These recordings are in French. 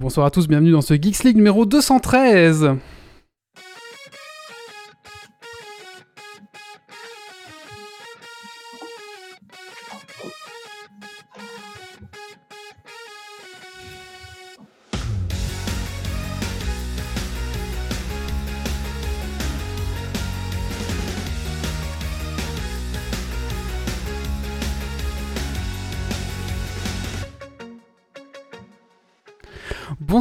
Bonsoir à tous, bienvenue dans ce Geeks League numéro 213.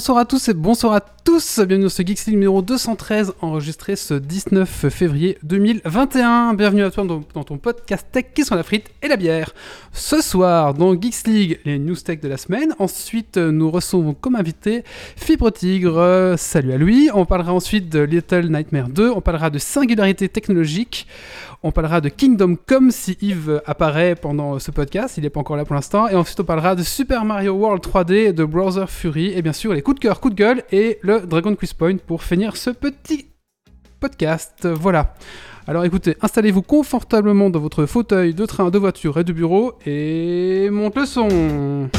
Bonsoir à tous et bonsoir à tous, bienvenue dans ce Geeks League numéro 213, enregistré ce 19 février 2021. Bienvenue à toi dans, dans ton podcast tech qui sont la frite et la bière. Ce soir, dans Geeks League, les news tech de la semaine. Ensuite, nous recevons comme invité Fibre Tigre, salut à lui. On parlera ensuite de Little Nightmare 2, on parlera de singularité technologique. On parlera de Kingdom Come si Yves apparaît pendant ce podcast, il n'est pas encore là pour l'instant. Et ensuite on parlera de Super Mario World 3D, de Browser Fury, et bien sûr les coups de cœur, coups de gueule, et le Dragon Quiz Point pour finir ce petit podcast. Voilà. Alors écoutez, installez-vous confortablement dans votre fauteuil de train, de voiture et de bureau, et monte le son.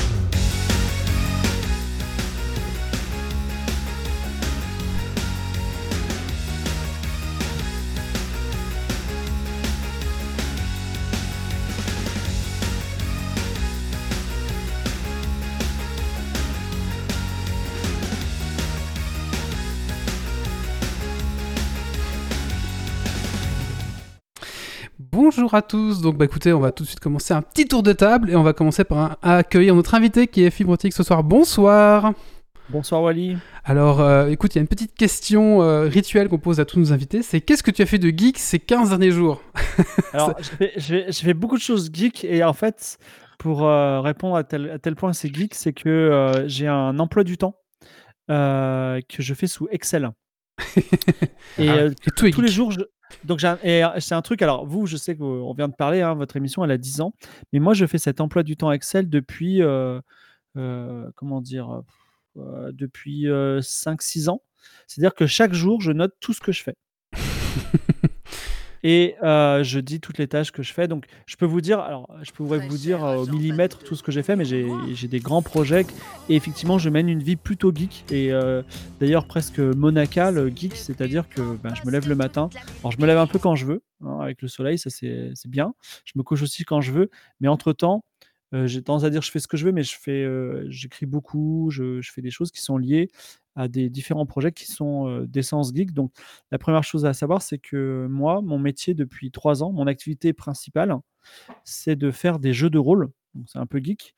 Bonjour à tous, donc bah écoutez, on va tout de suite commencer un petit tour de table et on va commencer par un- accueillir notre invité qui est Fibrotique ce soir. Bonsoir Bonsoir Wally. Alors euh, écoute, il y a une petite question euh, rituelle qu'on pose à tous nos invités, c'est qu'est-ce que tu as fait de geek ces 15 derniers jours? Alors, je fais beaucoup de choses geek et en fait, pour euh, répondre à tel, à tel point c'est geek, c'est que j'ai un emploi du temps que je fais sous Excel. et Ah, et tous les jours, je... donc euh, c'est un truc. Alors vous, je sais qu'on vient de parler, hein, votre émission elle a 10 ans, mais moi je fais cet emploi du temps Excel depuis, euh, euh, comment dire, depuis 5-6 ans. C'est-à-dire que chaque jour, je note tout ce que je fais. Et euh, je dis toutes les tâches que je fais. Donc, je peux vous dire, alors, je pourrais vous dire euh, au millimètre tout ce que j'ai fait, mais j'ai des grands projets. Et effectivement, je mène une vie plutôt geek. Et euh, d'ailleurs, presque monacale, geek, c'est-à-dire que ben, je me lève le matin. Alors, je me lève un peu quand je veux, hein, avec le soleil, ça c'est c'est bien. Je me couche aussi quand je veux. Mais entre-temps, euh, j'ai tendance à dire je fais ce que je veux, mais je fais, euh, j'écris beaucoup, je, je fais des choses qui sont liées à des différents projets qui sont euh, d'essence geek. Donc, la première chose à savoir, c'est que moi, mon métier depuis trois ans, mon activité principale, c'est de faire des jeux de rôle. Donc, c'est un peu geek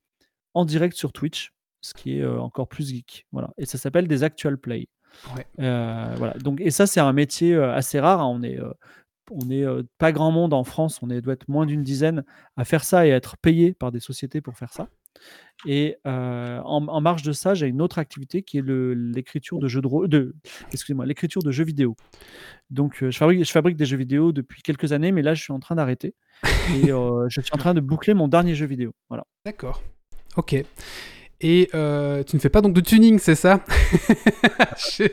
en direct sur Twitch, ce qui est encore plus geek. Voilà. Et ça s'appelle des actual play. Ouais. Voilà. Donc, et ça, c'est un métier assez rare. hein. On est, on est euh, pas grand monde en France. On doit être moins d'une dizaine à faire ça et à être payé par des sociétés pour faire ça. Et euh, en, marge de ça, j'ai une autre activité qui est l'écriture de jeux vidéo. Donc, euh, je, fabrique, des jeux vidéo depuis quelques années, mais là, je suis en train d'arrêter. Et je suis en train de boucler mon dernier jeu vidéo. Voilà. D'accord. Ok. Et euh, tu ne fais pas donc de tuning, c'est ça? Je-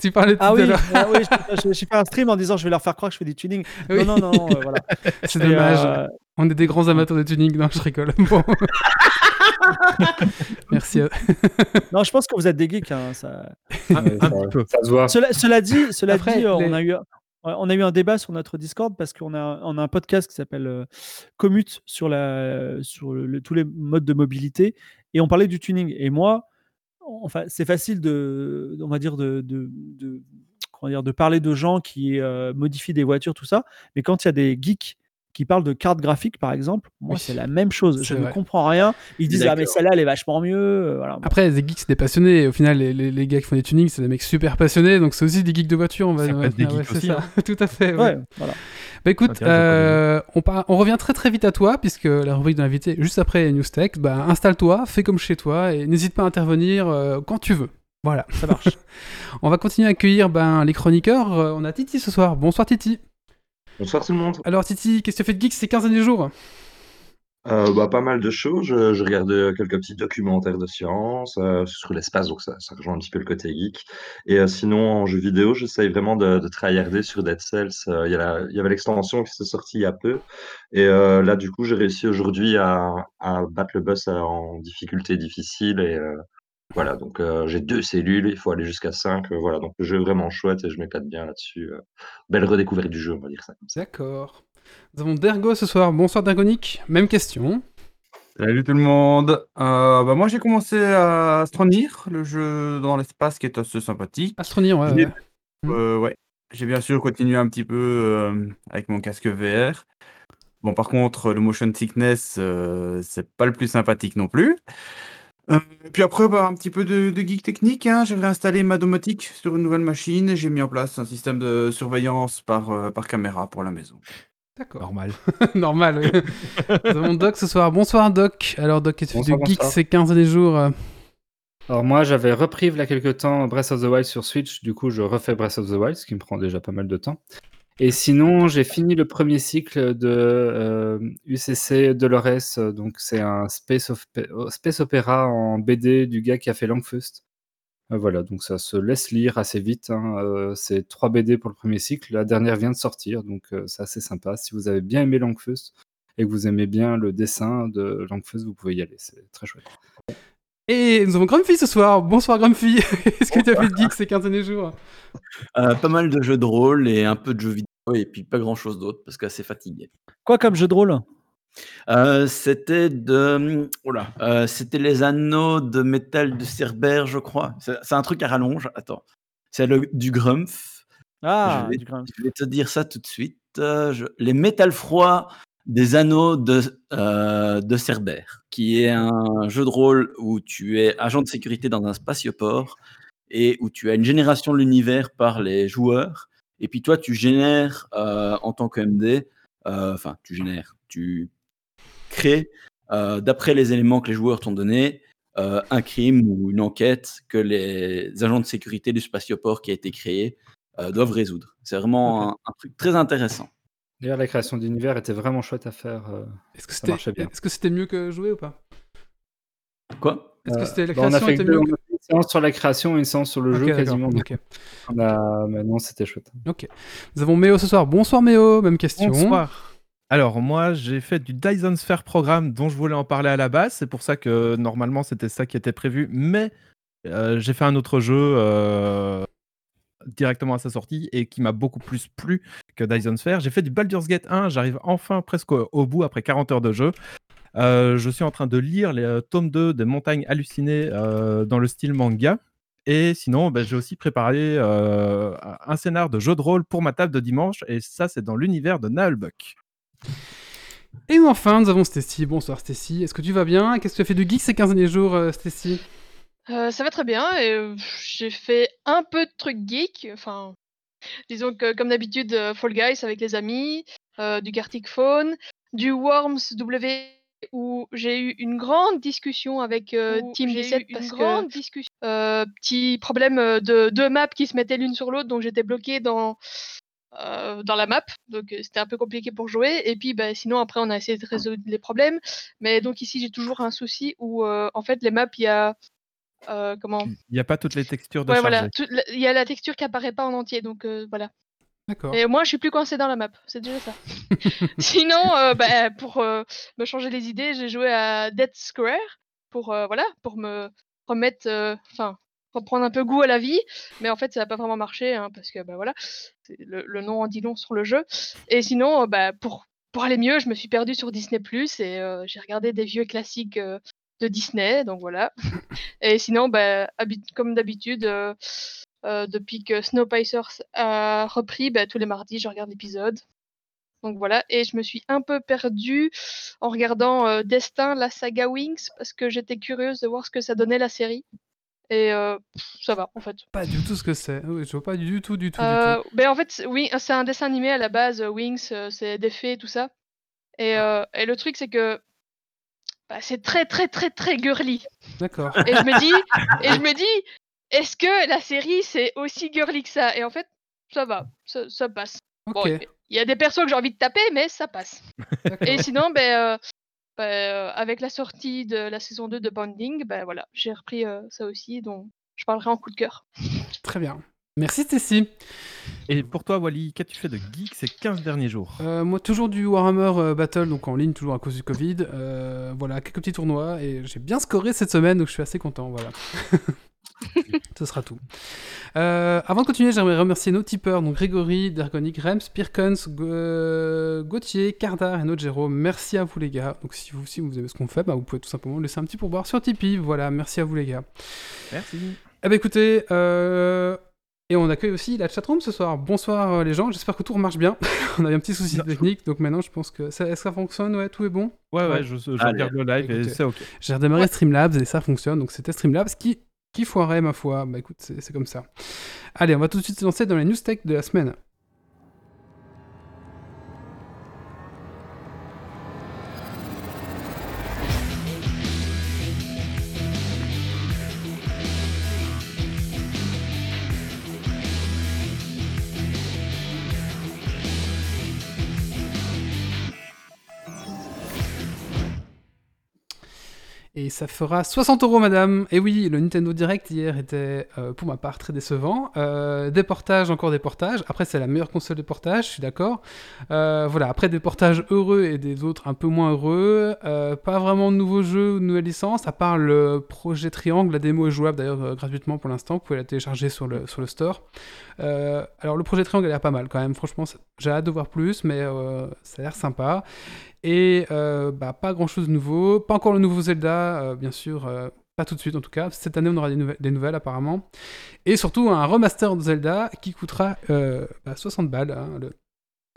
Tu parlais tout Ah à oui, l'heure. ah oui, je- je- j'ai fait un stream en disant je vais leur faire croire que je fais du tuning. Oui. Non, non, non, euh, voilà. C'est dommage. euh, On est des grands amateurs de tuning. Non, je rigole. Bon. Merci. à- non, je pense que vous êtes des geeks. hein, ça... Un, un petit peu. Ça se voit. Cela, cela dit, cela Après, dit les- on, a eu, on a eu un débat sur notre Discord parce qu'on a, on a un podcast qui s'appelle euh, Commute sur, la, sur le- tous les modes de mobilité et on parlait du tuning. Et moi, enfin, c'est facile de, on va dire, de, de, de- comment dire, de parler de gens qui euh, modifient des voitures, tout ça. Mais quand il y a des geeks qui parlent de cartes graphiques, par exemple, moi, Oui. c'est la même chose. Je ne comprends rien. Ils disent, ah, mais celle-là, elle est vachement mieux. euh, Voilà. Après, des geeks, c'est des passionnés. Au final, les, les- les gars qui font des tunings, c'est des mecs super passionnés. Donc, c'est aussi des geeks de voiture. On va, Ça peut on va être des dire, geeks c'est aussi, ça. Tout à fait. ouais. Ouais, voilà. Bah écoute, euh, on revient très très vite à toi, puisque la rubrique de l'invité, juste après News Tech, bah, installe-toi, fais comme chez toi et n'hésite pas à intervenir euh, quand tu veux. Voilà. Ça marche. On va continuer à accueillir ben, les chroniqueurs. Euh, on a Titi ce soir. Bonsoir Titi. Bonsoir tout le monde. Alors Titi, qu'est-ce que tu fais de geek ces 15 derniers jours? Euh, bah, pas mal de choses. Je, je regardais quelques petits documentaires de science euh, sur l'espace, donc ça, ça rejoint un petit peu le côté geek. Et euh, sinon, en jeu vidéo, j'essaye vraiment de, de tryharder sur Dead Cells. Euh, Il y, y avait l'extension qui s'est sortie il y a peu. Et euh, là, du coup, j'ai réussi aujourd'hui à, à battre le boss euh, en difficulté difficile. Et, euh, Voilà, donc j'ai deux cellules, il faut aller jusqu'à 5, voilà, donc le jeu est vraiment chouette et je m'éclate bien là-dessus, belle redécouverte du jeu, on va dire ça. D'accord. Nous avons Dergo ce soir. Bonsoir Dergonic, même question. Salut tout le monde. bah moi j'ai commencé à Astronir, le jeu dans l'espace qui est assez sympathique. Astronir, ouais. J'ai ouais. ouais. J'ai bien sûr continué un petit peu avec mon casque VR. Bon par contre le motion sickness c'est pas le plus sympathique non plus. Euh, puis après, bah, un petit peu de, geek technique. Hein. J'ai réinstallé ma domotique sur une nouvelle machine et j'ai mis en place un système de surveillance par, euh, par caméra pour la maison. D'accord. Normal. Normal, oui. Nous avons Doc ce soir. Bonsoir, Doc. Alors, Doc, qu'est-ce que tu fais de geek ces 15 derniers jours euh Alors moi, j'avais repris il y a quelques temps Breath of the Wild sur Switch. Du coup, je refais Breath of the Wild, ce qui me prend déjà pas mal de temps. Et sinon, j'ai fini le premier cycle de UCC euh, Dolores, donc c'est un space, space opéra en BD du gars qui a fait Langfust. Euh, voilà, donc ça se laisse lire assez vite. Hein, euh, c'est trois BD pour le premier cycle. La dernière vient de sortir, donc c'est assez sympa. Si vous avez bien aimé Langfust et que vous aimez bien le dessin de Langfust, vous pouvez y aller. C'est très chouette. Et nous avons Grumpy ce soir. Bonsoir Grumpy. Est-ce que tu as fait de geek ces 15 derniers jours? Euh, Pas mal de jeux de rôle et un peu de jeux vidéo et puis pas grand chose d'autre parce qu'assez fatigué. Quoi comme jeu de rôle? Euh, C'était de. Oh euh, c'était les anneaux de métal de Cerbère, je crois. C'est un truc à rallonge. Attends. C'est du Grumpf. Ah, je vais, te dire ça tout de suite. Les métal froids des anneaux de, euh, de Cerbère, qui est un jeu de rôle où tu es agent de sécurité dans un spatioport et où tu as une génération de l'univers par les joueurs. Et puis toi, tu génères euh, en tant que MD, euh, enfin, tu génères, tu crées, d'après les éléments que les joueurs t'ont donnés, un crime ou une enquête que les agents de sécurité du spatioport qui a été créé doivent résoudre. C'est vraiment un, truc très intéressant. D'ailleurs, la création d'univers était vraiment chouette à faire. Euh, est-ce que c'était est-ce que c'était mieux que jouer ou pas? Quoi? Est-ce que c'était la création bah, on a fait était mieux? que... une séance sur la création et une séance sur le jeu quasiment. Ok. non, c'était chouette. Ok. Nous avons Méo ce soir. Bonsoir Méo, même question. Bonsoir. Alors moi j'ai fait du Dyson Sphere Programme dont je voulais en parler à la base, c'est pour ça que normalement c'était ça qui était prévu, mais euh, j'ai fait un autre jeu euh, directement à sa sortie et qui m'a beaucoup plus plu que Dyson Sphere. J'ai fait du Baldur's Gate 1, j'arrive enfin presque au, bout après 40 heures de jeu. Euh, je suis en train de lire les tomes 2 des Montagnes Hallucinées dans le style manga. Et sinon, ben, j'ai aussi préparé un scénar de jeu de rôle pour ma table de dimanche. Et ça, c'est dans l'univers de Naalbuck. Et enfin, nous avons Stacy. Bonsoir Stacy. Est-ce que tu vas bien? Qu'est-ce que tu as fait de geek ces 15 derniers jours, Stacy? Euh, ça va très bien et j'ai fait un peu de trucs geek, enfin, disons que comme d'habitude, Fall Guys avec les amis, du Gartic Phone, du Worms W où j'ai eu une grande discussion avec, Team 17 parce grande discussion. petit problème, de deux maps qui se mettaient l'une sur l'autre donc j'étais bloqué dans, dans la map, donc c'était un peu compliqué pour jouer et puis, bah, sinon après on a essayé de résoudre les problèmes. Mais donc ici j'ai toujours un souci où, en fait les maps, il y a euh, comment Il n'y a pas toutes les textures de ouais, voilà. Il y a la texture qui apparaît pas en entier, donc euh, voilà. D'accord. Et moi, je suis plus coincé dans la map, c'est déjà ça. Sinon, euh, bah, pour me changer les idées, j'ai joué à Dead Square pour voilà, pour me remettre, enfin, reprendre un peu goût à la vie. Mais en fait, ça n'a pas vraiment marché hein, parce que bah voilà, le, nom en dit long sur le jeu. Et sinon, bah, pour pour aller mieux, je me suis perdu sur Disney Plus et j'ai regardé des vieux classiques de Disney, donc voilà. Et sinon, bah, comme d'habitude, euh, euh, depuis que Snowpiercer a repris, bah, tous les mardis, je regarde l'épisode. Donc voilà, et je me suis un peu perdue en regardant euh, Destin, la saga Wings, parce que j'étais curieuse de voir ce que ça donnait la série. Et ça va, en fait. Pas du tout ce que c'est. je vois pas du tout, du tout, du tout. Ben, en fait, oui, c'est un dessin animé à la base, Wings, c'est des fées, tout ça. Et, et le truc, c'est que bah, c'est très très très très girly. D'accord. Et je me dis, et je me dis, est-ce que la série c'est aussi girly que ça? Et en fait, ça va, ça, passe. il y a des persos que j'ai envie de taper, mais ça passe. Et sinon, ben, euh, avec la sortie de la saison 2 de Bonding, ben voilà, j'ai repris euh, ça aussi, donc je parlerai en coup de cœur. Très bien. Merci Stacy. Et pour toi, Wally, qu'as-tu fait de geek ces 15 derniers jours? Euh, moi, toujours du Warhammer euh, Battle, donc en ligne, toujours à cause du Covid. Euh, voilà, quelques petits tournois et j'ai bien scoré cette semaine, donc je suis assez content. Voilà. Ce sera tout. Euh, avant de continuer, j'aimerais remercier nos tipeurs, donc Grégory, Dergonic, Rems, Pirkens, euh, Gauthier, Cardar et notre Jérôme. Merci à vous les gars. Donc si vous, si vous aimez ce qu'on fait, bah, vous pouvez tout simplement laisser un petit pourboire sur Tipeee. Voilà, merci à vous les gars. Merci. Eh ben écoutez, euh, et on accueille aussi la chatroom ce soir. Bonsoir euh, les gens, j'espère que tout marche bien. on a eu un petit souci Non, technique, donc maintenant je pense que ça, est-ce que ça fonctionne, ouais, tout est bon? Ouais, ouais, Ouais. je, je regarde le live et c'est ok. J'ai redémarré Streamlabs et ça fonctionne, donc c'était Streamlabs qui, qui foirait ma foi. Bah écoute, c'est comme ça. Allez, on va tout de suite se lancer dans les news tech de la semaine. Et ça fera 60 euros, madame. Et oui, le Nintendo Direct hier était, euh, pour ma part, très décevant. Euh, des portages, encore des portages. Après, c'est la meilleure console de portage, je suis d'accord. Euh, voilà, après des portages heureux et des autres un peu moins heureux. Pas vraiment de nouveaux jeux ou de nouvelles licences, à part le projet Triangle. La démo est jouable d'ailleurs gratuitement pour l'instant. Vous pouvez la télécharger sur le, sur le store. Alors, le projet Triangle a l'air pas mal quand même. Franchement, j'ai hâte de voir plus, mais ça a l'air sympa. Et euh, bah, pas grand chose de nouveau. Pas encore le nouveau Zelda, euh, bien sûr. euh, pas tout de suite en tout cas. Cette année, on aura des, nouvelles- apparemment. Et surtout, un remaster de Zelda qui coûtera euh, bah, 60 balles. hein, Donc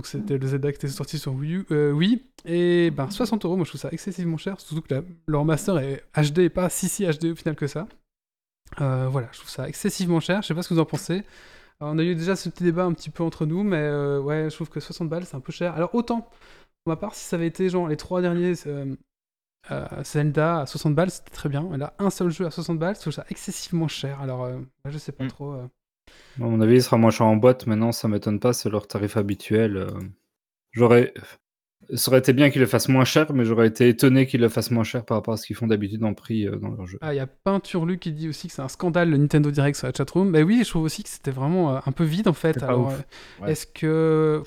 c'était le Zelda qui était sorti sur Wii U. oui. Et ben 60 euros, moi je trouve ça excessivement cher. Surtout que le remaster est HD et pas si si HD au final que ça. Voilà, je trouve ça excessivement cher. Je sais pas ce que vous en pensez. On a eu déjà ce petit débat un petit peu entre nous, mais ouais, je trouve que 60 balles c'est un peu cher. Alors autant pour ma part, si ça avait été genre les trois derniers euh, euh, Zelda à 60 balles, c'était très bien. Mais là, un seul jeu à 60 balles, je trouve ça excessivement cher. Alors, euh, je sais pas Mm. trop. euh. À mon avis, il sera moins cher en boîte. Maintenant, ça m'étonne pas, c'est leur tarif habituel. J'aurais. Ça aurait été bien qu'ils le fassent moins cher, mais j'aurais été étonné qu'ils le fassent moins cher par rapport à ce qu'ils font d'habitude en prix euh, dans leur jeu. Ah, il y a Peinturlu qui dit aussi que c'est un scandale le Nintendo Direct sur la chatroom. Bah oui, je trouve aussi que c'était vraiment euh, un peu vide en fait. C'est pas Alors, ouf. euh, Ouais. est-ce que.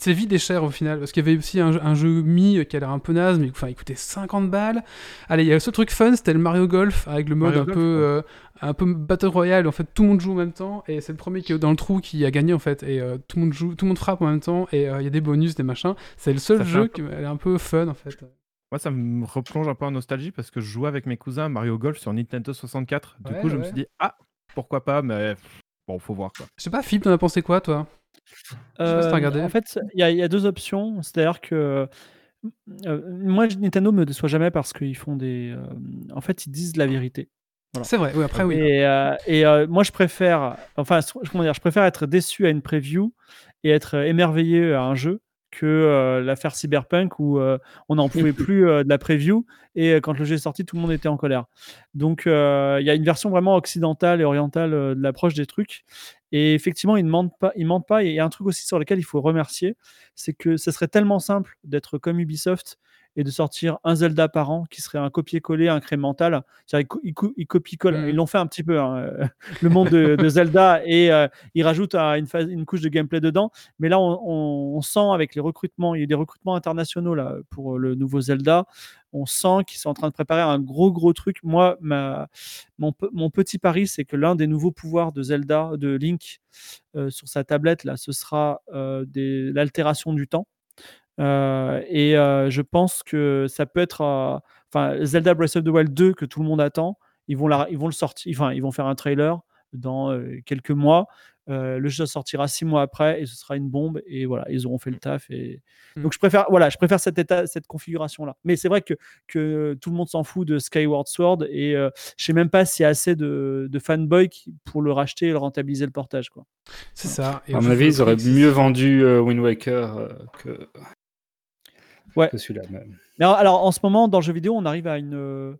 C'est vide, et cher au final. Parce qu'il y avait aussi un, jeu- un jeu Mi qui a l'air un peu naze, mais enfin, il coûtait 50 balles. Allez, il y a ce truc fun, c'était le Mario Golf avec le mode Mario un Golf, peu. ouais. Euh, un peu Battle Royale, en fait tout le monde joue en même temps et c'est le premier qui est dans le trou qui a gagné en fait et euh, tout le monde joue, tout le monde frappe en même temps et euh, il y a des bonus, des machins. C'est le seul Ça jeu un qui est un peu fun en fait. Moi, ça me replonge un peu en nostalgie parce que je jouais avec mes cousins à Mario Golf sur Nintendo 64. Du Ouais, coup, je me suis dit, ah, pourquoi pas, mais bon, faut voir quoi. Je sais pas, Philippe, t'en as pensé quoi toi? Sais pas si t'as Euh, regardé. En fait, il y, a- il y a deux options. C'est-à-dire que euh, moi, Nintendo me déçoit jamais parce qu'ils font des. euh, en fait, ils disent la vérité. Voilà. C'est vrai, oui, après oui. Et, euh, et, euh, moi, je préfère, enfin, comment dire, je préfère être déçu à une preview et être émerveillé à un jeu que euh, l'affaire Cyberpunk où on n'en pouvait plus de la preview et quand le jeu est sorti, tout le monde était en colère. Donc, il y a une version vraiment occidentale et orientale de l'approche des trucs. Et effectivement, ils ne mentent pas. Ils mentent pas. Et il y a un truc aussi sur lequel il faut remercier, c'est que ce serait tellement simple d'être comme Ubisoft et de sortir un Zelda par an qui serait un copier-coller incrémental. Ils, co- ils co- ils copient-collent. Ils l'ont fait un petit peu, hein, euh, le monde de, de Zelda, et euh, ils rajoutent euh, une, phase, une couche de gameplay dedans. Mais là, on, on- on sent avec les recrutements, il y a des recrutements internationaux là, pour le nouveau Zelda. On sent qu'ils sont en train de préparer un gros, gros truc. Moi, mon, pe- mon petit pari, c'est que l'un des nouveaux pouvoirs de Zelda, de Link, euh, sur sa tablette, là, ce sera euh, l'altération du temps. Euh, et je pense que ça peut être, Zelda Breath of the Wild 2 que tout le monde attend. Ils vont, le sortir, enfin, ils vont faire un trailer dans quelques mois. Euh, le jeu sortira six mois après et ce sera une bombe. Et voilà, ils auront fait le taf. Et Mm. donc je préfère, voilà, je préfère cette état, cette configuration là. Mais c'est vrai que que tout le monde s'en fout de Skyward Sword et euh, je sais même pas s'il y a assez de, de fanboys pour le racheter et le rentabiliser le portage quoi. C'est ça. Et À mon avis, ils auraient mieux vendu euh, Wind Waker euh, que, Ouais. que celui-là même. Mais alors, alors, en ce moment, dans le jeu vidéo, on arrive à une, euh,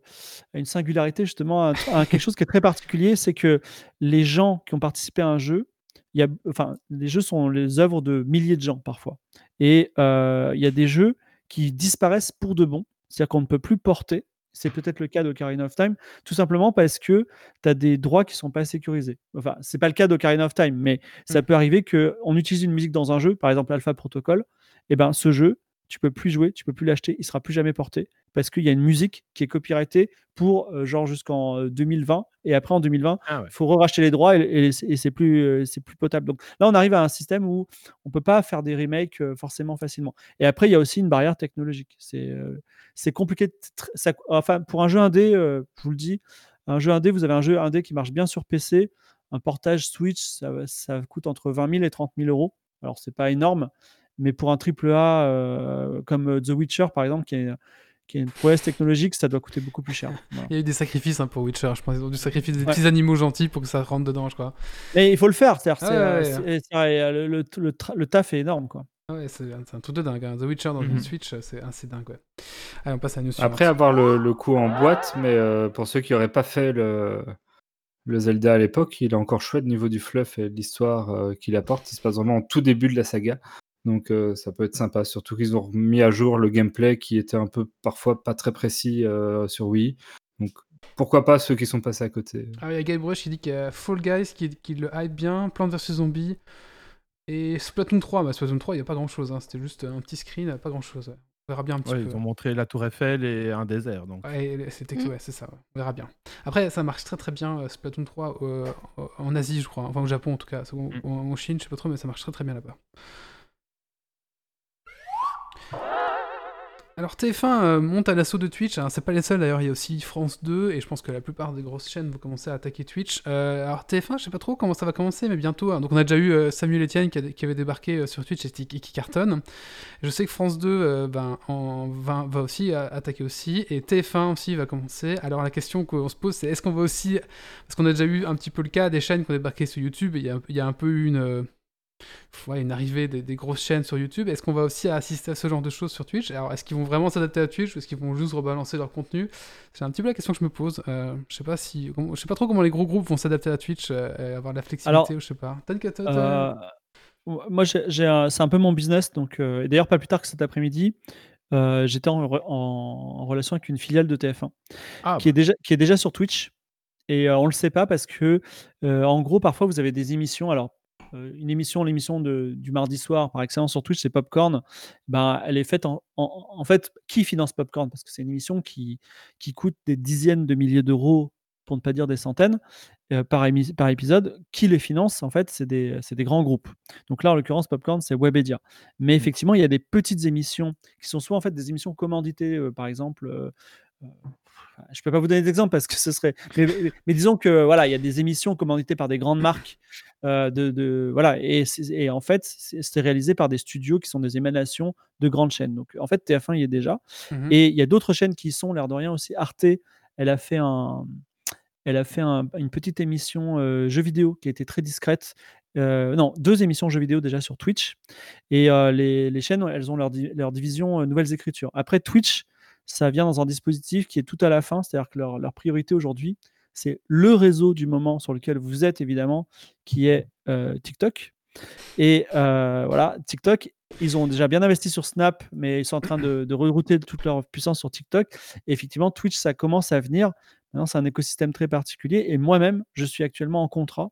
à une singularité, justement, à, à quelque chose qui est très particulier, c'est que les gens qui ont participé à un jeu, il y a, enfin, les jeux sont les œuvres de milliers de gens parfois. Et euh, il y a des jeux qui disparaissent pour de bon, c'est-à-dire qu'on ne peut plus porter. C'est peut-être le cas d'Ocarina of Time, tout simplement parce que tu as des droits qui sont pas sécurisés. Enfin, c'est pas le cas d'Ocarina of Time, mais ça Mm. peut arriver qu'on utilise une musique dans un jeu, par exemple Alpha Protocol, et ben ce jeu, tu peux plus jouer, tu peux plus l'acheter, il sera plus jamais porté parce qu'il y a une musique qui est copyrightée pour euh, genre jusqu'en euh, 2020 et après en 2020 Ah ouais. il faut racheter les droits et, et- et c'est plus euh, c'est plus potable. Donc là on arrive à un système où on peut pas faire des remakes euh, forcément facilement. Et après il y a aussi une barrière technologique. C'est euh, c'est compliqué de tr- ça- enfin pour un jeu indé euh, je vous le dis un jeu indé vous avez un jeu indé qui marche bien sur PC un portage Switch ça, ça coûte entre 20 000 et 30 000 euros. Alors c'est pas énorme mais pour un triple A euh, comme euh, The Witcher par exemple qui est qui est une prouesse technologique, ça doit coûter beaucoup plus cher. Voilà. Il y a eu des sacrifices hein, pour Witcher, je pense. Ils ont dû sacrifier des Ouais. petits animaux gentils pour que ça rentre dedans, je crois. Mais il faut le faire, c'est-à-dire, c'est, le, le, le tra- le taf est énorme. Quoi. Ah ouais, c'est un truc de dingue. hein. The Witcher dans une Mhm. Switch, c'est assez dingue. Ouais. Allez, on passe à la news Après avoir le, le coup en boîte, mais euh, pour ceux qui n'auraient pas fait le, le Zelda à l'époque, il est encore chouette au niveau du fluff et de l'histoire euh, qu'il apporte. Il se passe vraiment au tout début de la saga. Donc euh, ça peut être sympa, surtout qu'ils ont mis à jour le gameplay qui était un peu parfois pas très précis euh, sur Wii. Donc pourquoi pas ceux qui sont passés à côté. Ah, il y a Guy Brush qui dit qu'il y a Fall Guys qui, qui le hype bien, Plants vs Zombies et Splatoon 3. Bah, Splatoon 3, il n'y a pas grand chose. C'était juste un petit screen, pas grand chose. On verra bien un petit Ouais, peu. ils ont montré la Tour Eiffel et un désert. Donc. Ouais, c'est Mm. ouais, c'est ça, on verra bien. Après, ça marche très très bien, euh, Splatoon 3, euh, en Asie, je crois, enfin au Japon en tout cas, en, en Chine, je sais pas trop, mais ça marche très très bien là-bas. Alors TF1 euh, monte à l'assaut de Twitch, c'est pas les seuls d'ailleurs, il y a aussi France 2 et je pense que la plupart des grosses chaînes vont commencer à attaquer Twitch. Euh, alors TF1, je sais pas trop comment ça va commencer, mais bientôt. hein. Donc on a déjà eu euh, Samuel Etienne qui, avait débarqué sur Twitch et qui, cartonne. Je sais que France 2 euh, ben, en, va, aussi attaquer aussi et TF1 aussi va commencer. Alors la question qu'on se pose c'est est-ce qu'on va aussi, parce qu'on a déjà eu un petit peu le cas des chaînes qui ont débarqué sur YouTube, il y a, il y a un peu eu une... ouais, une arrivée des, des grosses chaînes sur YouTube. Est-ce qu'on va aussi assister à ce genre de choses sur Twitch? Alors, est-ce qu'ils vont vraiment s'adapter à Twitch ou est-ce qu'ils vont juste rebalancer leur contenu? C'est un petit peu la question que je me pose. Euh, je sais pas si, je sais pas trop comment les gros groupes vont s'adapter à Twitch, euh, et avoir de la flexibilité Alors, ou je sais pas. Euh, moi, c'est un peu mon business. Donc, euh, et d'ailleurs, pas plus tard que cet après-midi, j'étais en, re- en- en relation avec une filiale de TF1 Ah, qui, est déjà, qui est déjà sur Twitch. Et on le sait pas parce que, en gros, parfois, vous avez des émissions. Alors, une émission, l'émission du mardi soir par excellence sur Twitch, c'est Popcorn. Ben, elle est faite en, en- en fait, qui finance Popcorn? Parce que c'est une émission qui, qui coûte des dizaines de milliers d'euros, pour ne pas dire des centaines, euh, par, émi- par épisode. Qui les finance? En fait, c'est des, des grands groupes. Donc là, en l'occurrence, Popcorn, c'est Webedia. Mais effectivement, il y a des petites émissions qui sont soit en fait des émissions commanditées, euh, par exemple. Je peux pas vous donner d'exemple parce que ce serait. Mais, disons que voilà, il y a des émissions commanditées par des grandes marques. euh, de, de- voilà, et, en fait, c'est c'est réalisé par des studios qui sont des émanations de grandes chaînes. Donc en fait, TF1 y est déjà. Mhm. Et il y a d'autres chaînes qui y sont, l'air de rien aussi. Arte, elle a fait un, elle a fait un- une petite émission euh, jeux vidéo qui a été très discrète. Euh, non, deux émissions jeux vidéo déjà sur Twitch. Et euh, les, les chaînes, elles ont leur, di- leur division euh, nouvelles écritures. Après, Twitch, ça vient dans un dispositif qui est tout à la fin, c'est-à-dire que leur, priorité aujourd'hui, c'est le réseau du moment sur lequel vous êtes, évidemment, qui est euh, TikTok. Et euh, voilà, TikTok, ils ont déjà bien investi sur Snap, mais ils sont en train de, rerouter toute leur puissance sur TikTok. Et effectivement, Twitch, ça commence à venir. C'est un écosystème très particulier. Et moi-même, je suis actuellement en contrat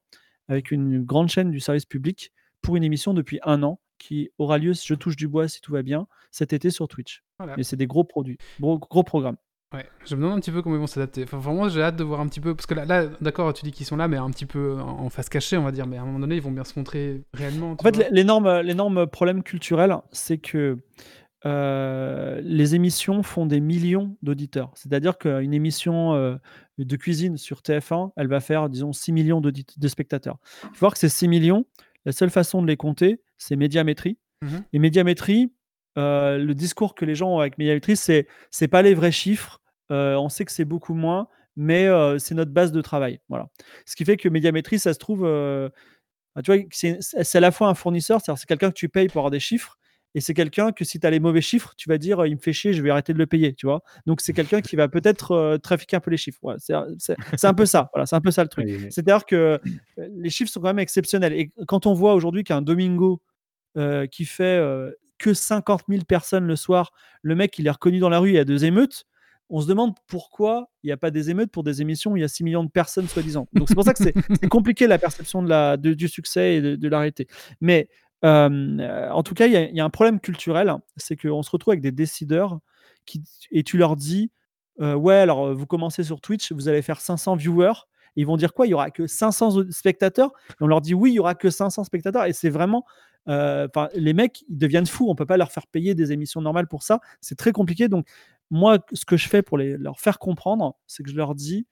avec une grande chaîne du service public pour une émission depuis un an qui aura lieu, si je touche du bois, si tout va bien, cet été sur Twitch. Voilà. Mais c'est des gros produits, gros, gros programmes. Ouais, je me demande un petit peu comment ils vont s'adapter. Enfin, vraiment, j'ai hâte de voir un petit peu. Parce que là, là d'accord, tu dis qu'ils sont là, mais un petit peu en face cachée, on va dire. Mais à un moment donné, ils vont bien se montrer réellement. En fait, l'énorme, problème culturel, c'est que euh, les émissions font des millions d'auditeurs. C'est-à-dire qu'une émission euh, de cuisine sur TF1, elle va faire, disons, 6 millions de spectateurs. Il faut voir que ces 6 millions, la seule façon de les compter, c'est médiamétrie. Mhm. Et médiamétrie, euh, le discours que les gens ont avec médiamétrie, c'est c'est pas les vrais chiffres. euh, on sait que c'est beaucoup moins, mais euh, c'est notre base de travail. Voilà. Ce qui fait que médiamétrie, ça se trouve, euh, ah, tu vois, c'est c'est à la fois un fournisseur, c'est-à-dire c'est quelqu'un que tu payes pour avoir des chiffres, et c'est quelqu'un que si tu as les mauvais chiffres, tu vas dire euh, il me fait chier, je vais arrêter de le payer, tu vois? Donc c'est quelqu'un qui va peut-être euh, trafiquer un peu les chiffres. C'est un peu ça, voilà, c'est un peu ça le truc. Oui, oui. C'est-à-dire que euh, les chiffres sont quand même exceptionnels. Et quand on voit aujourd'hui qu'un Domingo euh, qui fait euh, que 50 000 personnes le soir, le mec il est reconnu dans la rue, il y a deux émeutes. on se demande pourquoi il n'y a pas des émeutes pour des émissions où il y a 6 millions de personnes, soi-disant. Donc c'est pour ça que c'est compliqué la perception de la, de- du succès et de, de l'arrêté. Mais en tout cas, il y, a- un problème culturel, c'est qu'on se retrouve avec des décideurs qui, et tu leur dis, ouais, alors vous commencez sur Twitch, vous allez faire 500 viewers. Ils vont dire quoi? Il y aura que 500 au- spectateurs? On leur dit oui, il y aura que 500 spectateurs. Et c'est vraiment. les mecs, ils deviennent fous. On peut pas leur faire payer des émissions normales pour ça. C'est très compliqué. Donc, moi, ce que je fais pour leur faire comprendre, c'est que je leur dis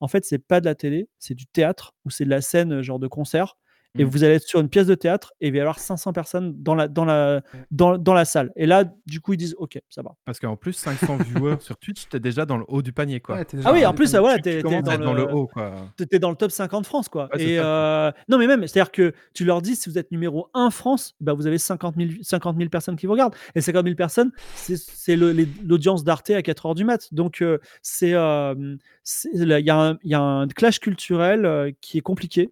en fait, c'est pas de la télé, c'est du théâtre ou c'est de la scène, genre de concert. Et Mm. vous allez être sur une pièce de théâtre et il va y avoir 500 personnes dans la, dans la, dans, dans la salle. Et là, du coup, ils disent OK, ça va. Parce qu'en plus, 500 viewers sur Twitch, t'es déjà dans le haut du panier, quoi. Ouais, t'es Ah oui, en plus, voilà, Tu- t'es t'es dans, le le- haut, quoi. T'étais dans le top 50 France, quoi. Ouais, et euh, non, mais même, c'est-à-dire que tu leur dis, si vous êtes numéro 1 France, bah, vous avez 50 000, 50 000 personnes qui vous regardent. Et 50 000 personnes, c'est- l'audience d'Arte à 4 heures du mat. Donc, euh, c'est, euh, il y, a un- il y a un clash culturel euh, qui est compliqué.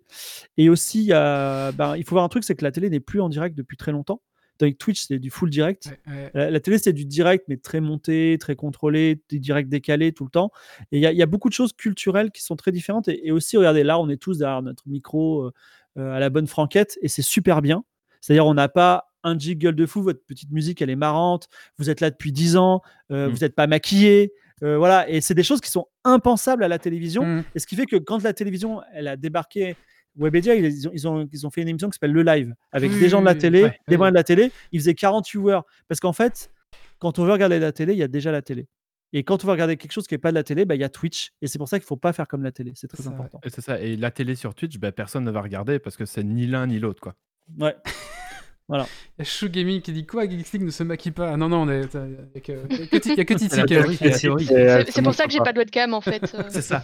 Et aussi, il y a- ben, il faut voir un truc, c'est que la télé n'est plus en direct depuis très longtemps. Avec Twitch, c'est du full direct. Ouais, ouais. La, la télé, c'est du direct, mais très monté, très contrôlé, du direct décalé tout le temps. Et il y, a- il y a beaucoup de choses culturelles qui sont très différentes. Et, et aussi, regardez, là, on est tous derrière notre micro euh, euh, à la bonne franquette, et c'est super bien. C'est-à-dire, on n'a pas un jiggle de fou, votre petite musique, elle est marrante, vous êtes là depuis 10 ans, euh, Mm. vous n'êtes pas maquillé. euh, voilà, et c'est des choses qui sont impensables à la télévision. Mm. Et ce qui fait que quand la télévision, elle a débarqué, Webedia, ils ont, ils ont, ils ont fait une émission qui s'appelle Le Live, avec Oui, des gens de la télé, ouais, des ouais. moyens de la télé. Ils faisaient 40 viewers. Parce qu'en fait, quand on veut regarder la télé, il y a déjà la télé. Et quand on veut regarder quelque chose qui n'est pas de la télé, bah, il y a Twitch. Et c'est pour ça qu'il ne faut pas faire comme la télé. C'est très ça, important. Et c'est ça. Et la télé sur Twitch, ben, personne ne va regarder parce que c'est ni l'un ni l'autre, quoi. Ouais. Il y a Chou Gaming qui dit quoi Geeks League ne se maquille pas? Ah non, non, on est. Il n'y a que il y a que Titi- il C'est pour ça que j'ai pas de webcam en fait. euh, C'est ça.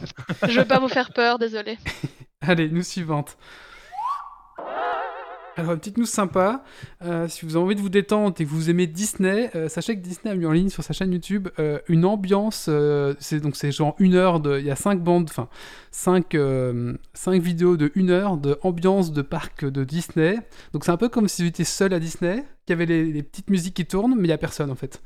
je veux pas vous faire peur, désolé. Allez, nous suivante. Alors, une petite news sympa. Euh, si vous avez envie de vous détendre et que vous aimez Disney, euh, sachez que Disney a mis en ligne sur sa chaîne YouTube euh, une ambiance. c'est donc c'est genre une heure de. Il y a cinq bandes, enfin cinq, cinq vidéos de une heure de ambiance de parc de Disney. Donc c'est un peu comme si vous étiez seul à Disney, qu'il y avait les, les petites musiques qui tournent, mais il y a personne en fait.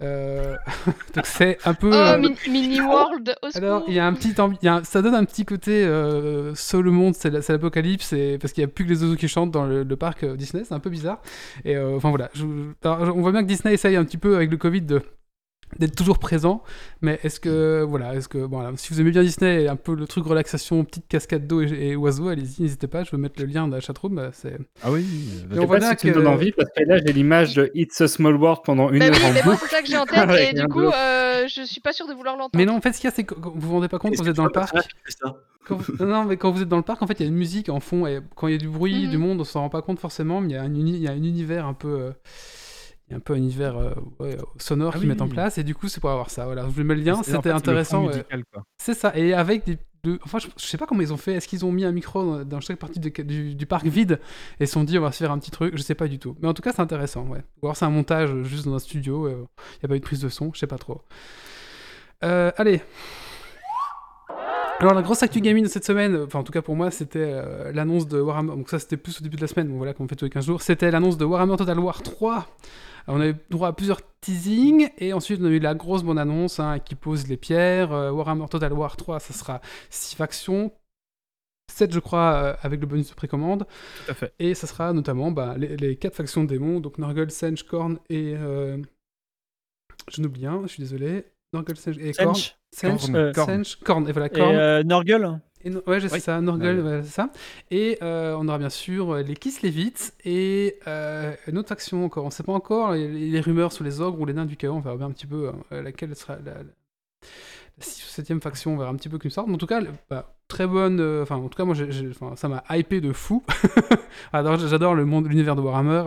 Euh, donc c'est un peu. Oh, euh, Min- Mini World, au alors, il y a un petit ambi- il y a un- ça donne un petit côté euh, seul le monde, c'est la- c'est l'apocalypse, et- parce qu'il n'y a plus que les oiseaux qui chantent dans le, le parc euh, Disney, c'est un peu bizarre. Et euh, enfin voilà, je- alors, on voit bien que Disney essaye un petit peu avec le Covid de d'être toujours présent, mais est-ce que voilà, est-ce que bon, voilà, si vous aimez bien Disney et un peu le truc relaxation, petite cascade d'eau et, et oiseaux, allez-y, n'hésitez pas, je vais mettre le lien dans la chatroom, bah, c'est Ah oui. Je bien pas si tu me que- donnes envie parce que là j'ai l'image de It's a Small World pendant une Bah heure oui, en mais boucle. c'est ça que j'ai en tête et du coup euh, je suis pas sûre de vouloir l'entendre. Mais non, en fait, ce qu'il y a, c'est que vous vous rendez pas compte quand vous êtes dans le parc. Quand vous- non, mais quand vous êtes dans le parc, en fait, il y a une musique en fond, et quand il y a du bruit, Mhm. du monde, on s'en rend pas compte forcément, mais il y a un, uni- y a un univers un peu. euh, y a un peu un univers euh, ouais, sonore Ah qu'ils mettent en place, et du coup, c'est pour avoir ça. Voilà, je vous mets le lien, en c'était fait, intéressant. ouais. C'est ça, et avec des. de- Enfin, je, je sais pas comment ils ont fait. Est-ce qu'ils ont mis un micro dans, chaque partie de- du, du parc vide et se sont dit on va se faire un petit truc Je sais pas du tout. Mais en tout cas, c'est intéressant, ouais. Ou alors c'est un montage euh, juste dans un studio, il n'y a pas eu de prise de son, je sais pas trop. Euh, allez. Alors la grosse actu gaming de cette semaine, euh, enfin en tout cas pour moi, c'était euh, l'annonce de Warhammer. Donc ça c'était plus au début de la semaine, bon voilà qu'on fait tous les 15 jours. C'était l'annonce de Warhammer Total War 3. Alors, on a eu droit à plusieurs teasings et ensuite on a eu la grosse bonne annonce hein, qui pose les pierres. Euh, Warhammer Total War 3, ça sera 6 factions. 7 je crois euh, avec le bonus de précommande. Tout à fait. Et ça sera notamment bah, les, les 4 factions de démons, donc Nurgle, Sench, Korn et... Euh... Je n'oublie un, je suis désolé. Nurgle, Sench et Korn. Sench. Sench, Korn. euh, Korn. Sench, Korn. Et voilà, Et Korn. euh, Norgul Et no- ouais, Oui. ça, Ouais. voilà, c'est ça. Et euh, on aura bien sûr euh, les Kislevites et euh, une autre faction encore. On ne sait pas encore les, les rumeurs sur les ogres ou les nains du chaos. On verra bien un petit peu euh, laquelle sera la, la, 6 ou 7 faction. On verra un petit peu qui sort. Mais en tout cas, bah, très bonne. euh, Enfin, en tout cas, moi, ça m'a hypé de fou. J'adore le monde, l'univers de Warhammer.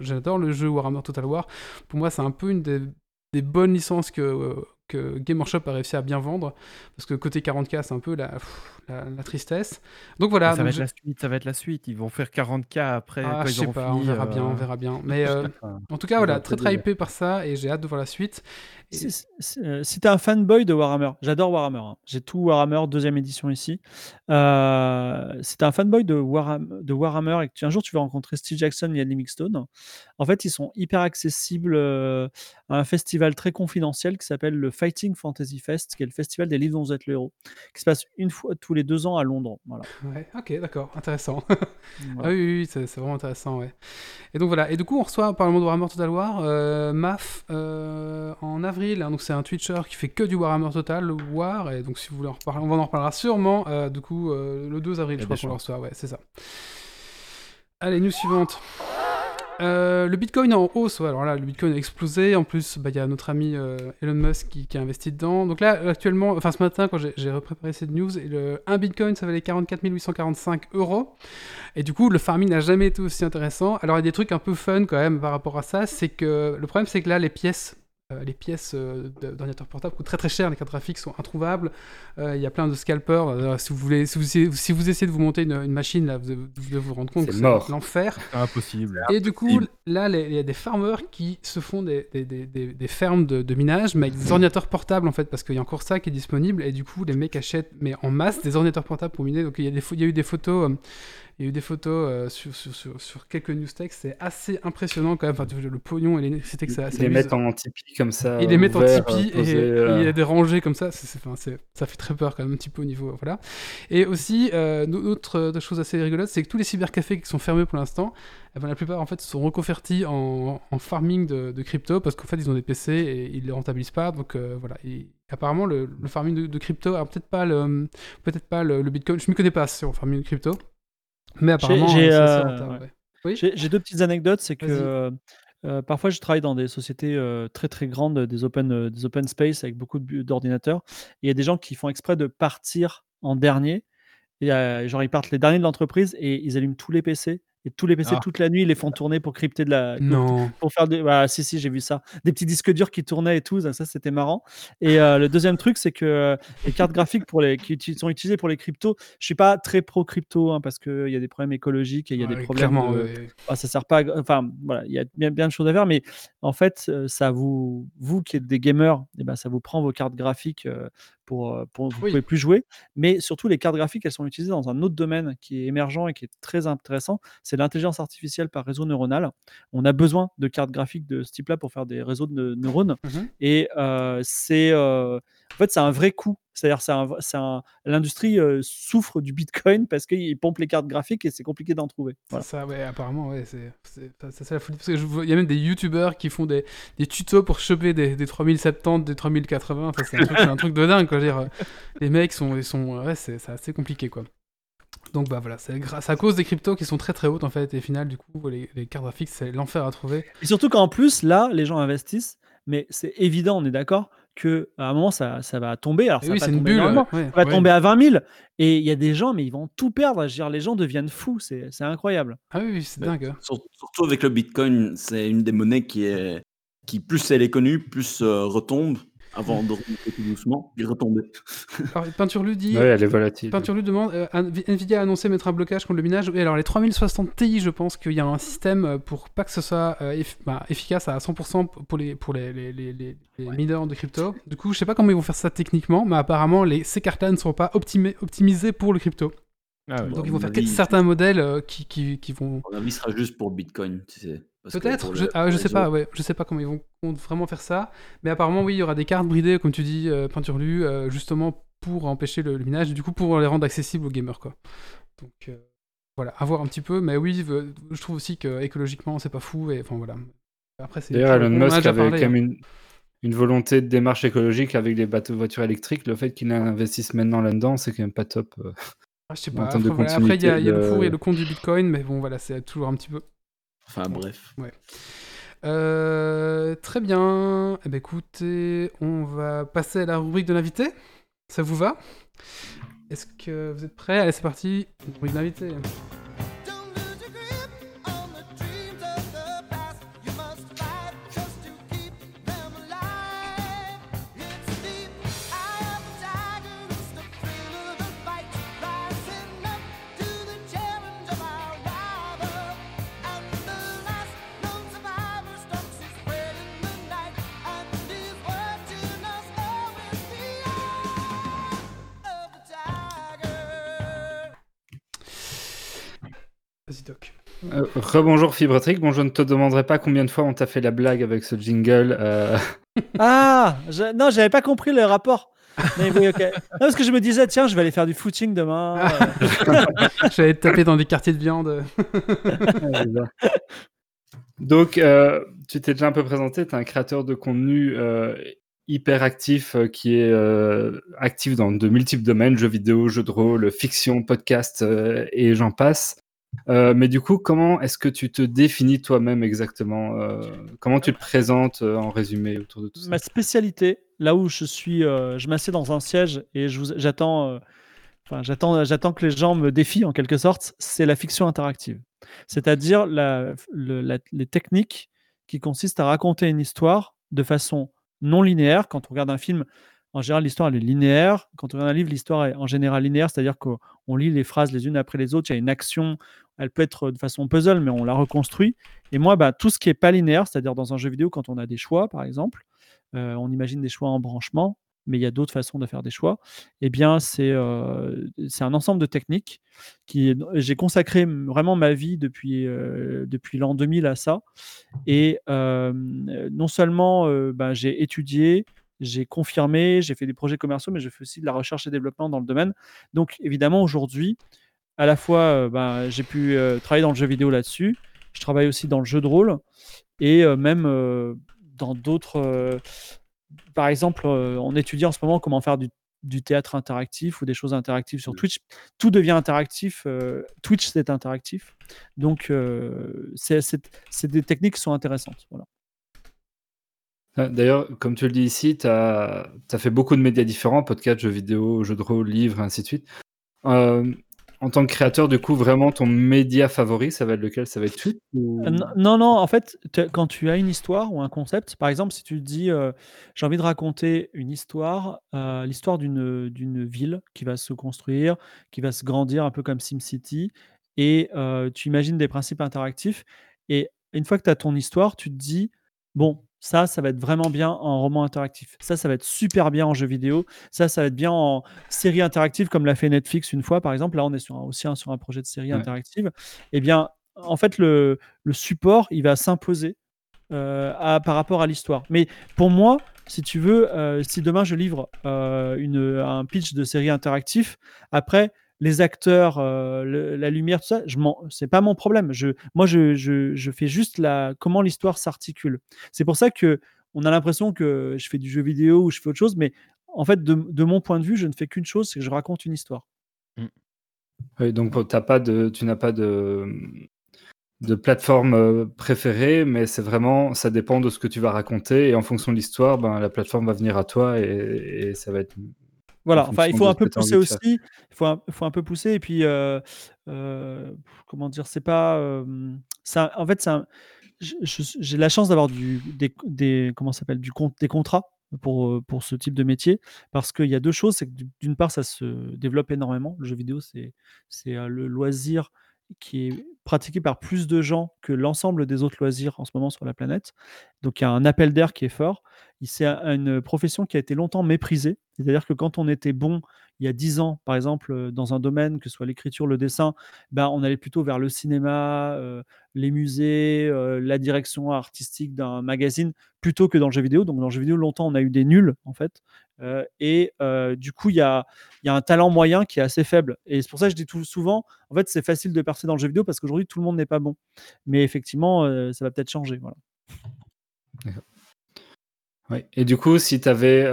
J'adore le jeu Warhammer Total War. Pour moi, c'est un peu une des, des bonnes licences que. Euh, que Game Workshop a réussi à bien vendre parce que côté 40k c'est un peu la, pff, la, la tristesse donc voilà ça va être je- la suite, ça va être la suite. Ils vont faire 40K après ah, quand je sais pas, fini. on verra bien, on euh, verra bien. Mais euh, en tout cas, voilà, très très hypé par ça et j'ai hâte de voir la suite. Et- Si, si- euh, si t'es un fanboy de Warhammer, j'adore Warhammer. hein. J'ai tout Warhammer, deuxième édition ici. Euh, si t'es un fanboy de Warhammer, de Warhammer et que tu, un jour tu vas rencontrer Steve Jackson et Andy Mixstone, en fait, ils sont hyper accessibles euh, à un festival très confidentiel qui s'appelle le Fighting Fantasy Fest, qui est le festival des livres dont vous êtes le héros, qui se passe une fois tous les deux ans à Londres. Voilà. Ouais, ok, d'accord, intéressant. Voilà. Ah oui, oui, c'est vraiment intéressant, ouais. Et donc voilà, et du coup on reçoit par le monde de Warhammer Total War euh, Maf euh, en avril, hein, donc c'est un Twitcher qui fait que du Warhammer Total War, et donc si vous voulez en reparler, on en reparlera sûrement, euh, du coup le 2 avril Il y je crois qu'on le reçoit, ouais, c'est ça. Allez, news suivante. Euh, le Bitcoin en hausse, alors là le Bitcoin a explosé, en plus bah, il y a notre ami euh, Elon Musk qui, a investi dedans. Donc là actuellement, enfin ce matin quand j'ai- repréparé cette news, un Bitcoin ça valait 44 845 euros. Et du coup le farming n'a jamais été aussi intéressant. Alors il y a des trucs un peu fun quand même par rapport à ça, c'est que le problème c'est que là les pièces... euh, les pièces euh, de- d'ordinateur portable coûtent très très cher, les cartes graphiques sont introuvables. Euh, Il y a plein de scalpers. Euh, si, vous voulez, si, vous, si vous essayez de vous monter une, une machine, là, vous, devez vous rendre compte que c'est l'enfer. Impossible. Et du coup, là, il y a des farmers qui se font des, des, des, des- des fermes de, de minage, mais avec des ordinateurs portables, en fait, parce qu'il y a encore ça qui est disponible. Et du coup, les mecs achètent, mais en masse, des ordinateurs portables pour miner. Donc, il y a, des, pho- il y a eu des photos. Il y a eu des photos euh, sur, sur, sur, sur quelques c'est assez impressionnant quand même. Enfin, le pognon et l'électricité que ça, Ils les mettent en Tipeee comme ça. Ils les mettent en Tipeee et, il y a des rangées comme ça. c'est- c'est- enfin, c'est- ça fait très peur quand même un petit peu au niveau. Voilà. Et aussi, euh, une autre euh, chose assez rigolote, c'est que tous les cybercafés qui sont fermés pour l'instant, eh ben, la plupart en fait sont reconvertis en, en farming de, de crypto parce qu'en fait ils ont des PC et ils les rentabilisent pas. Donc euh, voilà. Et apparemment, le, le farming de, de crypto, alors peut-être pas le, peut-être pas le, le Bitcoin. Je m'y connais pas assez en farming de crypto, mais apparemment j'ai, euh, ouais. Oui. J'ai deux petites anecdotes. C'est que euh, euh, parfois, je travaille dans des sociétés euh, très très grandes, des open, des open space avec beaucoup d'ordinateurs. Et Il y a des gens qui font exprès de partir en dernier. Et, genre, ils partent les derniers de l'entreprise et ils allument tous les PC. Et tous les PC, Ah. toute la nuit, ils les font tourner pour crypter de la. Non. Pour faire des. Bah, si, si, j'ai vu ça. Des petits disques durs qui tournaient et tout. Ça, ça, c'était marrant. Et euh, le deuxième truc, c'est que euh, les cartes graphiques pour les, qui sont utilisées pour les cryptos, je suis pas très pro crypto hein, parce qu'il y a des problèmes écologiques et il y a Ouais, des problèmes. clairement, de- ouais. ah, ça sert pas à... enfin voilà il y a bien, bien de choses à faire mais en fait euh, ça vous vous qui êtes des gamers eh ben, ça vous prend vos cartes graphiques euh, pour, pour vous Oui. pouvez plus jouer mais surtout les cartes graphiques elles sont utilisées dans un autre domaine qui est émergent et qui est très intéressant c'est l'intelligence artificielle par réseau neuronal on a besoin de cartes graphiques de ce type là pour faire des réseaux de neurones Mhm. et euh, c'est en fait c'est un vrai coût c'est-à-dire c'est un, c'est un- l'industrie euh, souffre du bitcoin parce qu'ils pompent les cartes graphiques et c'est compliqué d'en trouver voilà. Ça, ouais, apparemment, ouais, c'est c'est- la folie. Parce que je vois- il y a même des youtubeurs qui font des, des tutos pour choper des, des 3070, des 3080. Enfin, c'est un, truc- c'est un truc de dingue, quoi. je veux dire, euh, les mecs sont, ils sont, ouais, c'est assez compliqué, quoi. Donc, bah voilà, c'est à cause des cryptos qui sont très très hautes, en fait. Et au final, du coup, les, les cartes graphiques, c'est l'enfer à trouver. Et surtout qu'en plus, là, les gens investissent, mais c'est évident, on est d'accord, qu'à un moment, ça, ça va tomber. Alors, ça oui, va c'est pas une tomber bulle. ouais, Ça va ouais. tomber à 20 000. Et il y a des gens, mais ils vont tout perdre. Je veux dire, les gens deviennent fous. C'est c'est incroyable. Ah oui, oui, c'est dingue. hein. Sur- Surtout avec le Bitcoin, c'est une des monnaies qui est qui plus elle est connue, plus euh, retombe avant de remonter tout doucement, retomber. Alors, Peinture Lu dit. Ouais, elle est volatile. Peinture Lu demande euh, Nv- Nvidia a annoncé mettre un blocage contre le minage. Oui, alors les 3060 Ti, je pense qu'il y a un système euh, pour pas que ce soit euh, eff- bah, efficace à 100% pour les, pour les, les, les, les- les mineurs de crypto. Du coup, je sais pas comment ils vont faire ça techniquement, mais apparemment, les, ces cartes-là ne seront pas optimé- optimisées pour le crypto. Ah ouais. Donc Bon, ils vont faire avis, certains modèles euh, qui, qui, qui vont. Mon avis, ce sera juste pour Bitcoin, tu sais. Peut-être, je, ah, je sais pas, ouais, je sais pas comment ils vont vraiment faire ça, mais apparemment oui, il y aura des cartes bridées, comme tu dis, euh, peinture lue, euh, justement pour empêcher le, le minage, et du coup pour les rendre accessibles aux gamers quoi. Donc euh, voilà, à voir un petit peu, mais oui, je trouve aussi que écologiquement c'est pas fou, et enfin voilà. Après c'est. D'ailleurs, Elon Musk avait parlé, quand même hein. une, une volonté de démarche écologique avec les bateaux voitures électriques. Le fait qu'il investisse maintenant là-dedans, c'est quand même pas top. euh. Ah, je sais en pas. termes de Après, voilà, il y a, il y a le pour et le contre du Bitcoin, mais bon voilà, c'est toujours un petit peu. Enfin bref. Euh, très bien. Eh ben, écoutez, on va passer à la rubrique de l'invité. Ça vous va? Est-ce que vous êtes prêts? Allez, c'est parti. Rubrique d'invité. Don't Euh, Rebonjour Fibretrick. Bon, je ne te demanderai pas combien de fois on t'a fait la blague avec ce jingle. euh, Ah je- Non, j'avais pas compris le rapport. Mais oui, ok. Non, parce que je me disais, tiens, je vais aller faire du footing demain. euh. J'allais te taper dans des quartiers de viande. Donc, euh, tu t'es déjà un peu présenté, tu es un créateur de contenu euh, hyper actif euh, qui est euh, actif dans de multiples domaines, jeux vidéo, jeux de rôle, fiction, podcast euh, et j'en passe. Euh, mais du coup, comment est-ce que tu te définis toi-même exactement euh, Comment tu te présentes euh, en résumé autour de tout ça? Ma spécialité, là où je suis, je m'assieds dans un siège et j'attends, enfin, j'attends, j'attends que les gens me défient en quelque sorte. C'est la fiction interactive, c'est-à-dire les techniques qui consistent à raconter une histoire de façon non linéaire. Quand on regarde un film, en général, l'histoire elle est linéaire. Quand on regarde un livre, l'histoire est en général linéaire, c'est-à-dire qu'on on lit les phrases les unes après les autres. Il y a une action, elle peut être de façon puzzle, mais on la reconstruit. Et moi, bah, tout ce qui est pas linéaire, c'est-à-dire dans un jeu vidéo, quand on a des choix, par exemple, euh, on imagine des choix en branchement, mais il y a d'autres façons de faire des choix. Eh bien, c'est euh, un ensemble de techniques qui j'ai consacré vraiment ma vie depuis euh, depuis l'an 2000 à ça. Et euh, non seulement euh, ben, j'ai étudié, j'ai confirmé, j'ai fait des projets commerciaux, mais je fais aussi de la recherche et développement dans le domaine. Donc, évidemment, aujourd'hui, à la fois, euh, ben, j'ai pu euh, travailler dans le jeu vidéo là-dessus. Je travaille aussi dans le jeu de rôle et euh, même dans d'autres. par exemple, on étudie en ce moment comment faire du, du théâtre interactif ou des choses interactives sur Twitch. Tout devient interactif. Twitch, c'est interactif. Donc, c'est des techniques qui sont intéressantes. Voilà. Ah, D'ailleurs, comme tu le dis ici, tu as, fait beaucoup de médias différents, podcasts, jeux vidéo, jeux de rôle, livres, ainsi de suite. Euh, en tant que créateur, du coup, vraiment ton média favori, ça va être lequel? Ça va être Twitch Euh, Non, non, en fait, quand tu as une histoire ou un concept, par exemple, si tu te dis euh, j'ai envie de raconter une histoire, l'histoire d'une ville qui va se construire, qui va se grandir un peu comme SimCity, et tu imagines des principes interactifs, et une fois que tu as ton histoire, tu te dis bon, ça, ça va être vraiment bien en roman interactif, ça, ça va être super bien en jeu vidéo, ça, ça va être bien en série interactive comme l'a fait Netflix une fois, par exemple. Là, on est sur un- aussi un- sur un projet de série Ouais. interactive. Eh bien, en fait, le, le support, il va s'imposer euh, à- par rapport à l'histoire. Mais pour moi, si tu veux, euh, si demain je livre euh, une, un pitch de série interactif, après les acteurs, euh, le- la lumière, tout ça, je m'en- c'est pas mon problème. Je, moi, je, je- je fais juste la, comment l'histoire s'articule. C'est pour ça que on a l'impression que je fais du jeu vidéo ou je fais autre chose, mais en fait, de, de mon point de vue, je ne fais qu'une chose, c'est que je raconte une histoire. Oui, donc t'as pas de, tu n'as pas de, de plateforme euh, préférée, mais c'est vraiment, ça dépend de ce que tu vas raconter et en fonction de l'histoire, ben, la plateforme va venir à toi et, et ça va être. Voilà, en enfin, il faut un peu pousser aussi. Il faut un, faut un peu pousser. Et puis, euh, euh, comment dire, c'est pas. euh, ça, en fait, j'ai la chance d'avoir du, des, des, comment s'appelle, du compte, des contrats pour, pour ce type de métier. Parce qu'il y a deux choses. C'est que du- d'une part, ça se développe énormément. Le jeu vidéo, c'est le loisir qui est pratiqué par plus de gens que l'ensemble des autres loisirs en ce moment sur la planète. Donc, il y a un appel d'air qui est fort. C'est un- une profession qui a été longtemps méprisée. C'est-à-dire que quand on était bon il y a 10 ans, par exemple, euh, dans un domaine, que ce soit l'écriture, le dessin, ben, on allait plutôt vers le cinéma, euh, les musées, euh, la direction artistique d'un magazine, plutôt que dans le jeu vidéo. Donc, dans le jeu vidéo, longtemps, on a eu des nuls, en fait. Euh, et euh, du coup, il y a, il y a un talent moyen qui est assez faible. Et c'est pour ça que je dis tout souvent, en fait, c'est facile de percer dans le jeu vidéo parce qu'aujourd'hui, tout le monde n'est pas bon. Mais effectivement, euh, ça va peut-être changer. Voilà. Ouais. Et du coup, si tu avais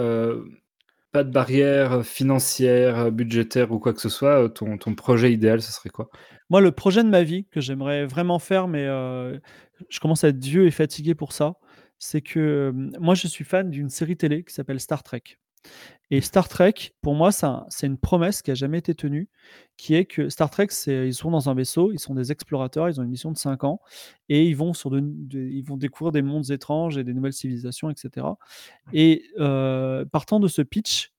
pas de barrière financière, budgétaire ou quoi que ce soit, ton, ton projet idéal, ce serait quoi? Moi, le projet de ma vie que j'aimerais vraiment faire, mais je commence à être vieux et fatigué pour ça, c'est que moi, je suis fan d'une série télé qui s'appelle Star Trek. Et Star Trek, pour moi, c'est un- c'est une promesse qui a jamais été tenue, qui est que Star Trek, ils sont dans un vaisseau, ils sont des explorateurs, ils ont une mission de 5 ans, et ils vont, découvrir des mondes étranges et des nouvelles civilisations, etc. Et euh, partant de ce pitch,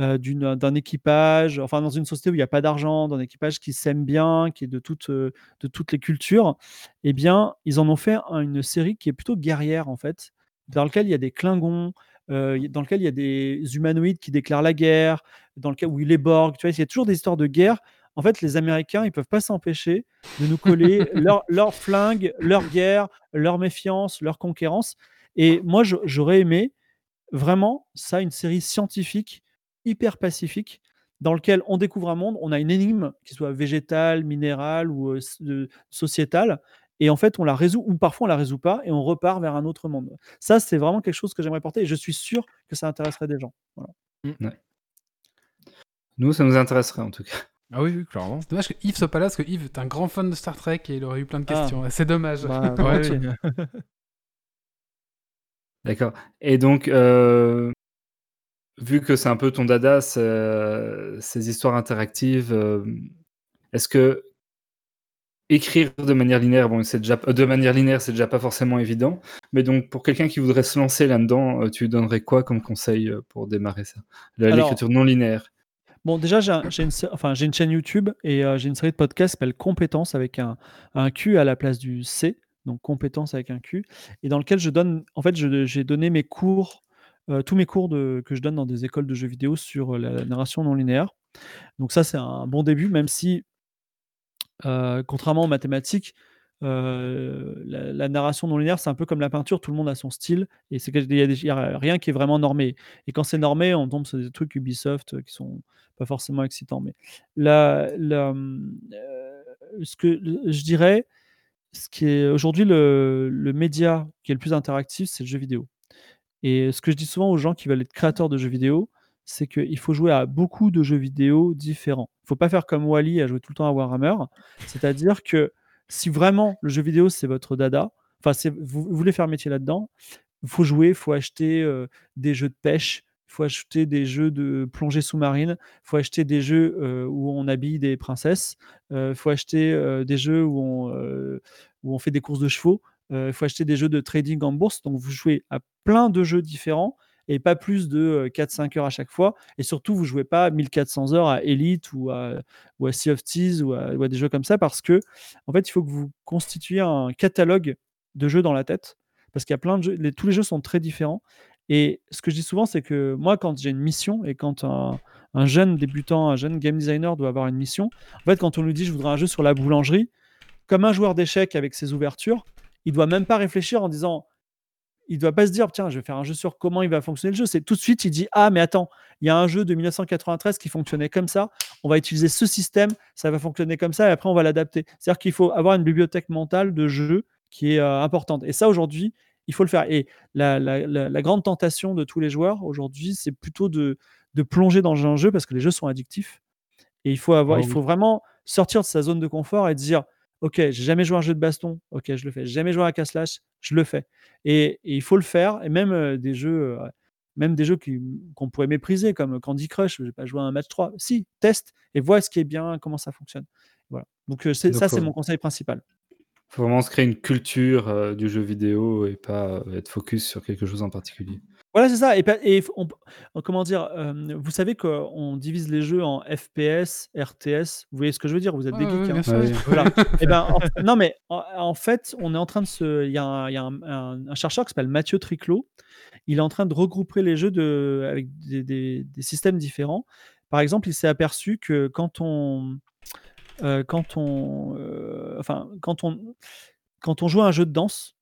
euh, d'un équipage, enfin dans une société où il n'y a pas d'argent, d'un équipage qui s'aime bien, qui est de, toutes euh, de toutes les cultures, eh bien, ils en ont fait un- une série qui est plutôt guerrière, en fait, dans laquelle il y a des Klingons, euh, dans lequel il y a des humanoïdes qui déclarent la guerre, dans lequel où il est Borg, tu vois, il y a toujours des histoires de guerre en fait, les Américains, ils peuvent pas s'empêcher de nous coller leur, leur flingue, leur guerre, leur méfiance, leur conquérance. Et moi, j'aurais aimé vraiment ça, une série scientifique hyper pacifique dans lequel on découvre un monde, on a une énigme qui soit végétale, minérale ou euh, sociétale, et en fait on la résout ou parfois on la résout pas et on repart vers un autre monde. Ça c'est vraiment quelque chose que j'aimerais porter et je suis sûr que ça intéresserait des gens. Voilà. Nous, ça nous intéresserait en tout cas. Ah oui, oui, clairement. C'est dommage que Yves soit pas là parce que Yves est un grand fan de Star Trek et il aurait eu plein de Ah. questions. C'est dommage. Bah, Ouais, volontiers. oui. D'accord. Et donc, euh, vu que c'est un peu ton dada, ce- ces histoires interactives, euh, est-ce que écrire de manière linéaire, bon, c'est déjà de manière linéaire, c'est déjà pas forcément évident, mais donc pour quelqu'un qui voudrait se lancer là-dedans, euh, tu donnerais quoi comme conseil euh, pour démarrer ça, l'écriture non linéaire. Bon, déjà, j'ai un- j'ai une, enfin, chaîne YouTube et euh, j'ai une série de podcasts qui s'appelle Compétences avec un, un Q à la place du C, donc Compétences avec un Q, et dans lequel je donne, en fait, j'ai donné mes cours, euh, tous mes cours de, que je donne dans des écoles de jeux vidéo sur la narration non linéaire. Donc ça, c'est un bon début, même si, contrairement aux mathématiques, la, narration non linéaire, c'est un peu comme la peinture, tout le monde a son style, et il y a rien qui est vraiment normé. Et quand c'est normé, on tombe sur des trucs Ubisoft qui sont pas forcément excitants. Mais la, euh, ce que je dirais, ce qui est aujourd'hui le média qui est le plus interactif, c'est le jeu vidéo. Et ce que je dis souvent aux gens qui veulent être créateurs de jeux vidéo, c'est qu'il faut jouer à beaucoup de jeux vidéo différents. Il ne faut pas faire comme Wally à jouer tout le temps à Warhammer. C'est-à-dire que si vraiment le jeu vidéo c'est votre dada, enfin vous, vous voulez faire métier là-dedans, il faut jouer, il faut acheter euh, des jeux de pêche, il faut acheter des jeux de plongée sous-marine, il faut acheter des jeux euh, où on habille des princesses, il faut acheter euh, des jeux où on, euh, où on fait des courses de chevaux, il faut acheter des jeux de trading en bourse. Donc vous jouez à plein de jeux différents et pas plus de euh, 4-5 heures à chaque fois. Et surtout, vous jouez pas 1400 heures à Elite ou à, Sea of Thieves ou à, des jeux comme ça parce que, en fait, il faut que vous constituiez un catalogue de jeux dans la tête parce qu'il y a plein de jeux, tous les jeux sont très différents. Et ce que je dis souvent, c'est que moi, quand j'ai une mission et quand un, un jeune débutant, un jeune game designer doit avoir une mission, en fait, quand on lui dit je voudrais un jeu sur la boulangerie, comme un joueur d'échecs avec ses ouvertures, il doit même pas réfléchir en disant il doit pas se dire tiens je vais faire un jeu sur comment il va fonctionner le jeu. C'est tout de suite il dit ah mais attends il y a un jeu de 1993 qui fonctionnait comme ça. On va utiliser ce système ça va fonctionner comme ça et après on va l'adapter. C'est à dire qu'il faut avoir une bibliothèque mentale de jeux qui est euh, importante. Et ça aujourd'hui il faut le faire. Et la, la- la- la grande tentation de tous les joueurs aujourd'hui c'est plutôt de, de plonger dans un jeu parce que les jeux sont addictifs. Et il faut avoir Ah il oui. faut vraiment sortir de sa zone de confort et dire ok j'ai jamais joué à un jeu de baston ok je le fais j'ai jamais joué à un slash je le fais et, et il faut le faire. Et même euh, des jeux, euh, même des jeux qu'on pourrait mépriser, comme Candy Crush, je vais pas jouer à un match 3. Si, teste et vois ce qui est bien, comment ça fonctionne. Voilà. Donc euh, Donc, ça, c'est mon conseil principal. faut vraiment se créer une culture du jeu vidéo et pas être focus sur quelque chose en particulier. Voilà, c'est ça. Et, pa- et on- on- comment dire, euh, vous savez qu'on divise les jeux en FPS, RTS. Vous voyez ce que je veux dire? Vous êtes des Ouais, geeks. ouais, hein. bien sûr. Ouais. Voilà. Eh ben, en- non, mais en, en fait, on est en train de se. Il y a un, il y a un- un- un chercheur qui s'appelle Mathieu Triclot. Il est en train de regrouper les jeux de, avec des, des- des systèmes différents. Par exemple, il s'est aperçu que quand on. euh, quand on. euh, enfin, quand on. Quand on joue à un jeu de danse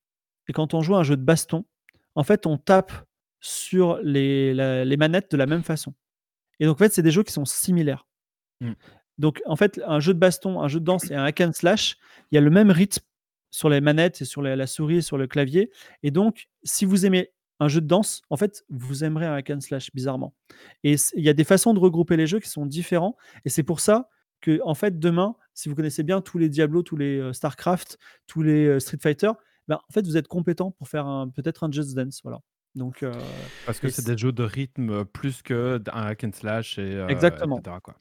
et quand on joue à un jeu de baston, en fait, on tape sur les, la- les manettes de la même façon. Et donc, en fait, c'est des jeux qui sont similaires. Mm. Donc, en fait, un jeu de baston, un jeu de danse et un hack and slash, il y a le même rythme sur les manettes et sur la, la souris et sur le clavier. Et donc, si vous aimez un jeu de danse, en fait, vous aimerez un hack and slash, bizarrement. Et il y a des façons de regrouper les jeux qui sont différents. Et c'est pour ça que, en fait, demain, si vous connaissez bien tous les Diablo, tous les euh, StarCraft, tous les euh, Street Fighter, ben, en fait, vous êtes compétent pour faire peut-être un Just Dance. Voilà. Donc, euh, Parce que c'est des jeux de rythme euh, plus que d'un hack and slash et euh, Exactement. etc., quoi.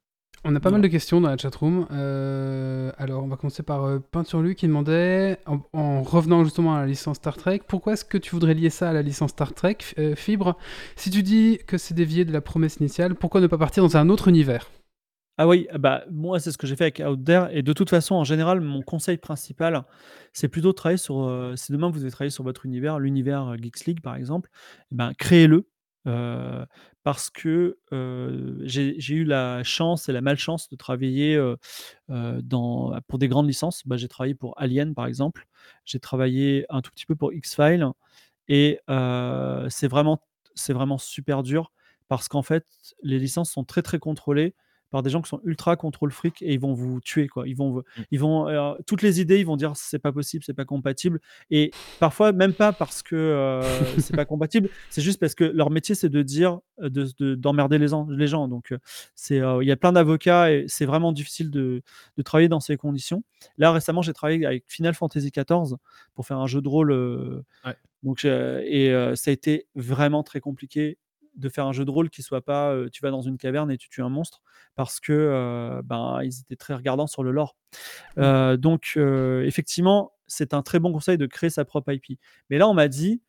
On a pas mal de questions dans la chatroom. Euh, alors, on va commencer par euh, Peinture Lu qui demandait, en, en revenant justement à la licence Star Trek, pourquoi est-ce que tu voudrais lier ça à la licence Star Trek, euh, Fibre? Si tu dis que c'est dévié de la promesse initiale, pourquoi ne pas partir dans un autre univers? Ah oui, bah, moi, c'est ce que j'ai fait avec Out. Et de toute façon, en général, mon conseil principal, c'est plutôt de travailler sur. euh, si demain vous devez travailler sur votre univers, l'univers euh, Geeks League par exemple, eh ben, créez-le. euh, parce que euh, j'ai eu la chance et la malchance de travailler pour des grandes licences. Bah, j'ai travaillé pour Alien, par exemple. J'ai travaillé un tout petit peu pour X-Files. Et c'est vraiment super dur parce qu'en fait, les licences sont très très contrôlées par des gens qui sont ultra contrôle fric et ils vont vous tuer quoi. Ils vont, Mmh. ils vont, euh, toutes les idées, ils vont dire c'est pas possible, c'est pas compatible. Et parfois même pas parce que euh, c'est pas compatible, c'est juste parce que leur métier c'est de dire, euh, de- de- d'emmerder les, gens- les gens. Donc c'est, il y a plein d'avocats et c'est vraiment difficile de, de travailler dans ces conditions. Là récemment, j'ai travaillé avec Final Fantasy XIV pour faire un jeu de rôle. Ouais. donc, et euh, ça a été vraiment très compliqué de faire un jeu de rôle qui soit pas euh, tu vas dans une caverne et tu tues un monstre parce que euh, ben, ils étaient très regardants sur le lore. Euh, donc, effectivement, c'est un très bon conseil de créer sa propre IP. Mais là, on m'a dit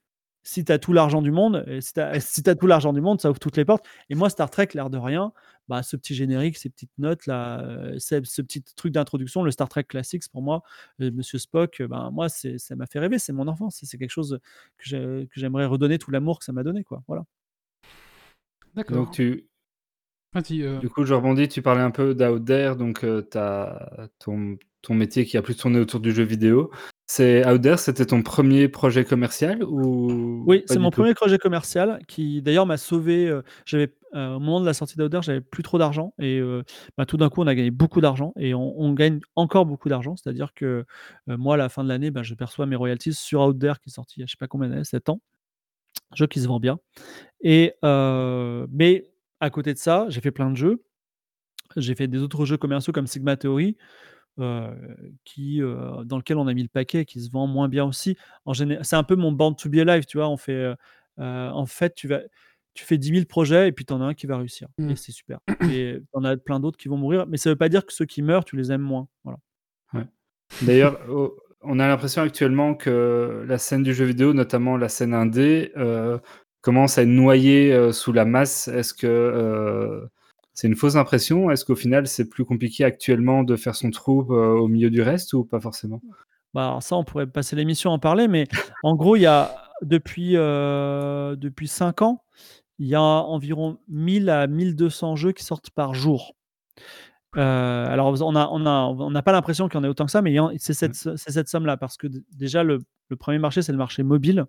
si tu as tout l'argent du monde, et si tu as, si tout l'argent du monde, ça ouvre toutes les portes. Et moi, Star Trek, l'air de rien, bah, ce petit générique, ces petites notes, là, ce, ce petit truc d'introduction, le Star Trek Classics, pour moi, Monsieur Spock, ben, moi, c'est, ça m'a fait rêver. C'est mon enfance. C'est, quelque chose que j'aimerais redonner tout l'amour que ça m'a donné. Quoi. Voilà. D'accord. Donc tu, Vas-y, euh, du coup, je rebondis, tu parlais un peu d'Out There, donc tu as ton, ton métier qui a plus tourné autour du jeu vidéo. C'est Out There, c'était ton premier projet commercial ou Oui, c'est mon tout? premier projet commercial qui d'ailleurs m'a sauvé. euh, j'avais, euh, au moment de la sortie d'Outer, j'avais plus trop d'argent et euh, bah, tout d'un coup, on a gagné beaucoup d'argent et on, on gagne encore beaucoup d'argent. C'est-à-dire que euh, moi, à la fin de l'année, bah, je perçois mes royalties sur Out There qui est sorti il y a je sais pas combien d'années, 7 ans. Jeu qui se vend bien. Et, euh, mais à côté de ça, j'ai fait plein de jeux. J'ai fait des autres jeux commerciaux comme Sigma Theory, euh, qui, euh, dans lequel on a mis le paquet, qui se vend moins bien aussi. C'est un peu mon Born to be alive, tu vois. On fait, en fait, tu, vas, tu fais 10 000 projets et puis tu en as un qui va réussir. Mm. Et c'est super. Et tu en as plein d'autres qui vont mourir. Mais ça veut pas dire que ceux qui meurent, tu les aimes moins. Voilà. D'ailleurs, on a l'impression actuellement que la scène du jeu vidéo, notamment la scène indé, euh, commence à être noyée euh, sous la masse. Est-ce que euh, c'est une fausse impression Est-ce qu'au final, c'est plus compliqué actuellement de faire son trou euh, au milieu du reste ou pas forcément? Bah, ça, on pourrait passer l'émission à en parler, mais en gros, il y a depuis, depuis 5 ans, il y a environ 1000 à 1200 jeux qui sortent par jour. Euh, alors, on n'a on a, on pas l'impression qu'il y en ait autant que ça, mais c'est cette, c'est cette somme-là, parce que déjà, le, le premier marché, c'est le marché mobile,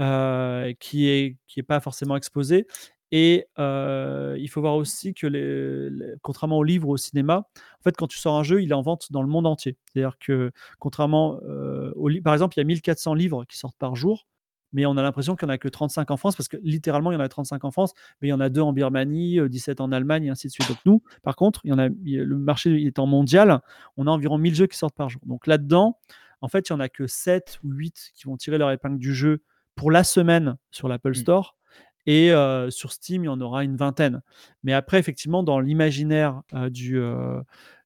euh, qui est, qui est pas forcément exposé. Et euh, il faut voir aussi que, les, les- contrairement aux livres ou au cinéma, en fait, quand tu sors un jeu, il est en vente dans le monde entier. C'est-à-dire que, contrairement au par exemple, il y a 1400 livres qui sortent par jour, mais on a l'impression qu'il n'y en a que 35 en France, parce que littéralement, il y en a 35 en France, mais il y en a deux en Birmanie, euh, 17 en Allemagne, et ainsi de suite. Donc nous, par contre, il y en a- le marché étant mondial, on a environ 1000 jeux qui sortent par jour. Donc là-dedans, en fait, il n'y en a que 7 ou 8 qui vont tirer leur épingle du jeu pour la semaine sur l'Apple Store. Et euh, sur Steam, il y en aura une vingtaine. Mais après, effectivement, dans l'imaginaire euh, du, euh,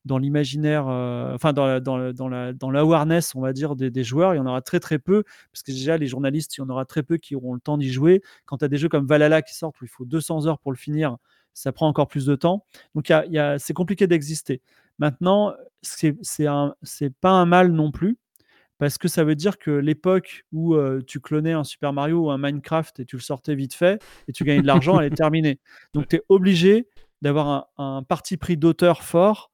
dans l'imaginaire, euh, enfin dans la, dans, la, dans, la, dans l'awareness, on va dire, des, des joueurs, il y en aura très très peu, parce que déjà les journalistes, il y en aura très peu qui auront le temps d'y jouer. Quand tu as des jeux comme Valhalla qui sortent où il faut 200 heures pour le finir, ça prend encore plus de temps. Donc y a- y a- c'est compliqué d'exister. Maintenant, c'est c'est un- c'est pas un mal non plus. Parce que ça veut dire que l'époque où euh, tu clonais un Super Mario ou un Minecraft et tu le sortais vite fait et tu gagnais de l'argent, elle est terminée. Donc tu es obligé d'avoir un, un parti pris d'auteur fort,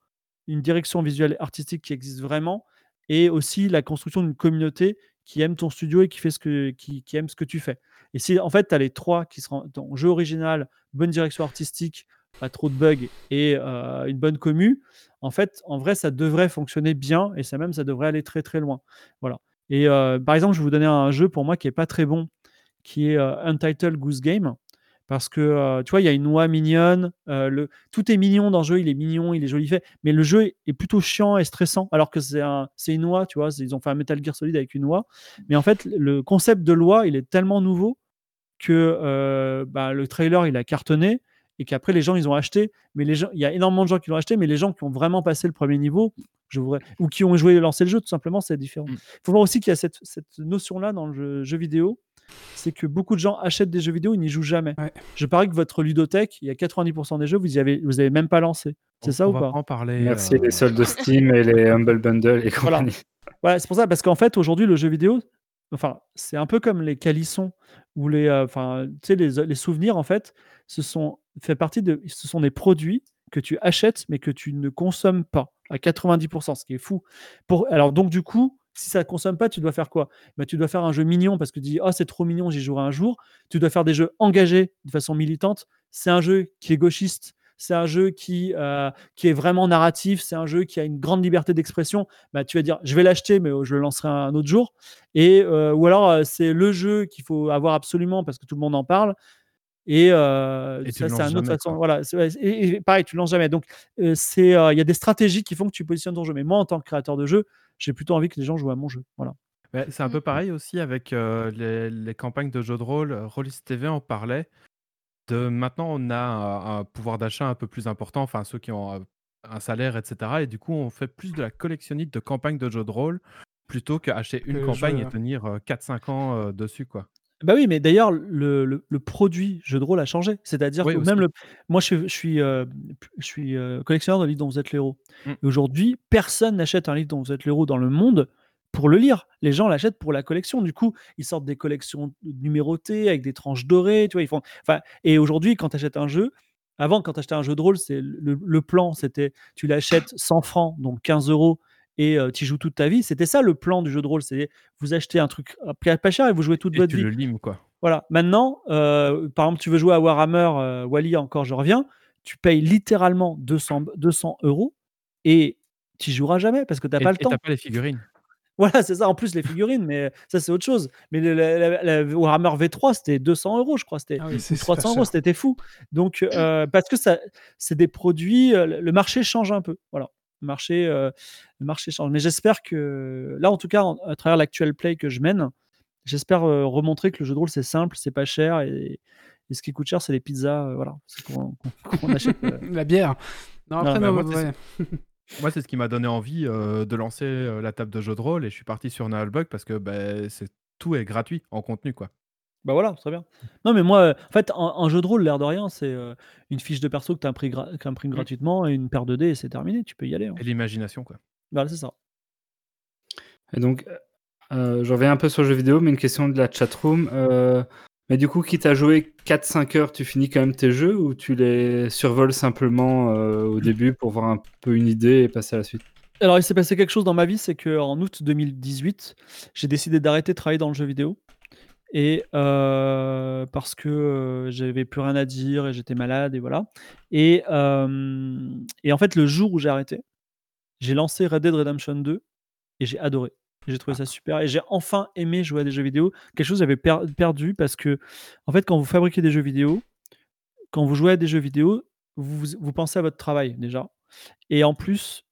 une direction visuelle artistique qui existe vraiment, et aussi la construction d'une communauté qui aime ton studio et qui, fait ce que, qui, aime ce que tu fais. Et si en fait tu as les trois qui seront ton jeu original, bonne direction artistique, pas trop de bugs et euh, une bonne commu, en fait, en vrai, ça devrait fonctionner bien et ça même, ça devrait aller très très loin. Voilà. Et euh, par exemple, je vais vous donner un jeu pour moi qui est pas très bon, qui est euh, Untitled Goose Game. Parce que euh, tu vois, il y a une noix mignonne, euh, le... tout est mignon dans le jeu, il est mignon, il est joli fait, mais le jeu est plutôt chiant et stressant, alors que c'est un... une noix, tu vois, ils ont fait un Metal Gear Solid avec une noix. Mais en fait, le concept de loi, il est tellement nouveau que euh, bah, le trailer, il a cartonné et qu'après, les gens, ils ont acheté. Mais les gens, il y a énormément de gens qui l'ont acheté, mais les gens qui ont vraiment passé le premier niveau, je voudrais, ou qui ont joué et lancé le jeu, tout simplement, c'est différent. Il faut voir aussi qu'il y a cette, cette notion-là dans le jeu, jeu vidéo, c'est que beaucoup de gens achètent des jeux vidéo, ils n'y jouent jamais. Ouais. Je parie que votre ludothèque, il y a 90% des jeux, vous y avez, vous avez même pas lancé. C'est ça on ou va pas? en parler. Merci euh, les soldes de Steam et les Humble Bundle et compagnie. Voilà, c'est pour ça, parce qu'en fait, aujourd'hui, le jeu vidéo, enfin, c'est un peu comme les calissons ou les, euh, enfin, tu sais, les, les souvenirs, en fait, ce sont, fait partie de, ce sont des produits que tu achètes, mais que tu ne consommes pas à 90%, ce qui est fou. Pour, alors, donc, du coup, si ça ne consomme pas, tu dois faire quoi? Bah, Tu dois faire un jeu mignon parce que tu dis, oh, c'est trop mignon, j'y jouerai un jour. Tu dois faire des jeux engagés de façon militante. C'est un jeu qui est gauchiste. C'est un jeu qui, euh, qui est vraiment narratif. C'est un jeu qui a une grande liberté d'expression. Bah, tu vas dire, je vais l'acheter, mais euh, je le lancerai un autre jour. Et, euh, ou alors, euh, c'est le jeu qu'il faut avoir absolument parce que tout le monde en parle. Et, euh, ça, c'est une autre jamais, façon. Voilà, et, et pareil, tu lances jamais. Donc, euh, euh, il y a des stratégies qui font que tu positionnes ton jeu. Mais moi, en tant que créateur de jeu, j'ai plutôt envie que les gens jouent à mon jeu. Voilà. Ouais, c'est un peu pareil aussi avec euh, les, les campagnes de jeux de rôle. Euh, Rollis TV en parlait. De maintenant, on a un, un pouvoir d'achat un peu plus important, enfin ceux qui ont euh, un salaire, etc. Et du coup, on fait plus de la collectionnite de campagnes de jeux de rôle plutôt qu'acheter une campagne jeu, et ouais. tenir euh, 4-5 ans euh, dessus, quoi. Bah oui, mais d'ailleurs, le, le- le produit jeu de rôle a changé. C'est-à-dire Oui, que aussi. même le. Moi, je, suis- je suis, euh, je suis euh, collectionneur de livres dont vous êtes le héros. Mm. Et aujourd'hui, personne n'achète un livre dont vous êtes le héros dans le monde pour le lire. Les gens l'achètent pour la collection. Du coup, ils sortent des collections numérotées avec des tranches dorées. Tu vois, ils font. Enfin, et aujourd'hui, quand tu achètes un jeu, avant, quand tu achetais un jeu de rôle, c'est le, le plan, c'était tu l'achètes 100 francs, donc 15 euros, et tu joues toute ta vie. C'était ça le plan du jeu de rôle. C'est vous achetez un truc à prix pas cher et vous jouez toute Et votre tu vie. le limes, quoi. Voilà. Maintenant, euh, par exemple, tu veux jouer à Warhammer, euh, Wally, encore, je reviens. Tu payes littéralement 200, 200 euros et tu joueras jamais parce que tu n'as Et pas le et temps. t'as pas les figurines. Voilà, c'est ça. En plus, les figurines, mais ça, c'est autre chose. Mais le- la, la- la Warhammer V3, c'était 200 euros, je crois. C'était Ah oui, ou c'est c'est 300 pas euros, c'était fou. Donc, euh, parce que ça, c'est des produits, euh, le le marché change un peu. Voilà. Le marché, euh, le marché change. Mais j'espère que, là, en tout cas, en- à travers l'actuel play que je mène, j'espère euh, remontrer que le jeu de rôle, c'est simple, c'est pas cher. Et, et ce qui coûte cher, c'est les pizzas. euh, voilà. C'est qu'on achète. euh. La bière. Non, Non, après, bah, non, moi, c'est- ouais. Moi, c'est ce qui m'a donné envie euh, de lancer euh, la table de jeu de rôle et je suis parti sur Nullbug parce que bah, c'est tout est gratuit en contenu, quoi. Bah voilà, très bien. Non, mais moi, euh, en fait, un, un jeu de rôle, l'air de rien, c'est euh, une fiche de perso que tu imprimes, gratuitement et une paire de dés et c'est terminé. Tu peux y aller. hein. Et l'imagination, quoi. Voilà, c'est ça. Et donc, euh, je reviens un peu sur le jeu vidéo, mais une question de la chatroom. Euh, mais du coup, quitte à jouer 4-5 heures, tu finis quand même tes jeux ou tu les survoles simplement euh, au début pour voir un peu une idée et passer à la suite? Alors, il s'est passé quelque chose dans ma vie, c'est qu'en août 2018, j'ai décidé d'arrêter de travailler dans le jeu vidéo. Et euh, parce que euh, j'avais plus rien à dire et j'étais malade et voilà. Et, euh, et en fait, le jour où j'ai arrêté, j'ai lancé Red Dead Redemption 2 et j'ai adoré. J'ai trouvé ça super et j'ai enfin aimé jouer à des jeux vidéo. Quelque chose que j'avais per- perdu parce que, en fait, quand vous fabriquez des jeux vidéo, quand vous jouez à des jeux vidéo, vous, vous pensez à votre travail déjà. Et en plus,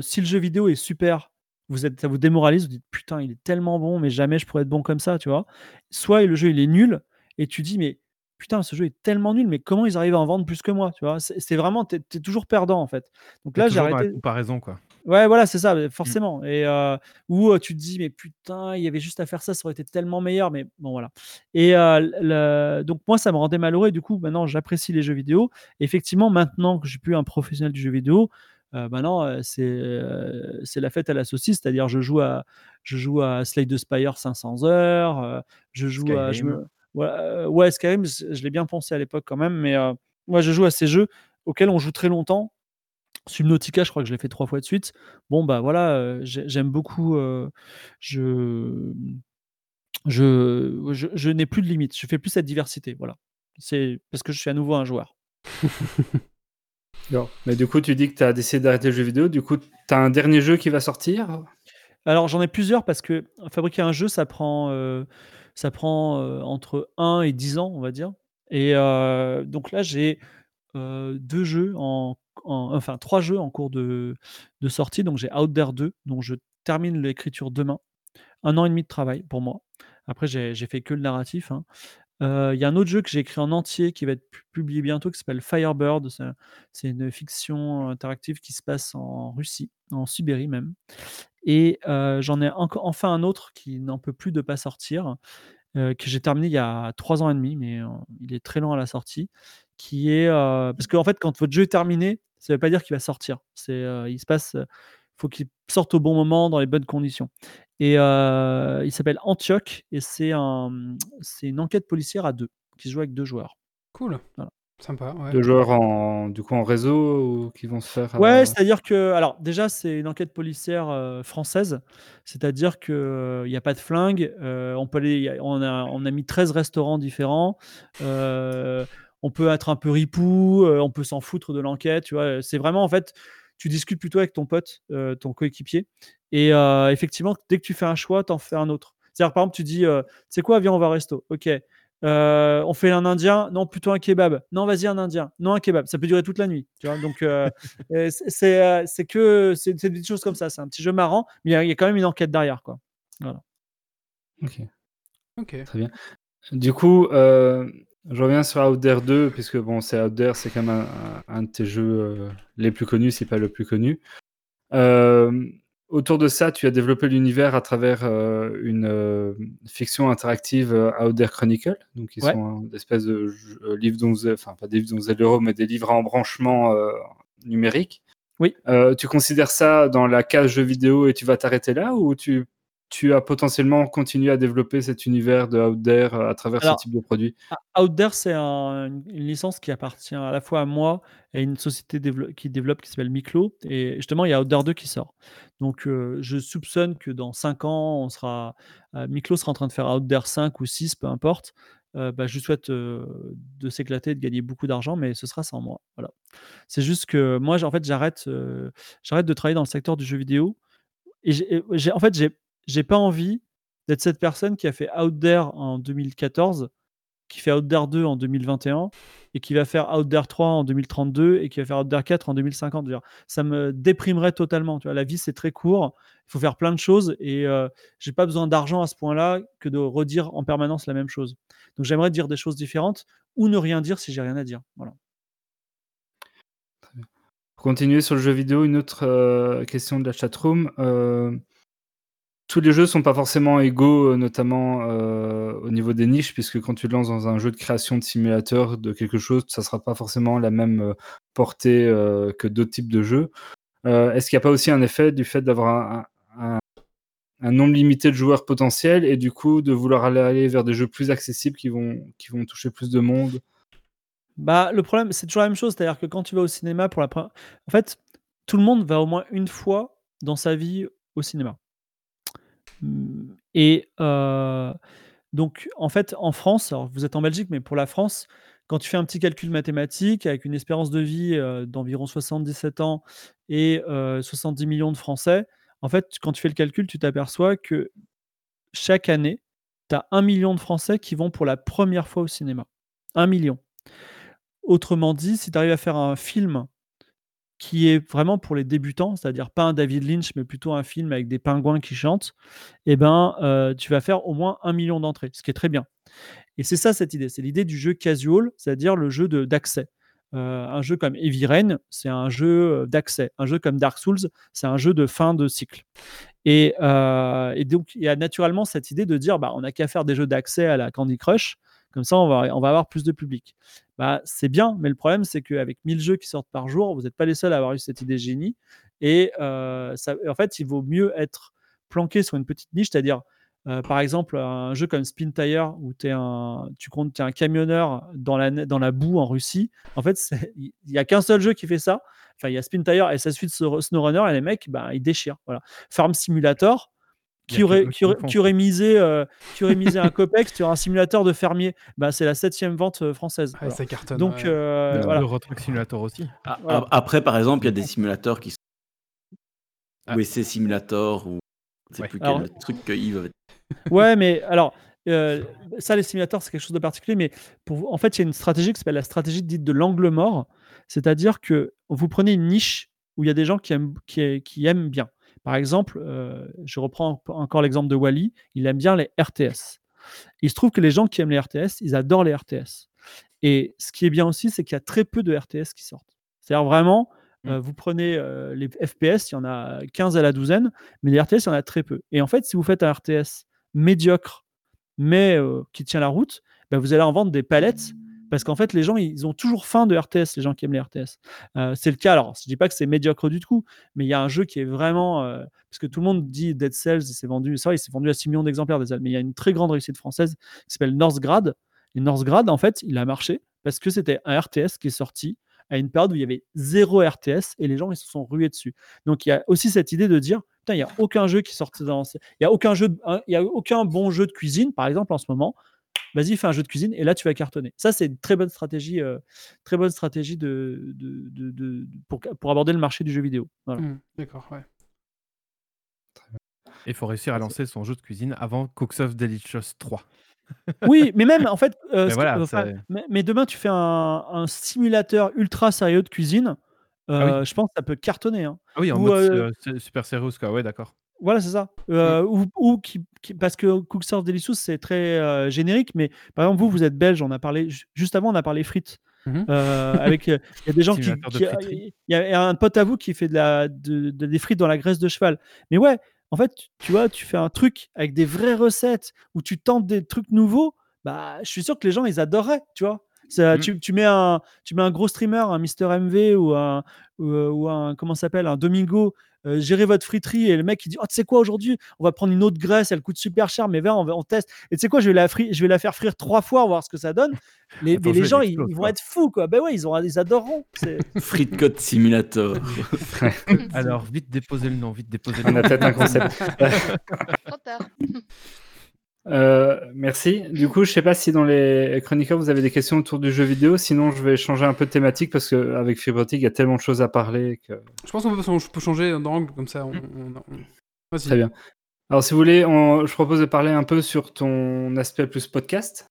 si le jeu vidéo est super, vous êtes, ça vous démoralise, vous dites putain, il est tellement bon, mais jamais je pourrais être bon comme ça, tu vois. Soit le jeu il est nul et tu dis mais putain, ce jeu est tellement nul, mais comment ils arrivent à en vendre plus que moi, tu vois? C'est vraiment, t'es es toujours perdant en fait. Donc là, j'ai dans la arrêté. comparaison, quoi. Ouais, voilà, c'est ça, mais forcément. Et euh, où euh, tu te dis, mais putain, il y avait juste à faire ça, ça aurait été tellement meilleur. Mais bon, voilà. Et euh, le- donc, moi, ça me rendait malheureux. Et du coup, maintenant, j'apprécie les jeux vidéo. effectivement, maintenant que je suis plus un professionnel du jeu vidéo, maintenant, euh, c'est euh, c'est la fête à la saucisse. C'est-à-dire, je joue à, je joue à Slay the Spire 500 heures. euh, je joue à. Je me, ouais, euh, ouais, Skyrim, je je l'ai bien pensé à l'époque quand même. Mais euh, moi, je joue à ces jeux auxquels on joue très longtemps. Subnautica, je crois que je l'ai fait trois fois de suite. Bon, bah voilà, euh, j'ai- j'aime beaucoup. euh, je je, je, je n'ai plus de limite. Je fais plus cette diversité. Voilà. C'est parce que je suis à nouveau un joueur. Mais du coup, tu dis que tu as décidé d'arrêter le jeu vidéo. Du coup, tu as un dernier jeu qui va sortir? Alors j'en ai plusieurs parce que fabriquer un jeu, ça prend, euh, ça prend euh, entre 1 et 10 ans, on va dire. Et euh, donc là, j'ai deux jeux en, en- enfin trois jeux en cours de, de sortie. Donc j'ai Out There 2, dont je termine l'écriture demain. Un an et demi de travail pour moi. Après, j'ai j'ai fait que le narratif. hein. Euh, Il y a un autre jeu que j'ai écrit en entier qui va être pu- publié bientôt qui s'appelle Firebird. C'est une fiction interactive qui se passe en Russie, en Sibérie même. Et euh, j'en ai enfin un autre qui n'en peut plus de pas sortir, euh, que j'ai terminé il y a trois ans et demi, mais il est très lent à la sortie. Qui est parce qu'en fait, quand votre jeu est terminé, ça ne veut pas dire qu'il va sortir. C'est, il se passe, faut qu'il sorte au bon moment, dans les bonnes conditions. Et euh, il s'appelle Antioch et c'est un, c'est une enquête policière à deux qui se joue avec deux joueurs. Cool. Voilà. Sympa, ouais. Deux joueurs en, du coup, en réseau ou qui vont se faire. Ouais, euh, c'est-à-dire que, alors déjà, c'est une enquête policière euh, française, c'est-à-dire qu'il n'y a pas de flingue, euh, on, peut aller, on, a, on a mis 13 restaurants différents, euh, on peut être un peu ripou, euh, on peut s'en foutre de l'enquête, tu vois, c'est vraiment en fait, tu discutes plutôt avec ton pote, euh, ton coéquipier, et euh, effectivement, dès que tu fais un choix, t'en fais un autre. C'est-à-dire, par exemple, tu dis, euh, c'est quoi, viens, on va au resto, ok. Euh, on fait un indien, non plutôt un kebab. Non, vas-y un indien. Non un kebab. Ça peut durer toute la nuit. Tu vois donc c'est- c'est que c'est c'est des choses comme ça. C'est un petit jeu marrant, mais il y, a- il y a quand même une enquête derrière quoi. Ok, Ok. très bien. Du coup, euh, je reviens sur Outdare 2, puisque bon, c'est Outdare, c'est quand même un, de tes jeux euh, les plus connus, si pas le plus connu. Euh, autour de ça, tu as développé l'univers à travers euh, une euh, fiction interactive Outdare Chronicle, donc qui Ouais. sont des espèces de jeux- livres enfin pas des livres êtes l'euro, mais des livres à embranchement numérique. Oui. Tu considères ça dans la case jeu vidéo et tu vas t'arrêter là, ou tu tu as potentiellement continué à développer cet univers de Outdare euh, à travers Alors, ce type de produit? Ah, Outdare, c'est un- une licence qui appartient à la fois à moi et à une société qui développe qui s'appelle Miklo. Et justement, il y a Outdare 2 qui sort. Donc, euh, je soupçonne que dans 5 ans, on sera, euh, Miklo sera en train de faire Outdare 5 ou 6, peu importe. Euh, bah, je lui souhaite euh, de s'éclater, de gagner beaucoup d'argent, mais ce sera sans moi. Voilà. C'est juste que moi, en fait, j'arrête, euh, j'arrête de travailler dans le secteur du jeu vidéo. Et j'ai, et j'ai- en fait, j'ai, j'ai pas envie d'être cette personne qui a fait Outdare en 2014 qui fait Outdare 2 en 2021 et qui va faire Outdare 3 en 2032 et qui va faire Outdare 4 en 2050. Je veux dire, Ça me déprimerait totalement. Tu vois, la vie, c'est très court. Il faut faire plein de choses et euh, j'ai pas besoin d'argent à ce point-là que de redire en permanence la même chose. Donc j'aimerais dire des choses différentes ou ne rien dire si j'ai rien à dire. Voilà. Pour continuer sur le jeu vidéo, une autre euh, question de la chatroom. Euh, tous les jeux sont pas forcément égaux, euh, notamment euh, au niveau des niches, puisque quand tu te lances dans un jeu de création de simulateur de quelque chose, ça sera pas forcément la même euh, portée que d'autres types de jeux. Est-ce qu'il n'y a pas aussi un effet du fait d'avoir un, nombre limité de joueurs potentiels et du coup de vouloir aller, aller vers des jeux plus accessibles qui vont, qui vont toucher plus de monde? Bah, le problème, c'est toujours la même chose. C'est-à-dire que quand tu vas au cinéma pour la première. En fait, tout le monde va au moins une fois dans sa vie au cinéma. Et euh, donc, en fait, en France, alors vous êtes en Belgique, mais pour la France, quand tu fais un petit calcul mathématique avec une espérance de vie euh, d'environ 77 ans et euh, 70 millions de Français, en fait, quand tu fais le calcul, tu t'aperçois que chaque année, tu as un million de Français qui vont pour la première fois au cinéma. Un million. Autrement dit, si tu arrives à faire un film qui est vraiment pour les débutants, c'est-à-dire pas un David Lynch, mais plutôt un film avec des pingouins qui chantent, eh ben, euh, tu vas faire au moins un million d'entrées, ce qui est très bien. Et c'est ça cette idée, c'est l'idée du jeu casual, c'est-à-dire le jeu d'accès. Euh, un jeu comme Heavy Rain, c'est un jeu euh, d'accès. Un jeu comme Dark Souls, c'est un jeu de fin de cycle. Et, et donc, il y a naturellement cette idée de dire, bah, on n'a qu'à faire des jeux d'accès à la Candy Crush, comme ça, on va, avoir plus de public. Bah, c'est bien, mais le problème, c'est qu'avec 1000 jeux qui sortent par jour, vous n'êtes pas les seuls à avoir eu cette idée génie. Et euh, en fait, il vaut mieux être planqué sur une petite niche, c'est-à-dire, euh, par exemple, un jeu comme Spin Tire, où tu comptes, es un camionneur dans la, boue en Russie. En fait, il n'y a qu'un seul jeu qui fait ça. Enfin, il y a Spin Tire et sa suite Snow- SnowRunner, et les mecs, bah, ils déchirent. Farm Simulator, qui que aurait, eux qui, qui le aurait, font, qui aurait misé, euh, qui aurait misé un copex sur un simulateur de fermier, bah, c'est la septième vente euh, française. Ouais, ça cartonne. Donc, ouais. euh, Le voilà. Truck Simulator aussi. Voilà. Après, par exemple, il y a des simulateurs qui sont. Ah. Ou essai simulator, ou. Sais Ouais. plus Alors- quel truc que Yves avait. Ouais, mais alors, euh, ça, les simulateurs, c'est quelque chose de particulier, mais pour vous, en fait, il y a une stratégie qui s'appelle la stratégie dite de l'angle mort, c'est-à-dire que vous prenez une niche où il y a des gens qui aiment, qui, qui aiment bien. Par exemple, euh, je reprends encore l'exemple de Wally, il aime bien les RTS. Il se trouve que les gens qui aiment les RTS, ils adorent les RTS. Et ce qui est bien aussi, c'est qu'il y a très peu de RTS qui sortent. C'est-à-dire vraiment, euh, vous prenez euh, les FPS, il y en a 15 à la douzaine, mais les RTS, il y en a très peu. Et en fait, si vous faites un RTS médiocre, mais euh, qui tient la route, bah, vous allez en vendre des palettes Parce qu'en fait, les gens, ils ont toujours faim de RTS, les gens qui aiment les RTS. Euh, c'est le cas, alors je dis pas que c'est médiocre du tout, mais il y a un jeu qui est vraiment. euh, parce que tout le monde dit Dead Cells, il s'est vendu, ça, il s'est vendu à 6 millions d'exemplaires, mais il y a une très grande réussite française qui s'appelle Northgrad. Et Northgrad, en fait, il a marché parce que c'était un RTS qui est sorti à une période où il y avait zéro RTS et les gens ils se sont rués dessus. Donc il y a aussi cette idée de dire putain, il n'y a aucun jeu qui sortait dans. Il n'y a, hein, il y a aucun bon jeu de cuisine, par exemple, en ce moment. Vas-y, fais un jeu de cuisine et là tu vas cartonner. Ça, c'est une très bonne stratégie, euh, très bonne stratégie de, de- de- de- pour, pour aborder le marché du jeu vidéo. Voilà. Hmm, D'accord, ouais. Il faut réussir à lancer son jeu de cuisine avant Cooks of Delicious 3. Oui, mais même en fait, euh, Mais que- voilà, enfin, mais, mais demain tu fais un, un simulateur ultra sérieux de cuisine. Ah oui. euh, Je pense que ça peut cartonner. hein. Ah oui, en Ou, mode euh, su- super sérieux, quoi. Ouais, d'accord. Voilà, c'est ça. Euh, ou, ou qui, qui- parce que Cooks of Delicious, c'est très euh, générique, mais par exemple, vous, vous êtes belge, on a parlé, ju- juste avant, on a parlé frites. Mhm. Euh, avec, il y a des gens qui. Il y a un pote à vous qui fait de la, de- de- des frites dans la graisse de cheval. Mais ouais, en fait, tu- vois, tu fais un truc avec des vraies recettes où tu tentes des trucs nouveaux, bah, je suis sûr que les gens, ils adoreraient, tu vois. Ça, Mhm. tu, tu mets un, tu mets un gros streamer, un Mister MV ou un, ou, ou un comment s'appelle, un Domingo, euh, gérez votre friterie et le mec il dit, oh, tu sais quoi, aujourd'hui, on va prendre une autre graisse, elle coûte super cher, mais viens, on, va- on teste. Et tu sais quoi, je vais, la fri- je vais la faire frire trois fois, voir ce que ça donne. Les, Attends, mais les gens, ils, vont être fous, quoi. Ben ouais, ils, ont, ils adoreront. Frite Code Simulator. Alors, vite déposer le nom, vite déposer le On nom. a peut-être un concept. Trop tard. Euh, merci. Du coup, je sais pas si dans les chroniqueurs vous avez des questions autour du jeu vidéo. Sinon, je vais changer un peu de thématique parce qu'avec Fibrotic, il y a tellement de choses à parler que Je pense qu'on peut, changer d'angle comme ça. On, on- on- Vas-y. très bien. Alors, si vous voulez, on- je propose de parler un peu sur ton aspect plus podcast.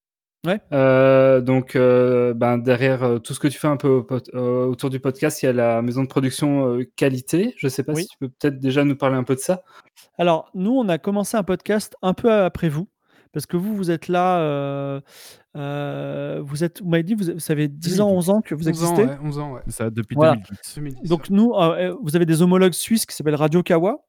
Ouais. Euh, donc, euh, ben, derrière euh, tout ce que tu fais un peu euh, autour du podcast, il y a la maison de production euh, qualité. Je sais pas Oui. si tu peux peut-être déjà nous parler un peu de ça. Alors, nous, on a commencé un podcast un peu après vous, parce que vous, vous êtes là, euh, euh, vous êtes, vous m'avez dit, vous, vous avez 10 ans, 11 ans que vous 11 ans, existez. ouais, 11 ans, ouais. Ça depuis Voilà. 2010. 2010, Donc nous, euh, vous avez des homologues suisses qui s'appellent Radio Kawa.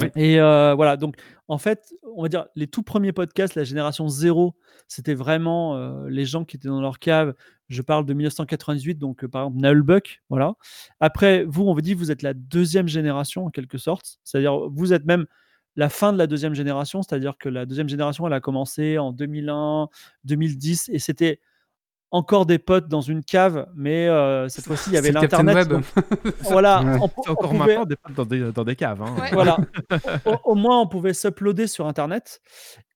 Oui. Et euh, voilà, donc en fait, on va dire les tout premiers podcasts, la génération zéro, c'était vraiment euh, les gens qui étaient dans leur cave. Je parle de 1998, donc euh, par exemple Nullbuck, voilà. Après, vous, on vous dit, vous êtes la deuxième génération en quelque sorte, c'est-à-dire vous êtes même la fin de la deuxième génération, c'est-à-dire que la deuxième génération, elle a commencé en 2001, 2010, et c'était encore des potes dans une cave, mais euh, cette fois-ci, il y avait l'internet. Donc, Voilà, Ouais. on, encore pouvait- maintenant des potes dans des, dans des caves. hein. Ouais. voilà. au, au moins, on pouvait s'uploader sur Internet.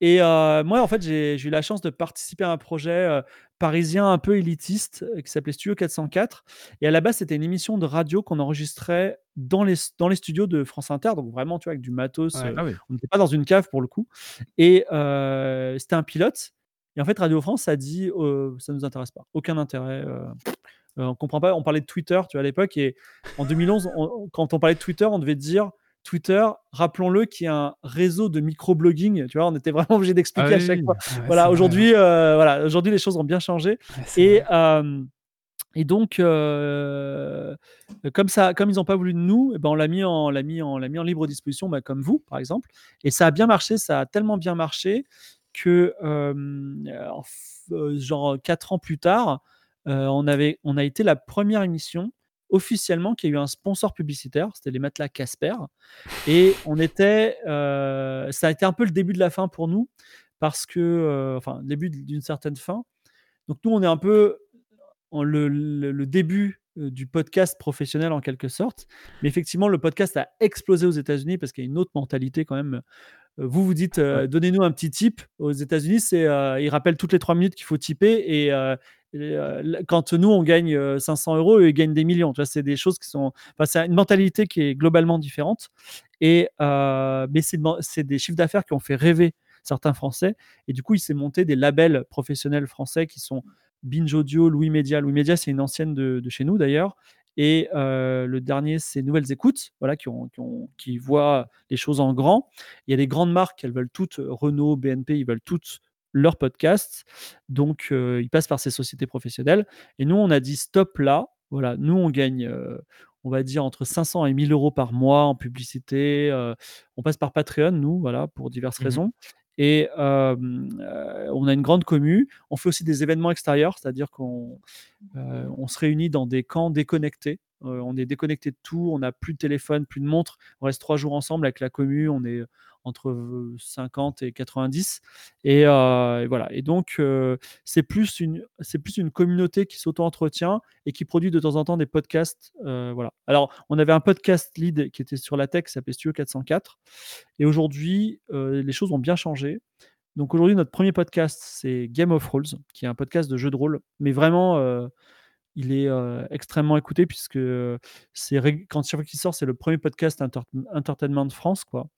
Et euh, moi, en fait, j'ai eu la chance de participer à un projet euh, parisien un peu élitiste qui s'appelait Studio 404. Et à la base, c'était une émission de radio qu'on enregistrait dans les, dans les studios de France Inter. Donc vraiment, tu vois, avec du matos. Ouais. euh, Ah oui. on n'était pas dans une cave pour le coup. Et euh, c'était un pilote. Et en fait, Radio France a dit euh, ça ne nous intéresse pas. Aucun intérêt. euh, on comprend pas. On parlait de Twitter, tu vois, à l'époque. Et en 2011, on- quand on parlait de Twitter, on devait dire Twitter, rappelons-le, qui est un réseau de microblogging. Tu vois, on était vraiment obligé d'expliquer Ah à oui, chaque fois. Ouais, Voilà, aujourd'hui, euh, voilà, aujourd'hui, les choses ont bien changé. Ouais, c'est Et, euh, et donc, euh, comme, ça, comme ils n'ont pas voulu de nous, eh ben on l'a mis, en- l'a mis, en- on l'a mis en libre disposition, bah, comme vous, par exemple. Et ça a bien marché, ça a tellement bien marché que, genre, quatre ans plus tard, on, avait, on a été la première émission officiellement qui a eu un sponsor publicitaire, c'était les matelas Casper. Et on était, ça a été un peu le début de la fin pour nous, parce que, enfin, début d'une certaine fin. Donc nous, on est un peu le, début du podcast professionnel en quelque sorte. Mais effectivement, le podcast a explosé aux États-Unis parce qu'il y a une autre mentalité quand même. Vous vous dites, euh, donnez-nous un petit tip. Aux États-Unis, c'est, euh, ils rappellent toutes les trois minutes qu'il faut tiper. Et, euh, et, euh, quand nous, on gagne euh, 500 euros, eux, ils gagnent des millions. Tu vois, c'est des choses qui sont. Enfin, c'est une mentalité qui est globalement différente. Et, mais c'est, de- c'est des chiffres d'affaires qui ont fait rêver certains Français. Et du coup, il s'est monté des labels professionnels français qui sont Binge Audio, Louis Média. Louis Média, c'est une ancienne de, de chez nous d'ailleurs. Et euh, le dernier, c'est Nouvelles Écoutes, voilà, qui, ont, qui, ont- qui voient les choses en grand. Il y a des grandes marques, elles veulent toutes, Renault, BNP, ils veulent toutes leur podcast. Donc, euh, ils passent par ces sociétés professionnelles. Et nous, on a dit stop là. Voilà, nous, on gagne, euh, on va dire, entre 500 et 1000 euros par mois en publicité. on passe par Patreon, nous, voilà, pour diverses Mhm. raisons. Et on a une grande commu. On fait aussi des événements extérieurs, c'est-à-dire qu'on on se réunit dans des camps déconnectés. On est déconnecté de tout, on n'a plus de téléphone, plus de montre. On reste trois jours ensemble avec la commu. On est entre euh, 50 et 90. Et, et voilà. Et donc, c'est plus une, plus une communauté qui s'auto-entretient et qui produit de temps en temps des podcasts. voilà. Alors, on avait un podcast lead qui était sur la tech, qui s'appelait Studio 404. Et aujourd'hui, les choses ont bien changé. Donc aujourd'hui, notre premier podcast, c'est Game of Rolls, qui est un podcast de jeu de rôle. Mais vraiment, il est extrêmement écouté puisque c'est quand chaque sort, c'est le premier podcast enter- entertainment de France, quoi.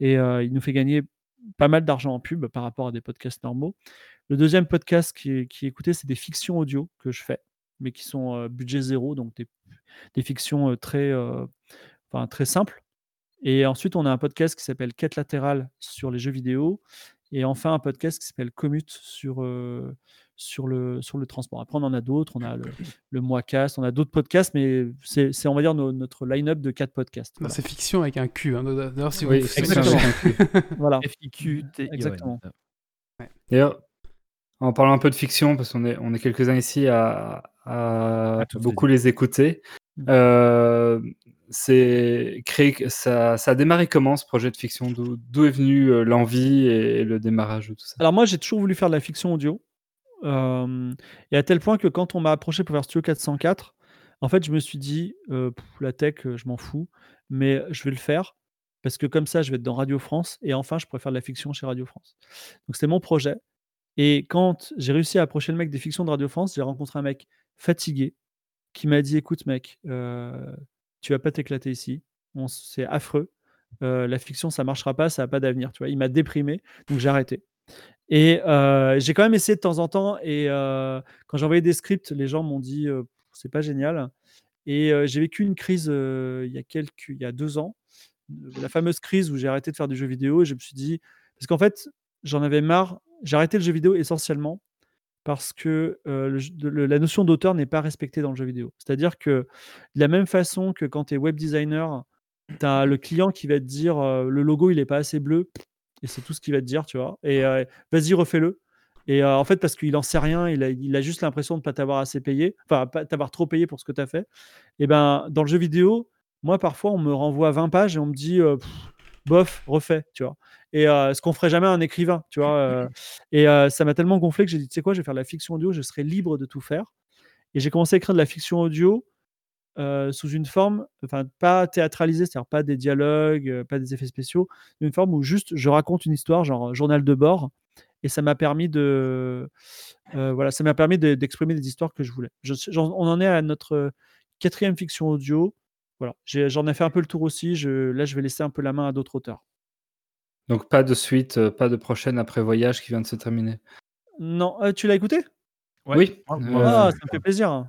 Et il nous fait gagner pas mal d'argent en pub par rapport à des podcasts normaux. Le deuxième podcast qui est, écouté, c'est des fictions audio que je fais, mais qui sont budget zéro, donc des, fictions très, très simples. Et ensuite, on a un podcast qui s'appelle Quête latérale sur les jeux vidéo. Et enfin, un podcast qui s'appelle Commute sur, sur, le, sur le transport. Après, on en a d'autres. On a le, le Moicast, on a d'autres podcasts, mais c'est, c'est, on va dire, no- notre line-up de quatre podcasts. Non, Voilà. C'est fiction avec un Q. hein. D'ailleurs, si Oui, vous fiction Exactement. avec un Q. Voilà. FIQ, Exactement. D'ailleurs, en parlant un peu de fiction, parce qu'on est, on est quelques-uns ici à, à À tous beaucoup les écouter, euh, c'est créé, ça, ça a démarré comment ce projet de fiction? D'où d'où est venue euh, l'envie et le démarrage de tout ça? Alors moi, j'ai toujours voulu faire de la fiction audio. Et à tel point que quand on m'a approché pour faire Studio 404, en fait, je me suis dit, la tech, je m'en fous, mais je vais le faire parce que comme ça, je vais être dans Radio France et enfin, je pourrais faire de la fiction chez Radio France. Donc, c'était mon projet. Et quand j'ai réussi à approcher le mec des fictions de Radio France, j'ai rencontré un mec fatigué qui m'a dit, écoute, mec, tu vas pas t'éclater ici. C'est affreux. La fiction, ça marchera pas, ça n'a pas d'avenir. Tu vois, il m'a déprimé, donc j'ai arrêté. Et j'ai quand même essayé de temps en temps. Et quand j'ai envoyé des scripts, les gens m'ont dit euh, c'est pas génial. Et j'ai vécu une crise il y a quelques, il y a deux ans, la fameuse crise où j'ai arrêté de faire du jeu vidéo. Et je me suis dit parce qu'en fait j'en avais marre. J'ai arrêté le jeu vidéo essentiellement parce que la notion d'auteur n'est pas respectée dans le jeu vidéo. C'est-à-dire que de la même façon que quand tu es web designer, tu as le client qui va te dire le logo il est pas assez bleu et c'est tout ce qu'il va te dire, tu vois. Et euh, vas-y, refais-le. Et euh, en fait, parce qu'il en sait rien, il a, il a juste l'impression de ne pas t'avoir assez payé, enfin, pas t'avoir trop payé pour ce que tu as fait. Et ben, dans le jeu vidéo, moi, parfois, on me renvoie 20 pages et on me dit, euh, Pff, bof, refais, tu vois. Et euh, ce qu'on ferait jamais à un écrivain, tu vois. et ça m'a tellement gonflé que j'ai dit, tu sais quoi, je vais faire de la fiction audio, je serai libre de tout faire. Et j'ai commencé à écrire de la fiction audio euh, sous une forme, enfin pas théâtralisée, c'est-à-dire pas des dialogues, euh, pas des effets spéciaux, une forme où juste je raconte une histoire, genre journal de bord, et ça m'a permis de, euh, voilà, ça m'a permis de- d'exprimer des histoires que je voulais. Je- on en est à notre quatrième fiction audio. Voilà, j'en ai fait un peu le tour aussi. Je, là, je vais laisser un peu la main à d'autres auteurs. Donc pas de suite, euh, pas de prochaine après Voyage qui vient de se terminer? Non, euh, tu l'as écouté? Ouais. Oui. Euh, Ah, euh, ça me fait plaisir.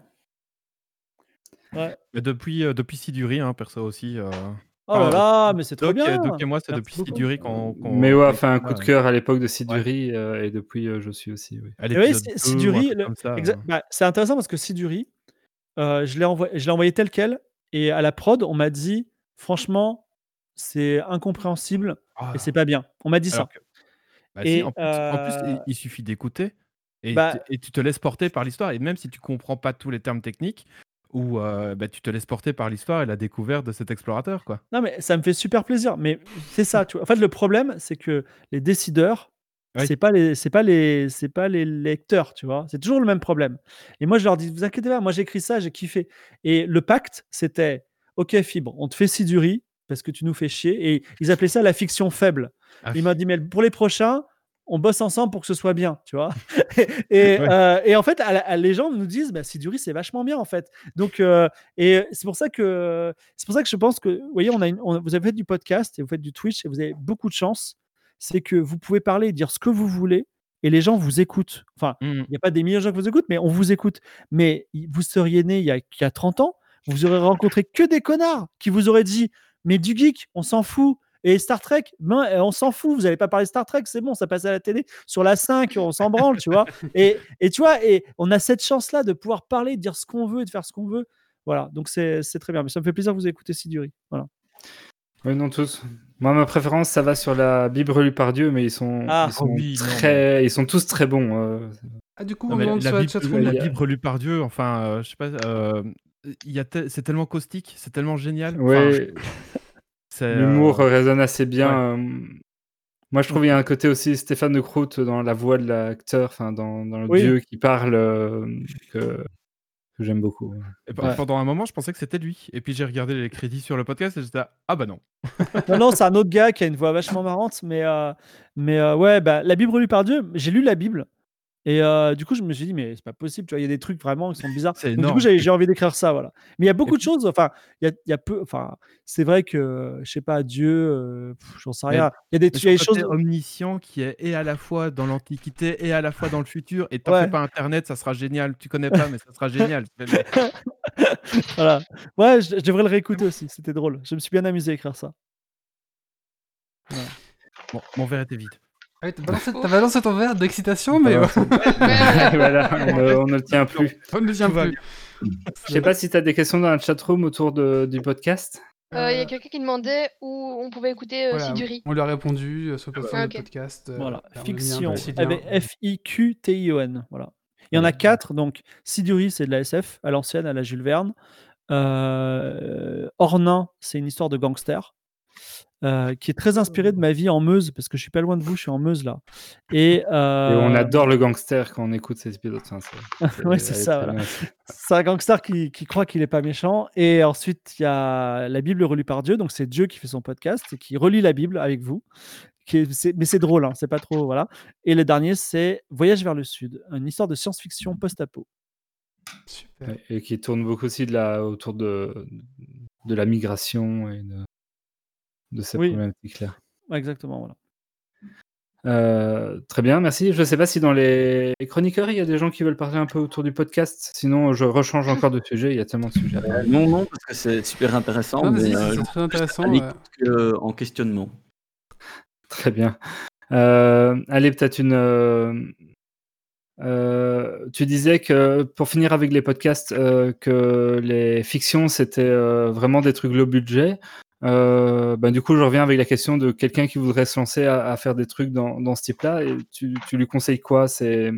Ouais. mais depuis, euh, depuis Siduri, hein, perso aussi. euh, Oh là enfin, là, mais c'est trop Doc, bien. et- Doc et moi, c'est Merci depuis beaucoup. Siduri qu'on. qu'on- Mais ouais, fait un coup de cœur à l'époque de Ouais. Siduri euh, et depuis euh, je suis aussi. Oui. À Et oui, l'épisode c'est- 2 Siduri, ou un truc le- comme ça, Exa- euh. bah, c'est intéressant parce que Siduri, euh, je l'ai envoyé, je l'ai envoyé tel quel, et à la prod, on m'a dit, franchement, c'est incompréhensible Ah. et c'est pas bien. On m'a dit ça. Que- Bah si, Et, en plus, en plus, il- euh, il suffit d'écouter et, bah- t- et tu te laisses porter par l'histoire. Et même si tu comprends pas tous les termes techniques, ou euh, bah, tu te laisses porter par l'histoire et la découverte de cet explorateur, quoi. Non, mais ça me fait super plaisir. Mais c'est ça, tu vois. En fait, le problème, c'est que les décideurs, Oui. c'est pas les, c'est pas les, c'est pas les lecteurs, tu vois. C'est toujours le même problème. Et moi, je leur dis, vous inquiétez pas, moi j'ai écrit ça, j'ai kiffé. Et le pacte, c'était, ok, Fibre, on te fait Siduri parce que tu nous fais chier. Et ils appelaient ça la fiction faible. Ah, Il m'a dit, mais pour les prochains, on bosse ensemble pour que ce soit bien, tu vois. et, Ouais. euh, et en fait, à la- à- les gens nous disent, bah, Siduri, c'est vachement bien, en fait. Donc, euh, et c'est pour ça que c'est pour ça que je pense que, vous voyez, on a une- on- vous avez fait du podcast et vous faites du Twitch et vous avez beaucoup de chance. C'est que vous pouvez parler et dire ce que vous voulez et les gens vous écoutent. Enfin, Mm. il n'y a pas des millions de gens qui vous écoutent, mais on vous écoute. Mais vous seriez né il y a, il y a 30 ans, vous aurez rencontré que des connards qui vous auraient dit Mais du geek, on s'en fout. Et Star Trek, ben, euh, on s'en fout. Vous n'allez pas parler de Star Trek, c'est bon, ça passe à la télé. Sur la 5, on s'en branle, tu vois. Et, et tu vois, et on a cette chance-là de pouvoir parler, de dire ce qu'on veut et de faire ce qu'on veut. Voilà, donc c'est c'est très bien. Mais ça me fait plaisir de vous écouter, Siduri. Voilà. Oui, non, tous. Moi, ma préférence, ça va sur la Bible relue par Dieu, mais ils sont, Ah, ils sont, oui, non, très, ils sont tous très bons. euh. Ah, du coup, Non, on la, sur la Bible, la Bible relue par Dieu, enfin, euh, je sais pas, euh, il y a te- c'est tellement caustique, c'est tellement génial. Enfin, Ouais, euh, l'humour résonne assez bien. ouais. euh. Moi, je trouve qu'il y a un côté aussi Stéphane de Croûte dans la voix de l'acteur, enfin, dans, dans le Oui. Dieu qui parle, euh, que, que j'aime beaucoup. et pe- Ouais. pendant un moment, je pensais que c'était lui. Et puis j'ai regardé les crédits sur le podcast et j'étais ah bah non. Non, non, c'est un autre gars qui a une voix vachement marrante, mais, euh, mais euh, ouais, bah, la Bible relue par Dieu, j'ai lu la Bible. Et euh, du coup, je me suis dit, mais c'est pas possible, tu vois, il y a des trucs vraiment qui sont bizarres. Donc, du coup, j'ai envie d'écrire ça, voilà. Mais il y a beaucoup de choses, enfin, il y a, il y a peu, enfin, c'est vrai que, je sais pas, Dieu, euh, j'en sais rien. Il y a des, y a des choses. omniscient qui est et à la fois dans l'Antiquité et à la fois dans le futur. Et t'as Ouais. pas Internet, ça sera génial. Tu connais pas, mais ça sera génial. voilà. Ouais, je, je devrais le réécouter aussi, c'était drôle. Je me suis bien amusé à écrire ça. Bon, mon verre était vide. Ah oui, T'as balancé, t'as balancé ton verre d'excitation, mais Voilà, on, ne, on ne le tient plus. on ne le tient plus. Je sais pas si tu as des questions dans la chatroom autour de, du podcast. Euh, Il y a quelqu'un qui demandait où on pouvait écouter euh, Voilà, Siduri. On lui a répondu euh, sur le Ah, ok. podcast. euh, Voilà, fiction, petit lien. avec F-I-Q-T-I-O-N. Voilà. Il y en a quatre, donc Siduri, c'est de la SF, à l'ancienne, à la Jules Verne. Euh, Ornain, c'est une histoire de gangster, euh, qui est très inspirée de ma vie en Meuse, parce que je suis pas loin de vous, je suis en Meuse là. Et, Et on euh, adore le gangster quand on écoute ces épisodes. Enfin, c'est- ça, voilà. c'est un gangster qui, qui croit qu'il est pas méchant. Et ensuite, il y a la Bible relue par Dieu. Donc, c'est Dieu qui fait son podcast et qui relit la Bible avec vous. Qui est- c'est- mais c'est drôle, hein, c'est pas trop. Voilà. Et le dernier, c'est Voyage vers le Sud, une histoire de science-fiction post-apo. Super. Et qui tourne beaucoup aussi de la, autour de, de la migration et de, de ces Oui. problématiques-là. Ouais, exactement, voilà. Euh, très bien, merci. Je ne sais pas si dans les chroniqueurs, il y a des gens qui veulent parler un peu autour du podcast. Sinon, je rechange encore de sujet. Il y a tellement de sujets. à parler. Non, non, parce que c'est super intéressant. Ah, mais, euh, c'est très intéressant. que en questionnement. Très bien. Euh, allez, peut-être une. euh, euh, tu disais que pour finir avec les podcasts, euh, que les fictions c'était euh, vraiment des trucs low budget. Euh, ben, du coup, je reviens avec la question de quelqu'un qui voudrait se lancer à, à faire des trucs dans, dans ce type-là. Et tu, tu lui conseilles quoi? C'est.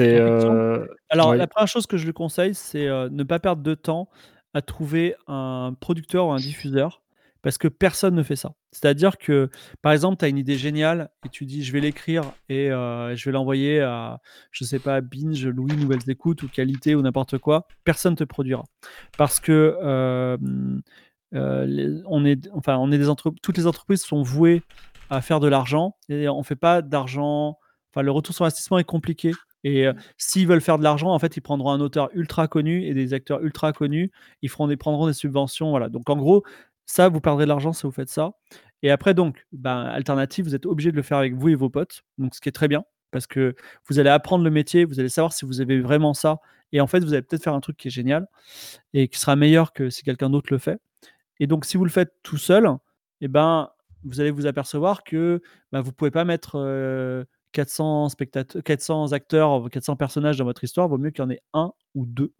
Euh, Alors, ouais. la première chose que je lui conseille, c'est euh, ne pas perdre de temps à trouver un producteur ou un diffuseur parce que personne ne fait ça. C'est-à-dire que, par exemple, tu as une idée géniale et tu dis je vais l'écrire et euh, je vais l'envoyer à, je sais pas, Binge, Louis, Nouvelles Écoutes ou Qualité ou n'importe quoi. Personne ne te produira. Parce que euh, euh, les- on est, enfin, on est des entre- toutes les entreprises sont vouées à faire de l'argent et on fait pas d'argent. Enfin, le retour sur investissement est compliqué. Et euh, s'ils veulent faire de l'argent, en fait, ils prendront un auteur ultra connu et des acteurs ultra connus. Ils feront des, prendront des subventions. Voilà. Donc, en gros, ça, vous perdrez de l'argent si vous faites ça. Et après, donc, ben, alternative, vous êtes obligé de le faire avec vous et vos potes. Donc, ce qui est très bien parce que vous allez apprendre le métier, vous allez savoir si vous avez vraiment ça. Et en fait, vous allez peut-être faire un truc qui est génial et qui sera meilleur que si quelqu'un d'autre le fait. Et donc, si vous le faites tout seul, eh ben, vous allez vous apercevoir que ben, vous ne pouvez pas mettre euh, 400, spectateurs, 400 acteurs, 400 personnages dans votre histoire. Vaut mieux qu'il y en ait un ou deux.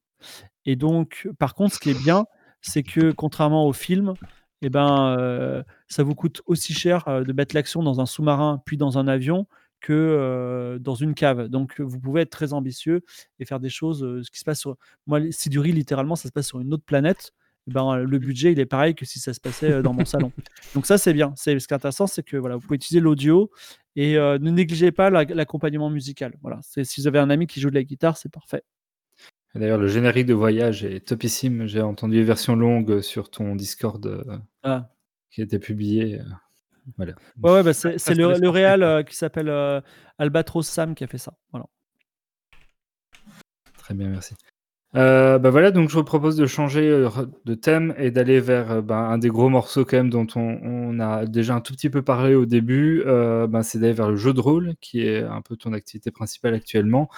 Et donc, par contre, ce qui est bien, c'est que contrairement au film, eh ben, euh, ça vous coûte aussi cher euh, de mettre l'action dans un sous-marin puis dans un avion que euh, dans une cave. Donc, vous pouvez être très ambitieux et faire des choses. ce qui se passe sur. Moi, Siduri, littéralement, ça se passe sur une autre planète. Ben, le budget, il est pareil que si ça se passait euh, dans mon salon. Donc, ça, c'est bien. C'est, ce qui est intéressant, c'est que voilà, vous pouvez utiliser l'audio et euh, ne négligez pas la- l'accompagnement musical. Voilà. C'est, si vous avez un ami qui joue de la guitare, c'est parfait. D'ailleurs, le générique de voyage est topissime. J'ai entendu les versions longues sur ton Discord euh, Ah. qui a été publié. euh, Voilà. Ouais, ouais, bah, c'est, le, le réal euh, qui s'appelle euh, Albatros Sam qui a fait ça. Voilà. Très bien, merci. Euh, bah voilà, donc je vous propose de changer euh, de thème et d'aller vers euh, ben, un des gros morceaux quand même dont on, on a déjà un tout petit peu parlé au début. Euh, ben, c'est d'aller vers le jeu de rôle, qui est un peu ton activité principale actuellement,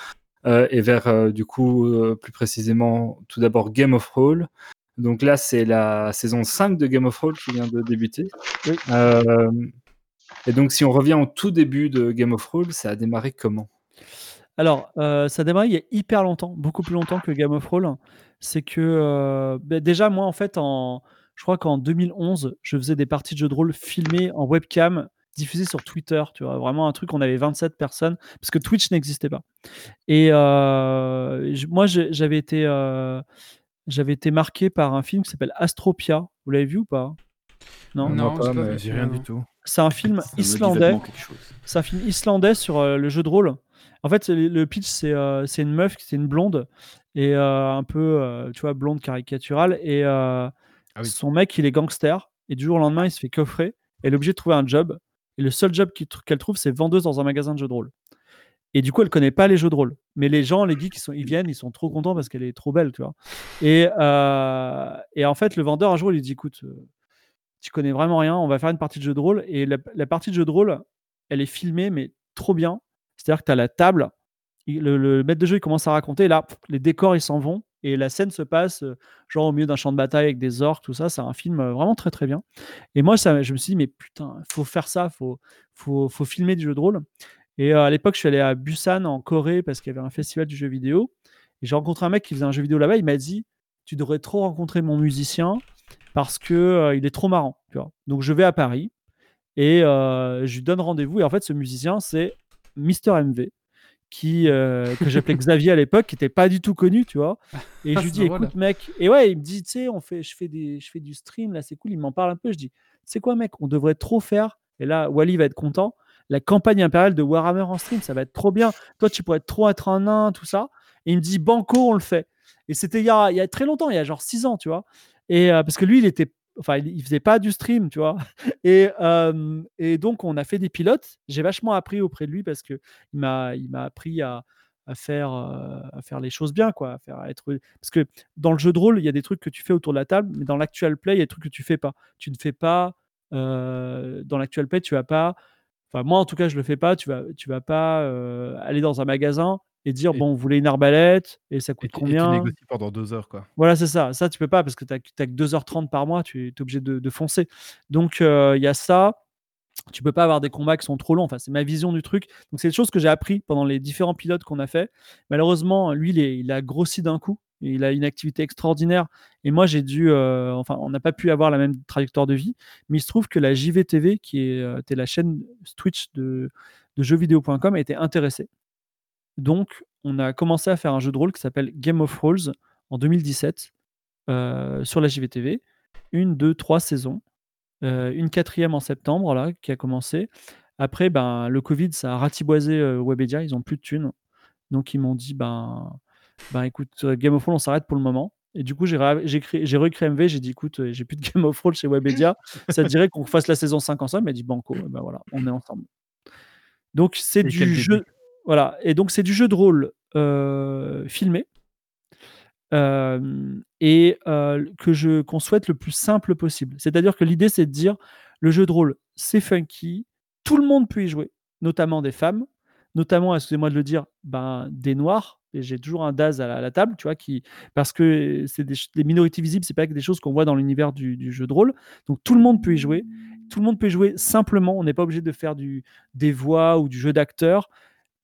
euh, et vers du coup plus précisément tout d'abord Game of Roll. Donc là, c'est la saison 5 de Game of Roll qui vient de débuter. Oui. Et donc si on revient au tout début de Game of Roll, ça a démarré comment? Alors, euh, ça a démarré il y a hyper longtemps, beaucoup plus longtemps que Game of Thrones. C'est que euh, bah, déjà, moi, en fait, en... Je crois qu'en 2011, je faisais des parties de jeux de rôle filmées en webcam, diffusées sur Twitter. Tu vois, vraiment un truc. On avait 27 personnes parce que Twitch n'existait pas. Et euh, moi, j'avais été, euh, j'avais été marqué par un film qui s'appelle Astropia. Vous l'avez vu ou pas? Non? Non, pas, mais rien du tout. C'est un film Ça me dit islandais. vaguement quelque chose. C'est un film islandais sur euh, le jeu de rôle. En fait, le pitch, c'est euh, c'est une meuf, c'est une blonde, et euh, un peu, euh, tu vois, blonde caricaturale. Et Ah oui. son mec, il est gangster, et du jour au lendemain, il se fait coffrer. Elle est obligée de trouver un job. Et le seul job qu'elle trouve, c'est vendeuse dans un magasin de jeux de rôle. Et du coup, elle connaît pas les jeux de rôle. Mais les gens, les geeks, ils, sont, ils viennent, ils sont trop contents parce qu'elle est trop belle, tu vois. Et, et en fait, le vendeur, un jour, il lui dit écoute, tu connais vraiment rien, on va faire une partie de jeu de rôle. Et la, la partie de jeu de rôle, elle est filmée, mais trop bien. C'est-à-dire que tu as la table, il- le, maître de jeu, il commence à raconter, là, pff, les décors, ils s'en vont. Et la scène se passe, euh, genre au milieu d'un champ de bataille avec des orques, tout ça. C'est un film euh, vraiment très, très bien. Et moi, je me suis dit, mais putain, faut faire ça, faut, faut, filmer du jeu de rôle. Et euh, à l'époque, je suis allé à Busan, en Corée, parce qu'il y avait un festival du jeu vidéo. Et j'ai rencontré un mec qui faisait un jeu vidéo là-bas. Il m'a dit, tu devrais trop rencontrer mon musicien parce que euh, il est trop marrant. Donc je vais à Paris et je lui donne rendez-vous. Et en fait, ce musicien, c'est Mister MV, qui, euh, que j'appelais Xavier à l'époque, qui n'était pas du tout connu, tu vois. Et je lui C'est dis, écoute, mec, et ouais, il me dit, tu sais, on fait, je, fais des, je fais du stream, là, c'est cool. Il m'en parle un peu. Je dis, c'est quoi, mec, on devrait trop faire. Et là, Wally va être content. La campagne impériale de Warhammer en stream, ça va être trop bien. Toi, tu pourrais trop être un nain, tout ça. Et il me dit, Banco, on le fait. Et c'était il y a, il y a très longtemps, il y a genre 6 ans, tu vois. Et euh, parce que lui, il était, enfin, il, faisait pas du stream, tu vois. Et, et donc, on a fait des pilotes. J'ai vachement appris auprès de lui parce que il m'a, il m'a appris à, à faire, euh, à faire les choses bien, quoi. À faire, être... Parce que dans le jeu de rôle, il y a des trucs que tu fais autour de la table, mais dans l'actual play, il y a des trucs que tu fais pas. Tu ne fais pas, dans l'actual play, tu vas pas, enfin, moi en tout cas, je le fais pas. Tu vas, tu vas pas aller dans un magasin et dire, Et- bon, vous voulez une arbalète et ça Et, coûte et tu combien? négocies pendant deux heures, quoi. voilà, c'est ça. Ça, tu peux pas parce que tu n'as que 2h30 par mois, tu es obligé de, de foncer. Donc, euh, il y a ça. Tu peux pas avoir des combats qui sont trop longs. Enfin, c'est ma vision du truc. Donc, c'est des choses que j'ai appris pendant les différents pilotes qu'on a fait. Malheureusement, lui, il, est- il a grossi d'un coup. Il a une activité extraordinaire. Et moi, j'ai dû. euh, enfin, on n'a pas pu avoir la même trajectoire de vie. Mais il se trouve que la JVTV, qui euh, était la chaîne Twitch de, de jeuxvideo.com, a été intéressée. Donc, on a commencé à faire un jeu de rôle qui s'appelle Game of Rolls en 2017 euh, sur la JVTV. Une, deux, trois saisons. Euh, une quatrième en septembre, là, qui a commencé. Après, ben, le Covid, ça a ratiboisé euh, Webedia. Ils n'ont plus de thunes. Donc, ils m'ont dit, ben, ben écoute, Game of Thrones, on s'arrête pour le moment. Et du coup, j'ai recréé MV. J'ai dit, écoute, j'ai plus de Game of Thrones chez Webedia. ça te dirait qu'on fasse la saison 5 ensemble? M'a dit, banco. Ben voilà, on est ensemble. Donc, c'est du jeu. Voilà. Et donc, c'est du jeu de rôle euh, filmé. Euh, et euh, que je qu'on souhaite le plus simple possible. C'est-à-dire que l'idée, c'est de dire le jeu de rôle, c'est funky, tout le monde peut y jouer, notamment des femmes, notamment, excusez-moi de le dire, ben, des noirs. Et j'ai toujours un Daz à la, table, tu vois, qui, parce que c'est des, minorités visibles, c'est pas que des choses qu'on voit dans l'univers du, du jeu de rôle. Donc tout le monde peut y jouer. Tout le monde peut y jouer simplement. On n'est pas obligé de faire du, des voix ou du jeu d'acteur.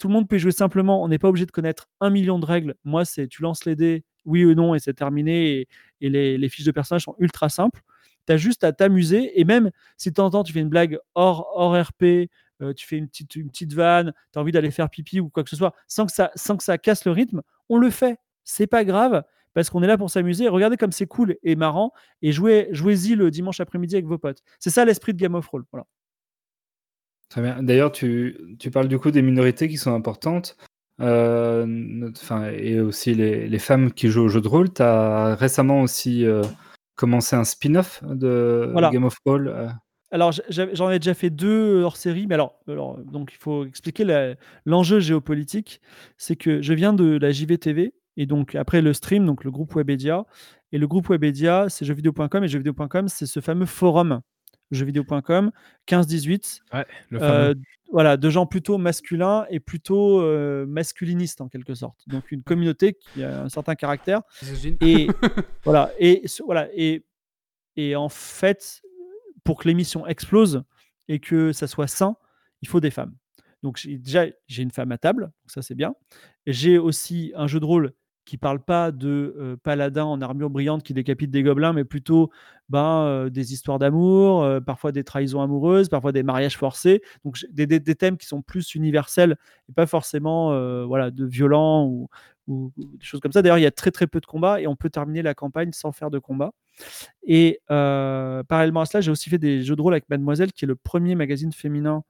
Tout le monde peut jouer simplement. On n'est pas obligé de connaître un million de règles. Moi, c'est tu lances les dés, oui ou non, et c'est terminé. Et, les fiches de personnages sont ultra simples. Tu as juste à t'amuser. Et même si de temps en temps, tu fais une blague hors, hors RP, euh, tu fais une petite, une petite vanne, tu as envie d'aller faire pipi ou quoi que ce soit, sans que ça, sans que ça casse le rythme, on le fait. C'est pas grave parce qu'on est là pour s'amuser. Regardez comme c'est cool et marrant et jouez, jouez-y le dimanche après-midi avec vos potes. C'est ça l'esprit de Game of Roll. Voilà. Très bien. D'ailleurs, tu, tu parles du coup des minorités qui sont importantes. euh, et aussi les, les femmes qui jouent au jeu de rôle. Tu as récemment aussi euh, commencé un spin-off de Voilà. Game of Roll. euh, Alors, j'en ai déjà fait deux hors série, mais alors, alors donc il faut expliquer l'enjeu géopolitique. C'est que je viens de la JVTV, et donc après le stream, donc le groupe Webedia. Et le groupe Webedia, c'est jeuxvideo.com, et jeuxvideo.com, c'est ce fameux forum jeuxvideo.com 15-18. Ouais, le euh, voilà, de gens plutôt masculins et plutôt euh, masculinistes en quelque sorte. Donc une communauté qui a un certain caractère. Et voilà, et voilà, et, et en fait, pour que l'émission explose et que ça soit sain, il faut des femmes. Donc j'ai- déjà, j'ai une femme à table, donc ça c'est bien. Et J'ai aussi un jeu de rôle qui parle pas de euh, paladins en armure brillante qui décapitent des gobelins, mais plutôt ben, euh, des histoires d'amour, euh, parfois des trahisons amoureuses, parfois des mariages forcés. Donc des, des- des thèmes qui sont plus universels et pas forcément euh, voilà, de violents ou, ou- ou des choses comme ça. D'ailleurs, il y a très très peu de combats et on peut terminer la campagne sans faire de combat. Et parallèlement à cela, j'ai aussi fait des jeux de rôle avec Mademoiselle, qui est le premier magazine féminin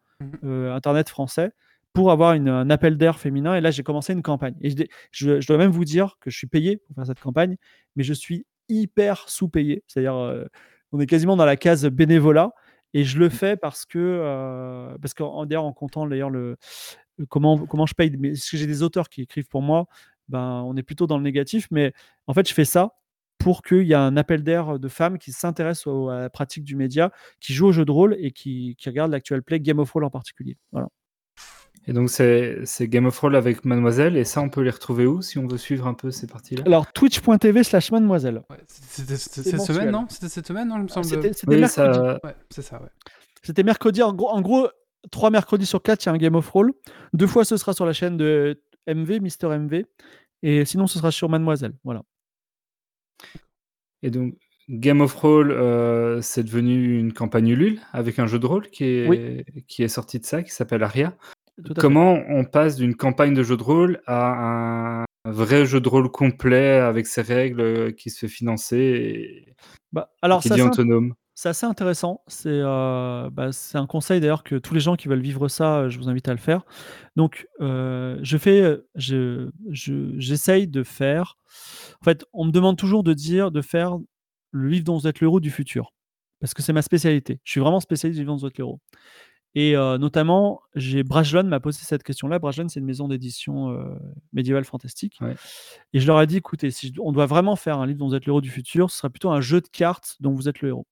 euh, internet français, pour avoir une- un appel d'air féminin. Et là, j'ai commencé une campagne. Et je, dé- je- je dois même vous dire que je suis payé pour faire cette campagne, mais je suis hyper sous-payé. C'est-à-dire, euh, on est quasiment dans la case bénévolat. Et je le fais parce que, euh, parce qu'en d'ailleurs, en comptant d'ailleurs le, le- comment, comment je paye, mais parce que j'ai des auteurs qui écrivent pour moi, ben, on est plutôt dans le négatif. Mais en fait, je fais ça pour qu'il y ait un appel d'air de femmes qui s'intéressent à la pratique du média, qui jouent au jeu de rôle et qui, qui regardent l'actuel play Game of Thrones en particulier. Voilà. Et donc, c'est Game of Thrones avec Mademoiselle. Et ça, on peut les retrouver où si on veut suivre un peu ces parties-là? Alors, twitch.tv slash mademoiselle. Ouais, C'était cette semaine, non? C'était cette semaine, non, il me semble? C'était Oui, mercredi. ça- Ouais, c'est ça, ouais. C'était mercredi. En gros, en gros, trois mercredis sur quatre, il y a un Game of Roll. Deux fois, ce sera sur la chaîne de MV, Mister MV. Et sinon, ce sera sur Mademoiselle. Voilà. Et donc, Game of Roll, euh, c'est devenu une campagne Ulule avec un jeu de rôle qui est, qui est sorti de ça, qui s'appelle Aria. Fait. Comment on passe d'une campagne de jeu de rôle à un vrai jeu de rôle complet avec ses règles euh, qui se fait financer et Bah, alors, qui ça, autonome c'est assez intéressant. C'est euh, bah, c'est un conseil d'ailleurs que tous les gens qui veulent vivre ça, euh, je vous invite à le faire. Donc, euh, je fais, je, je- j'essaye de faire. En fait, on me demande toujours de dire, de faire le livre dont vous êtes le héros du futur, parce que c'est ma spécialité. Je suis vraiment spécialiste du livre dont vous êtes le héros. Et euh, notamment, j'ai Brajlon m'a posé cette question-là. Brajlon, c'est une maison d'édition euh, médiévale fantastique. Ouais. Et je leur ai dit, écoutez, si je- on doit vraiment faire un livre dont vous êtes le héros du futur, ce serait plutôt un jeu de cartes dont vous êtes le héros.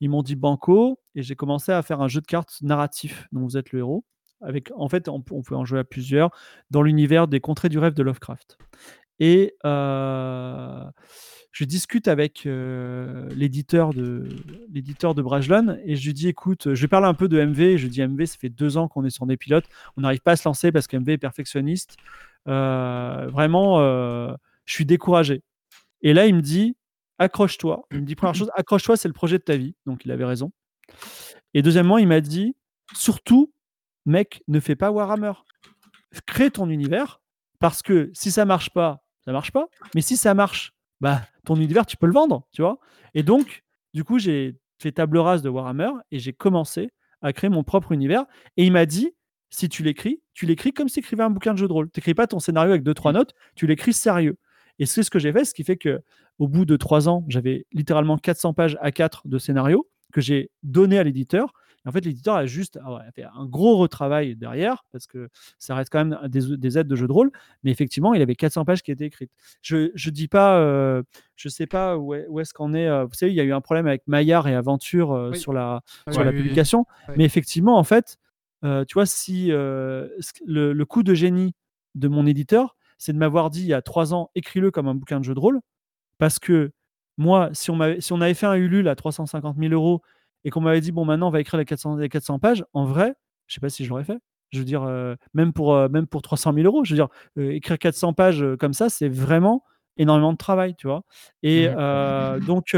Ils m'ont dit banco, et j'ai commencé à faire un jeu de cartes narratif dont vous êtes le héros. Avec, en fait, on peut en jouer à plusieurs dans l'univers des contrées du rêve de Lovecraft. Et je discute avec l'éditeur de l'éditeur de Brajlon et je lui dis écoute, je lui parle un peu de MV. Je lui dis MV, ça fait deux ans qu'on est sur des pilotes, on n'arrive pas à se lancer parce qu'MV est perfectionniste. Vraiment, je suis découragé. Et là, il me dit accroche-toi. Il me dit première chose, accroche-toi, c'est le projet de ta vie. Donc il avait raison. Et deuxièmement, il m'a dit surtout, mec, ne fais pas Warhammer. Crée ton univers parce que si ça marche pas, ça marche pas? Mais si ça marche, bah ton univers, tu peux le vendre, tu vois? Et donc, du coup, j'ai fait table rase de Warhammer et j'ai commencé à créer mon propre univers. Et il m'a dit, si tu l'écris, tu l'écris comme si tu écrivais un bouquin de jeu de rôle. Tu n'écris pas ton scénario avec deux, trois notes, tu l'écris sérieux. Et c'est ce que j'ai fait, ce qui fait que au bout de trois ans, j'avais littéralement 400 pages à 4 de scénario que j'ai donné à l'éditeur. Et en fait, l'éditeur a juste ah ouais, a fait un gros retravail derrière, parce que ça reste quand même des, des aides de jeu de rôle. Mais effectivement, il avait 400 pages qui étaient écrites. Je ne dis pas, euh, je sais pas où est, où est-ce qu'on est. euh, vous savez, il y a eu un problème avec Maillard et Aventure euh, Oui. sur la, Oui, sur oui, la publication. Mais effectivement, en fait, euh, tu vois, si le, le coup de génie de mon éditeur, c'est de m'avoir dit il y a trois ans, écris-le comme un bouquin de jeu de rôle, parce que moi, si on, m'avait- si on avait fait un Ulule à 350 000 euros et qu'on m'avait dit, bon, maintenant, on va écrire les 400, les 400 pages, en vrai, je sais pas si je l'aurais fait. Je veux dire, euh, même, pour, euh, même pour 300 000 euros, je veux dire, euh, écrire 400 pages comme ça, c'est vraiment énormément de travail, tu vois. Et donc,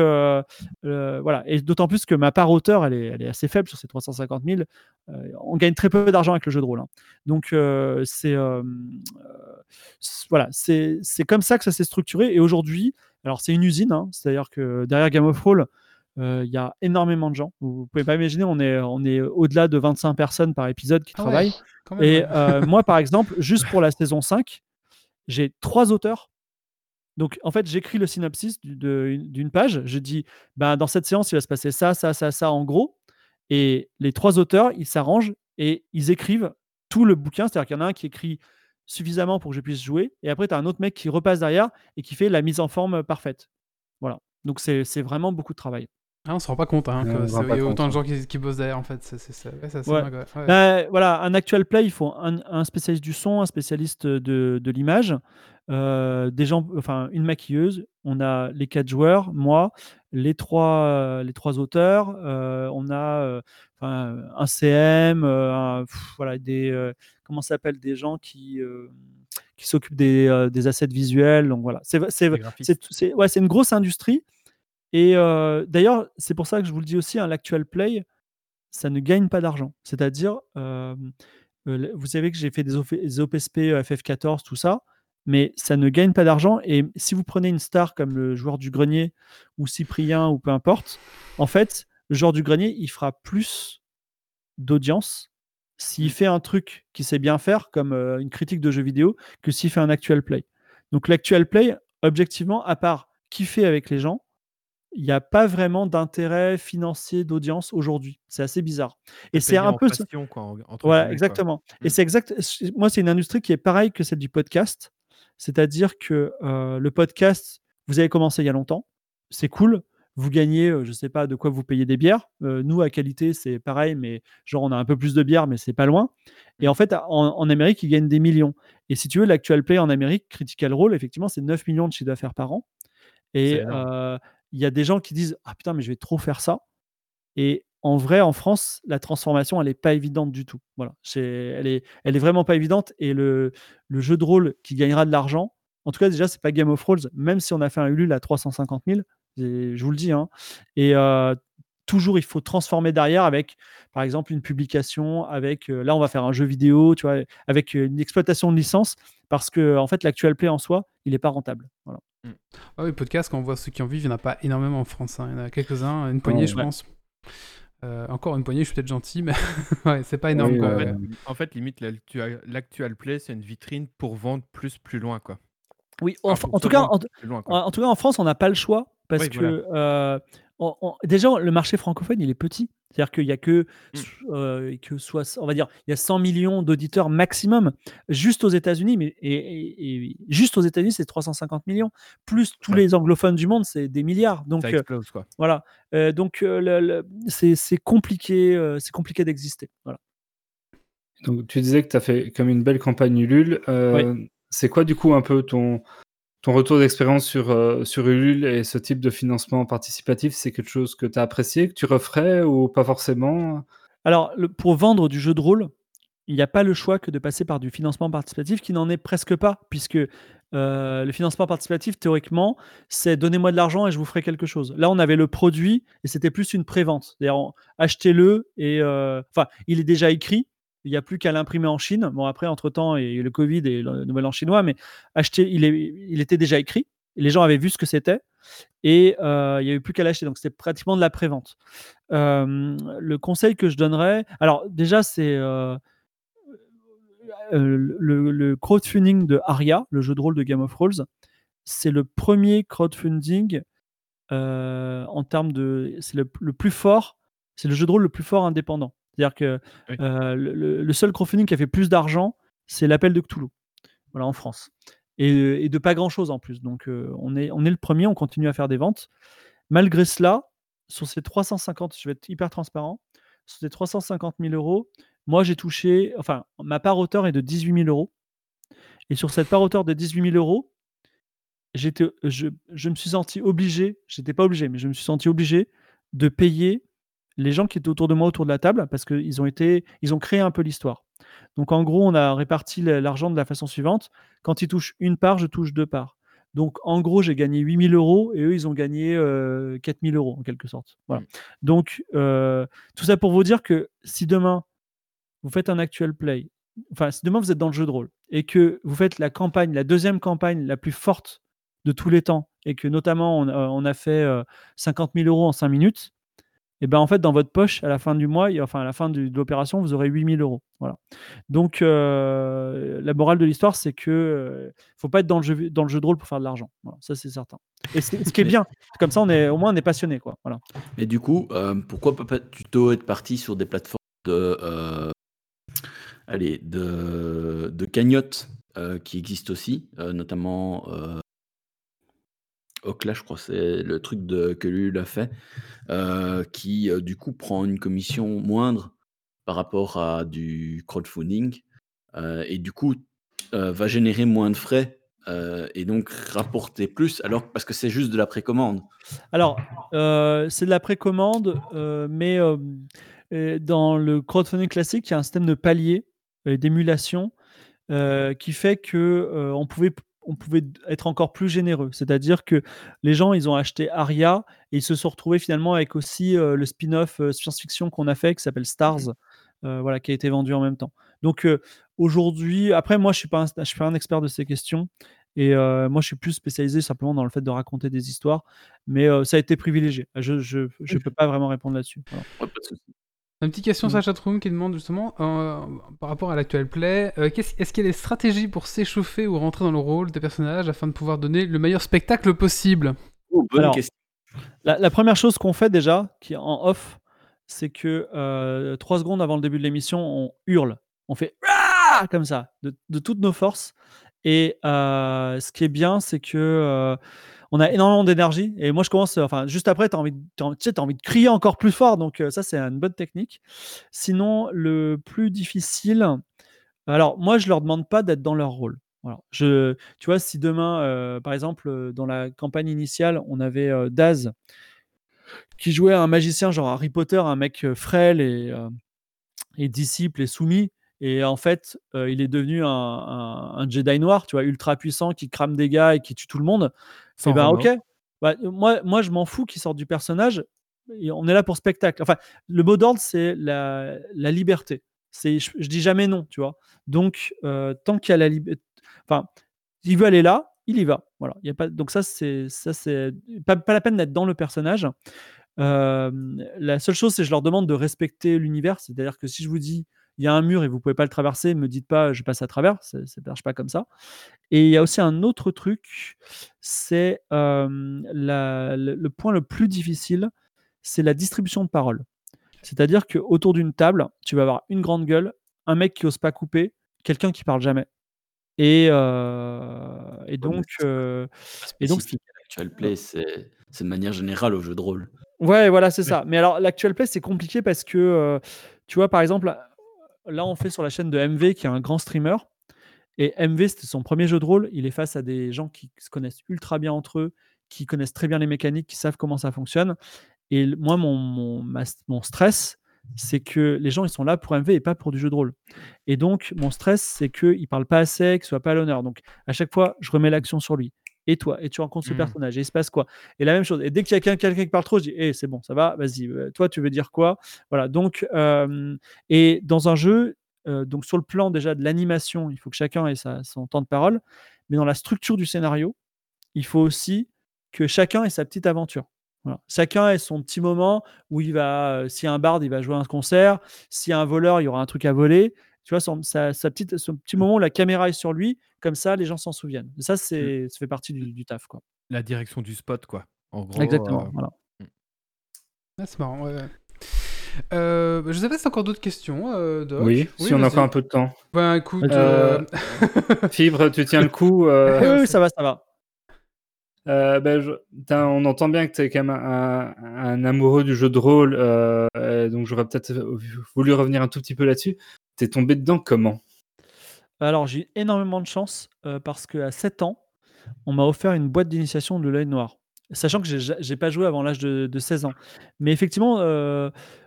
voilà. Et d'autant plus que ma part auteur, elle est, elle est assez faible sur ces 350 000. Euh, on gagne très peu d'argent avec le jeu de rôle. hein. Donc, c'est voilà, c'est comme ça que ça s'est structuré. Et aujourd'hui, alors c'est une usine, hein, c'est-à-dire que derrière Game of Thrones, euh, il y a énormément de gens. Vous pouvez pas imaginer, on est, on est au-delà de 25 personnes par épisode qui Ah travaillent. Et euh, moi, par exemple, juste pour la saison 5, j'ai trois auteurs. Donc, en fait, j'écris le synopsis d'une page. Je dis, ben, dans cette séance, il va se passer ça, ça, ça, ça, en gros. Et les trois auteurs, ils s'arrangent et ils écrivent tout le bouquin. C'est-à-dire qu'il y en a un qui écrit suffisamment pour que je puisse jouer. Et après, tu as un autre mec qui repasse derrière et qui fait la mise en forme parfaite. Voilà. Donc, c'est c'est vraiment beaucoup de travail. Ah, on se rend pas compte hein, Ouais, que il pas y a compte, autant de gens qui, qui bossent derrière en fait. C'est ouais, Ouais. dingue, ouais. Ben, voilà, un actual play, il faut un, un spécialiste du son, un spécialiste de, de l'image, euh, des gens, enfin une maquilleuse. On a les quatre joueurs, moi, les trois, les trois auteurs. euh, on a euh, un CM, euh, un- pff, voilà, des euh, comment s'appelle des gens qui euh, qui s'occupent des, euh, des assets visuels. Donc voilà, c'est- ouais, c'est une grosse industrie. Et euh, d'ailleurs, c'est pour ça que je vous le dis aussi, hein, l'actual play, ça ne gagne pas d'argent. C'est-à-dire, euh, euh, vous savez que j'ai fait des, OPSP, euh, FF14, tout ça, mais ça ne gagne pas d'argent. Et si vous prenez une star comme le joueur du grenier ou Cyprien ou peu importe, en fait, le joueur du grenier, il fera plus d'audience s'il fait un truc qu'il sait bien faire, comme euh, une critique de jeu vidéo, que s'il fait un actual play. Donc l'actual play, objectivement, à part kiffer avec les gens, il n'y a pas vraiment d'intérêt financier d'audience aujourd'hui. C'est assez bizarre. Et c'est un peu passion, quoi, entre voilà, guillemets, quoi. exactement. Et Mm. c'est exact. Moi, c'est une industrie qui est pareille que celle du podcast. C'est-à-dire que euh, le podcast, vous avez commencé il y a longtemps. C'est cool. Vous gagnez, euh, je ne sais pas de quoi vous payez des bières. Euh, nous, à qualité, c'est pareil, mais genre, on a un peu plus de bières, mais c'est pas loin. Et en fait, en, en Amérique, ils gagnent des millions. Et si tu veux, l'actual play en Amérique, Critical Role, effectivement, c'est 9 millions de chiffre d'affaires par an. Et euh, il y a des gens qui disent Ah putain, mais je vais trop faire ça. Et en vrai, en France, la transformation, elle n'est pas évidente du tout. Voilà. Elle est, vraiment pas évidente. Et le, jeu de rôle qui gagnera de l'argent, en tout cas, déjà, c'est pas Game of Thrones, même si on a fait un Ulule à 350 000, et je vous le dis. hein. Et euh, toujours, il faut transformer derrière avec, par exemple, une publication, avec, euh, là, on va faire un jeu vidéo, tu vois, avec euh, une exploitation de licence, parce que, en fait, l'actual play en soi, il n'est pas rentable. Voilà. Ah oui, podcast, quand on voit ceux qui en vivent, il n'y en a pas énormément en France. hein. Il y en a quelques-uns, une poignée, je ouais. pense. Euh, encore une poignée, je suis peut-être gentil, mais ouais, c'est pas énorme. Oui, quoi. ouais. En fait, en fait, limite, l'actual play, c'est une vitrine pour vendre plus plus loin, quoi. Oui, en, tout cas, en, plus loin, en- quoi. en tout cas, en France, on n'a pas le choix parce Oui, que euh, on- on- déjà, le marché francophone, il est petit. C'est-à-dire qu'il y a que, Mm. euh, que soit, on va dire, il y a 100 millions d'auditeurs maximum juste aux États-Unis, mais et, et- et juste aux États-Unis, c'est 350 millions. Plus tous Ouais. les anglophones du monde, c'est des milliards. Donc Ça euh, explose, quoi. voilà. Euh, donc euh, le- le- c'est c'est compliqué, euh, c'est compliqué d'exister. Voilà. Donc, tu disais que tu as fait comme une belle campagne Ulule. Euh, C'est quoi, du coup, un peu ton, ton retour d'expérience sur, euh, sur Ulule et ce type de financement participatif C'est quelque chose que tu as apprécié, que tu referais ou pas forcément? Alors, pour vendre du jeu de rôle, il n'y a pas le choix que de passer par du financement participatif qui n'en est presque pas, puisque euh, le financement participatif, théoriquement, c'est donnez-moi de l'argent et je vous ferai quelque chose. Là, on avait le produit et c'était plus une prévente. C'est-à-dire, achetez-le et. euh, Enfin, il est déjà écrit. Il n'y a plus qu'à l'imprimer en Chine. Bon, après, entre-temps, il y a le Covid et le nouvel an chinois, mais acheter, il, était déjà écrit. Les gens avaient vu ce que c'était et euh, il n'y avait plus qu'à l'acheter. Donc, c'était pratiquement de la prévente. Euh, le conseil que je donnerais, alors déjà, c'est euh, euh, le, crowdfunding de Aria, le jeu de rôle de Game of Thrones. C'est le premier crowdfunding en termes de. C'est le plus fort, c'est le jeu de rôle le plus fort indépendant. C'est-à-dire que Oui. euh, le, seul crowdfunding qui a fait plus d'argent, c'est l'appel de Cthulhu, voilà, en France. Et, et de pas grand-chose en plus. Donc euh, on, est, on est le premier, on continue à faire des ventes. Malgré cela, sur ces 350, je vais être hyper transparent, sur ces 350 000 euros, moi j'ai touché, enfin, ma part hauteur est de 18 000 euros. Et sur cette part hauteur de 18 000 euros, je, je me suis senti obligé, j'étais pas obligé, mais je me suis senti obligé de payer les gens qui étaient autour de moi autour de la table parce qu'ils ont été, ils ont créé un peu l'histoire. Donc en gros, on a réparti la- l'argent de la façon suivante. Quand ils touchent une part, je touche deux parts. Donc en gros, j'ai gagné 8000 euros et eux, ils ont gagné euh, 4000 euros en quelque sorte. Voilà. Donc euh, tout ça pour vous dire que si demain, vous faites un actual play, enfin si demain vous êtes dans le jeu de rôle et que vous faites la campagne, la deuxième campagne la plus forte de tous les temps et que notamment on, a- on a fait euh, 50 000 euros en 5 minutes, et ben en fait dans votre poche à la fin du mois, et enfin à la fin de l'opération, vous aurez 8000 euros. Voilà. Donc euh, la morale de l'histoire, c'est que euh, faut pas être dans le jeu dans le jeu de rôle pour faire de l'argent. Ça c'est certain. Et ce qui est bien, comme ça on est au moins on est passionné quoi. Voilà. Mais du coup, euh, pourquoi pas plutôt être parti sur des plateformes de, euh, allez, de, de cagnotte euh, qui existent aussi, notamment Ocla, je crois, c'est le truc que Lulu a fait, euh, qui euh, du coup prend une commission moindre par rapport à du crowdfunding euh, et du coup va générer moins de frais et donc rapporter plus, alors parce que c'est juste de la précommande. Alors, c'est de la précommande, mais dans le crowdfunding classique, il y a un système de palier, d'émulation. qui fait que on pouvait on pouvait être encore plus généreux. C'est-à-dire que les gens, ils ont acheté Aria et ils se sont retrouvés finalement avec aussi euh, le spin-off euh, science-fiction qu'on a fait qui s'appelle Stars, euh, voilà, qui a été vendu en même temps. Donc aujourd'hui, après moi, je suis pas un, je suis pas un expert de ces questions. Et moi, je suis plus spécialisé simplement dans le fait de raconter des histoires, mais ça a été privilégié. Je je peux pas vraiment répondre là-dessus. Voilà. Une petite question Mm. sur la chatroom qui demande justement, euh, par rapport à l'actuel play, euh, est-ce qu'il y a des stratégies pour s'échauffer ou rentrer dans le rôle des personnages afin de pouvoir donner le meilleur spectacle possible? Oh, bonne Alors, question. La, la première chose qu'on fait déjà, qui est en off, c'est que euh, trois secondes avant le début de l'émission, on hurle. On fait Ah comme ça, de, de toutes nos forces. Et euh, ce qui est bien, c'est que euh, on a énormément d'énergie. Et moi, je commence, enfin, juste après, tu as, envie de- de crier encore plus fort. Donc, euh, ça, c'est une bonne technique. Sinon, le plus difficile, alors moi, je leur demande pas d'être dans leur rôle. Je, tu vois, si demain, euh, par exemple, euh, dans la campagne initiale, on avait Daz qui jouait un magicien genre Harry Potter, un mec frêle et, disciple et soumis. Et en fait, il est devenu un Jedi noir, tu vois, ultra puissant, qui crame des gars et qui tue tout le monde. Et ben remords. ok, Bah, moi, moi je m'en fous qu'il sorte du personnage. Et on est là pour spectacle. Enfin, le mot d'ordre, c'est la, la liberté. C'est, je, je dis jamais non, tu vois. Donc, euh, tant qu'il y a la liberté, enfin, il veut aller là, il y va. Voilà. Il y a pas, donc ça, c'est, ça, c'est pas, pas la peine d'être dans le personnage. Euh, la seule chose, c'est que je leur demande de respecter l'univers. C'est-à-dire que si je vous dis il y a un mur et vous pouvez pas le traverser, me dites pas je passe à travers. Ça ne marche pas comme ça. Et il y a aussi un autre truc, c'est euh, le, le point le plus difficile, c'est la distribution de parole. C'est-à-dire qu'autour d'une table, tu vas avoir une grande gueule, un mec qui ose pas couper, quelqu'un qui parle jamais. Et, euh, et donc, euh, et donc l'actual play, c'est c'est de manière générale au jeu de rôle. Ouais, voilà, c'est ça. Mais alors, l'actual play, c'est compliqué parce que, euh, tu vois, par exemple, là, on fait sur la chaîne de MV, qui est un grand streamer. Et MV, c'était son premier jeu de rôle. Il est face à des gens qui se connaissent ultra bien entre eux, qui connaissent très bien les mécaniques, qui savent comment ça fonctionne. Et moi, mon stress, c'est que les gens, ils sont là pour MV et pas pour du jeu de rôle. Et donc, mon stress, c'est qu'ils ne parlent pas assez, qu'ils ne soient pas à l'honneur. Donc, à chaque fois, je remets l'action sur lui. Et toi, et tu rencontres ce Mhm. personnage, et il se passe quoi? Et la même chose. Et dès qu'il y a quelqu'un qui parle trop, je dis, Eh, c'est bon, ça va, vas-y, euh, toi, tu veux dire quoi? Voilà. Donc, euh, et dans un jeu, euh, donc sur le plan déjà de l'animation, il faut que chacun ait sa- son temps de parole, mais dans la structure du scénario, il faut aussi que chacun ait sa petite aventure. Voilà. Chacun ait son petit moment où il va, euh, a un barde, il va jouer un concert, s'il y a un voleur, il y aura un truc à voler. Tu vois, son, sa, sa petite, son petit moment où la caméra est sur lui, comme ça, les gens s'en souviennent. Et ça, c'est, ça fait partie du, du taf, quoi. La direction du spot, quoi. En gros, Exactement. euh, Voilà. Ah, c'est marrant, ouais. Euh, je sais pas si encore d'autres questions, euh, Doc. Oui, si on a encore un peu de temps. Ben écoute, Euh, euh, Fibre, tu tiens le coup. euh, Oui, oui, ça va, ça va. Euh, ben, on entend bien que tu es quand même un, amoureux du jeu de rôle, euh, donc j'aurais peut-être voulu revenir un tout petit peu là-dessus. T'es tombé dedans comment? Alors, j'ai eu énormément de chance euh, parce qu'à 7 ans, on m'a offert une boîte d'initiation de l'œil noir. Sachant que j'ai ja- j'ai pas joué avant l'âge de, de 16 ans. Mais effectivement,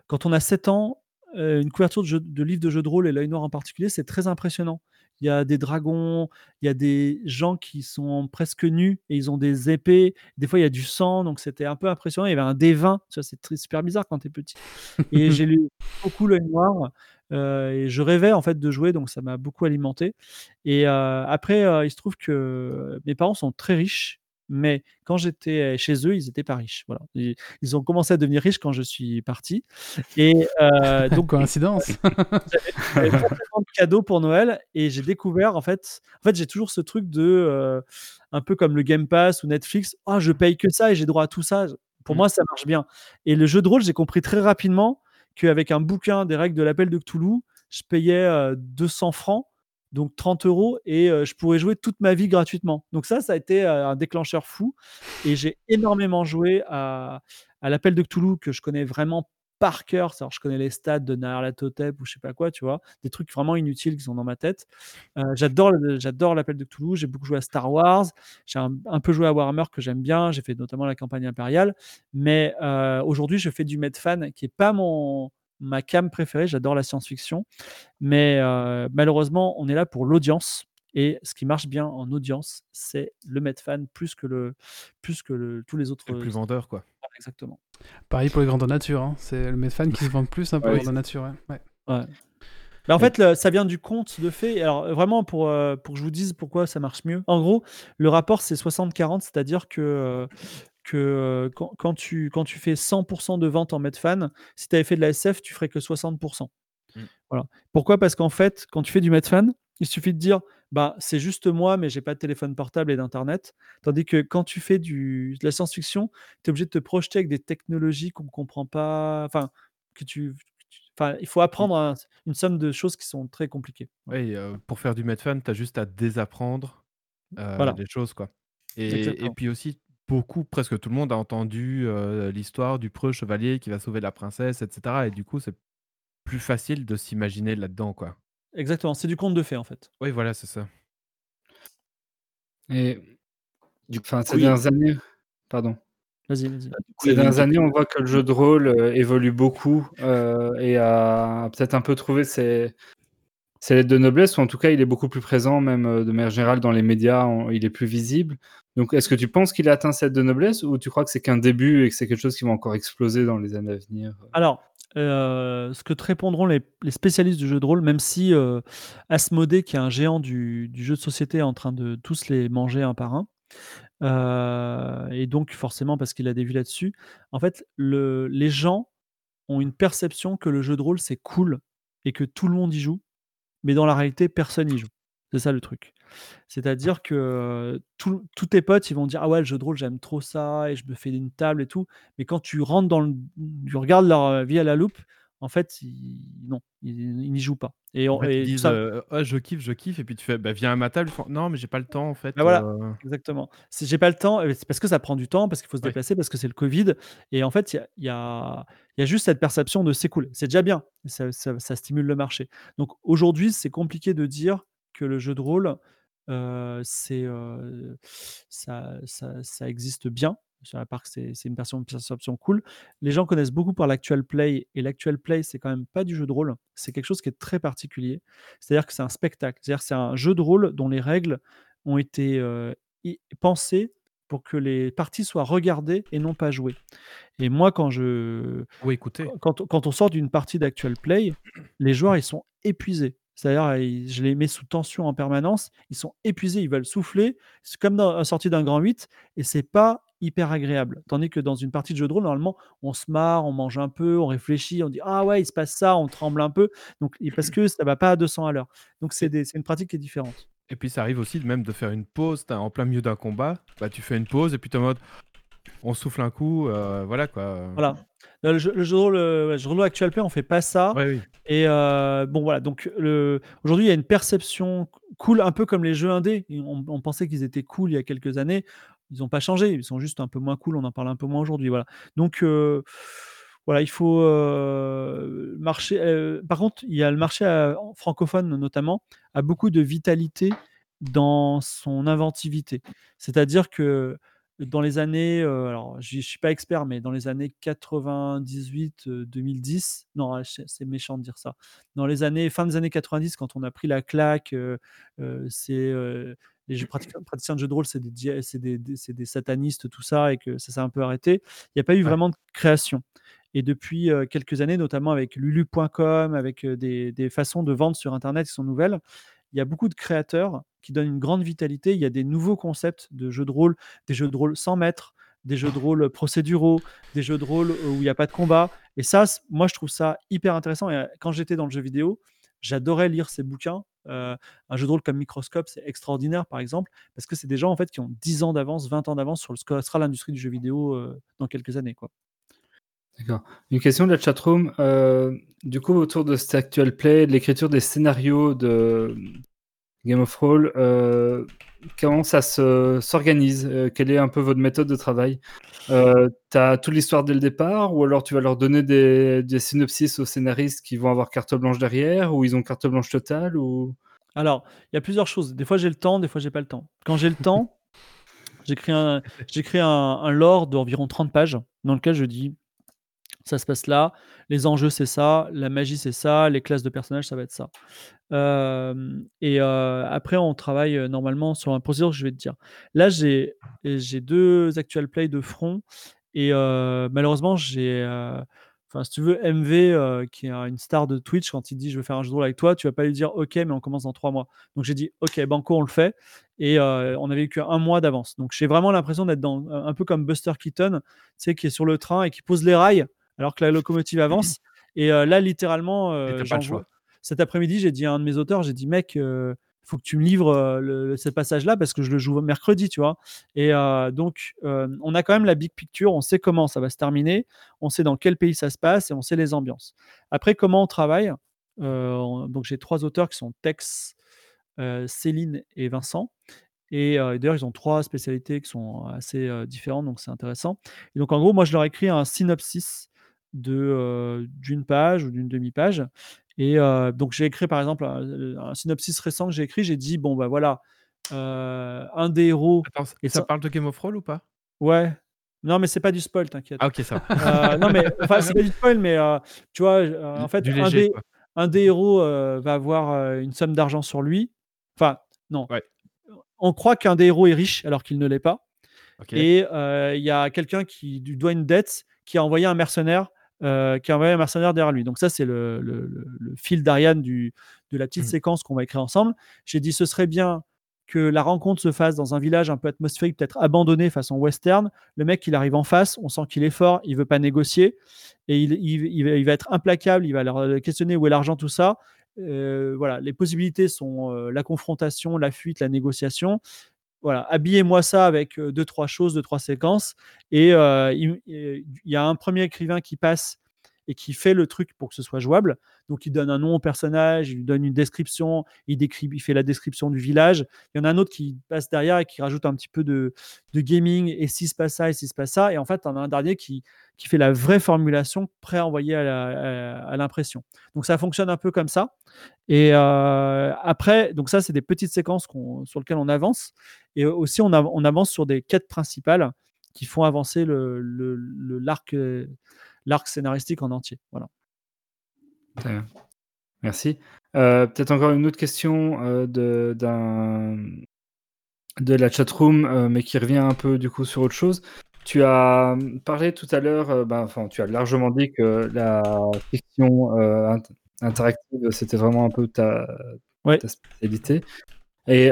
quand on a 7 ans, une couverture de, jeu- de livre de jeu de rôle et l'œil noir en particulier, c'est très impressionnant. Il y a des dragons, il y a des gens qui sont presque nus et ils ont des épées. Des fois, il y a du sang, donc c'était un peu impressionnant. Il y avait un D20, tu vois, c'est super bizarre quand tu es petit. Et j'ai lu beaucoup l'œil noir euh, et je rêvais en fait de jouer, donc ça m'a beaucoup alimenté. Et euh, après, euh, il se trouve que mes parents sont très riches, mais quand j'étais chez eux, ils n'étaient pas riches. Voilà. Ils, ils ont commencé à devenir riches quand je suis parti. Et euh, donc, coïncidence. j'avais de cadeaux pour Noël et j'ai découvert en fait, en fait j'ai toujours ce truc de euh, un peu comme le Game Pass ou Netflix, ah je paye que ça et j'ai droit à tout ça. Pour Mm. moi ça marche bien. Et le jeu de rôle, j'ai compris très rapidement qu'avec un bouquin des règles de l'appel de Cthulhu, je payais euh, 200 francs, donc 30 euros et euh, je pourrais jouer toute ma vie gratuitement. Donc ça, ça a été euh, un déclencheur fou et j'ai énormément joué à, l'appel de Cthulhu que je connais vraiment par cœur. Alors, je connais les stats de Nyarlathotep ou je sais pas quoi, tu vois, des trucs vraiment inutiles qui sont dans ma tête. Euh, j'adore, l'appel de Cthulhu. J'ai beaucoup joué à Star Wars. J'ai un, peu joué à Warhammer que j'aime bien. J'ai fait notamment la campagne impériale. Mais aujourd'hui, je fais du Medfan qui est pas mon ma cam préférée. J'adore la science-fiction, mais euh, malheureusement, on est là pour l'audience. Et ce qui marche bien en audience, c'est le Medfan plus que le plus que le- tous les autres. Le plus vendeur, quoi. Exactement. Pareil pour les grandeurs nature. hein. C'est le Medfan qui se vend le plus hein, pour Ouais. les grandeurs nature. ouais. Ouais. Ouais. Bah, en fait, le- ça vient du conte de fées. Alors, vraiment, pour, euh, pour que je vous dise pourquoi ça marche mieux. En gros, le rapport, c'est 60-40, c'est-à-dire que, euh, que quand, quand tu, quand tu fais 100% de ventes en Medfan, si tu avais fait de la SF, tu ferais que 60%. Mm. Voilà. Pourquoi? Parce qu'en fait, quand tu fais du Medfan, il suffit de dire bah, c'est juste moi, mais j'ai pas de téléphone portable et d'internet. Tandis que quand tu fais du, de la science-fiction, tu es obligé de te projeter avec des technologies qu'on ne comprend pas. Enfin, que tu. Enfin, il faut apprendre un- une somme de choses qui sont très compliquées. Euh, pour faire du Medfan, tu as juste à désapprendre euh, Voilà. des choses, quoi. Et, puis aussi, beaucoup, presque tout le monde a entendu euh, l'histoire du preux chevalier qui va sauver la princesse, etc. Et du coup, c'est plus facile de s'imaginer là-dedans, quoi. Exactement. C'est du conte de fées, en fait. Oui, voilà, c'est ça. Et Du enfin, ces oui. dernières années, pardon. Vas-y, vas-y. Coup, Ces dernières années, on voit que le jeu de rôle euh, évolue beaucoup euh, et a peut-être un peu trouvé ses, ses lettres de noblesse, ou en tout cas, il est beaucoup plus présent, même de manière générale, dans les médias, on- il est plus visible. Donc, est-ce que tu penses qu'il a atteint cette noblesse, ou tu crois que c'est qu'un début et que c'est quelque chose qui va encore exploser dans les années à venir? Alors, euh, ce que te répondront les, spécialistes du jeu de rôle, même si euh, qui est un géant du, jeu de société, est en train de tous les manger un par un, euh, et donc forcément parce qu'il a des vues là-dessus, en fait, le, les gens ont une perception que le jeu de rôle, c'est cool et que tout le monde y joue, mais dans la réalité, personne y joue. C'est ça le truc. C'est-à-dire que tout- tous tes potes, ils vont dire Ah ouais, le jeu de rôle, j'aime trop ça, et je me fais une table et tout. Mais quand tu rentres dans le. Tu regardes leur euh, vie à la loupe, en fait, ils, non, ils, ils n'y jouent pas. Et, En on- fait, et ils tout disent ça- euh, Ah, je kiffe, je kiffe, et puis tu fais bah, viens à ma table. Ils font, non, mais j'ai pas le temps en fait. Bah voilà. euh. Exactement. Si j'ai pas le temps, euh, c'est parce que ça prend du temps, parce qu'il faut se Ouais. déplacer, parce que c'est le Covid. Et en fait, il y a, il y, a, il y a juste cette perception de c'est cool. C'est déjà bien. Ça, ça- ça stimule le marché. Donc aujourd'hui, c'est compliqué de dire que le jeu de rôle, euh, c'est, euh, ça, ça, ça existe bien. À part que c'est une perception cool. Les gens connaissent beaucoup par l'actual play. Et l'actual play, c'est quand même pas du jeu de rôle. C'est quelque chose qui est très particulier. C'est-à-dire que c'est un spectacle. C'est-à-dire que c'est un jeu de rôle dont les règles ont été euh, pensées pour que les parties soient regardées et non pas jouées. Et moi, quand je écoutez. quand, on- quand on sort d'une partie d'actual play, les joueurs ils sont épuisés. C'est-à-dire, je les mets sous tension en permanence. Ils sont épuisés, ils veulent souffler. C'est comme dans la sortie d'un grand 8 et c'est pas hyper agréable. Tandis que dans une partie de jeu de rôle, normalement, on se marre, on mange un peu, on réfléchit, on dit ah ouais, il se passe ça, on tremble un peu. Donc parce que ça va pas à 200 à l'heure. Donc c'est une pratique qui est différente. Et puis ça arrive aussi de même de faire une pause en plein milieu d'un combat. Bah tu fais une pause et puis t'es en mode on souffle un coup, euh, voilà quoi. Voilà. Le jeu, le rôle, euh, le jeu de rôle actual play, on fait pas ça. Ouais, oui. Et euh, bon, voilà. Donc, le... aujourd'hui, il y a une perception cool, un peu comme les jeux indés. On, on pensait qu'ils étaient cool il y a quelques années. Ils n'ont pas changé. Ils sont juste un peu moins cool. On en parle un peu moins aujourd'hui. Voilà. Donc, euh, voilà, il faut marcher. par contre, il y a le marché francophone, notamment, a beaucoup de vitalité dans son inventivité. C'est-à-dire que dans les années, euh, alors je ne suis pas expert, mais dans les années 98, euh, 2010, non, ah, c'est méchant de dire ça. Dans les années, fin des années 90, quand on a pris la claque, euh, c'est les jeux praticiens de jeux de rôle, c'est des, satanistes, tout ça, et que ça s'est un peu arrêté. Il n'y a pas eu vraiment de création. Et depuis quelques années, notamment avec lulu.com, avec des façons de vendre sur Internet qui sont nouvelles, il y a beaucoup de créateurs qui donnent une grande vitalité. Il y a des nouveaux concepts de jeux de rôle, des jeux de rôle sans maître, des jeux de rôle procéduraux, des jeux de rôle où il n'y a pas de combat. Et ça, moi, je trouve ça hyper intéressant. Et euh, quand j'étais dans le jeu vidéo, j'adorais lire ces bouquins. Euh, un jeu de rôle comme Microscope, c'est extraordinaire, par exemple, parce que c'est des gens en fait qui ont 10 ans d'avance, 20 ans d'avance sur ce que sera l'industrie du jeu vidéo euh, dans quelques années. Quoi. D'accord. Une question de la chatroom. euh, du coup, autour de cet actual play, de l'écriture des scénarios de Game of Thrones, euh, comment ça se- s'organise Euh, Quelle est un peu votre méthode de travail? Euh, Tu toute l'histoire dès le départ ou alors tu vas leur donner des, des synopsis aux scénaristes qui vont avoir carte blanche derrière ou ils ont carte blanche totale ou... Alors, il y a plusieurs choses. Des fois, j'ai le temps, des fois, j'ai pas le temps. Quand j'ai le temps, j'écris un, j'écris un, un lore d'environ 30 pages dans lequel je dis Ça se passe là. Les enjeux, c'est ça. La magie, c'est ça. Les classes de personnages, ça va être ça. Euh, et euh, après, on travaille euh, normalement sur un procédure je vais te dire. Là, j'ai deux actual play de front. Et malheureusement, j'ai. Enfin, si tu veux, MV, qui est une star de Twitch, quand il dit je veux faire un jeu de rôle avec toi, tu vas pas lui dire ok, mais on commence dans trois mois. Donc j'ai dit ok, Banco, on le fait. Et on avait eu qu'un mois d'avance. Donc j'ai vraiment l'impression d'être dans un peu comme Buster Keaton, tu sais, qui est sur le train et qui pose les rails alors que la locomotive avance. Et euh, là, littéralement, euh, pas le choix. cet après-midi, j'ai dit à un de mes auteurs, j'ai dit mec, il faut que tu me livres euh, le, ce passage-là parce que je le joue mercredi, tu vois. Et euh, donc, euh, on a quand même la big picture, on sait comment ça va se terminer, on sait dans quel pays ça se passe et on sait les ambiances. Après, comment on travaille Euh, on- Donc, j'ai trois auteurs qui sont Tex, euh, Céline et Vincent. Et euh, d'ailleurs, ils ont trois spécialités qui sont assez euh, différentes, donc c'est intéressant. Et donc, en gros, moi, je leur écris un synopsis de, euh, d'une page ou d'une demi-page. Et euh, donc, j'ai écrit, par exemple, un, un synopsis récent que j'ai écrit. J'ai dit, bon, bah voilà, euh, un des héros. Attends, Et ça ça- parle de Game of Thrones ou pas? Ouais. Non, mais c'est pas du spoil, t'inquiète. Ah ok, ça va. Euh, non, mais enfin, c'est pas du spoil, mais euh, tu vois, euh, en fait, un, des, un des héros euh, va avoir euh, une somme d'argent sur lui. Enfin, non. Ouais. On croit qu'un des héros est riche alors qu'il ne l'est pas. Et euh, il y a quelqu'un qui lui doit une dette qui a envoyé un mercenaire, euh, qui a envoyé un mercenaire derrière lui. Donc ça, c'est le, le- le- le fil d'Ariane du- de la petite Mhm. séquence qu'on va écrire ensemble. J'ai dit, ce serait bien que la rencontre se fasse dans un village un peu atmosphérique, peut-être abandonné façon western. Le mec, il arrive en face, on sent qu'il est fort, il veut pas négocier, et il, il- il va, il va être implacable, il va leur questionner où est l'argent, tout ça. Euh, voilà, les possibilités sont euh, la confrontation, la fuite, la négociation voilà, habillez-moi ça avec euh, deux, trois choses, deux, trois séquences. Et euh, il, il y a un premier écrivain qui passe et qui fait le truc pour que ce soit jouable. Donc, il donne un nom au personnage, il lui donne une description, il, décrit, il fait la description du village. Il y en a un autre qui passe derrière et qui rajoute un petit peu de, de gaming, et si se passe ça, et si se passe ça. Et en fait, on a un dernier qui, qui fait la vraie formulation prêt à envoyer à l'impression. Donc, ça fonctionne un peu comme ça. Et euh, après, donc ça, c'est des petites séquences sur lesquelles on avance. Et aussi, on, av- on avance sur des quêtes principales qui font avancer le, le- le- l'arc, scénaristique en entier. Voilà. Merci. Euh, Peut-être encore une autre question euh, de, de la chatroom, euh, mais qui revient un peu du coup sur autre chose. Tu as parlé tout à l'heure, euh, ben, enfin, tu as largement dit que la fiction int- interactive, c'était vraiment un peu ta, Ouais. ta spécialité. Et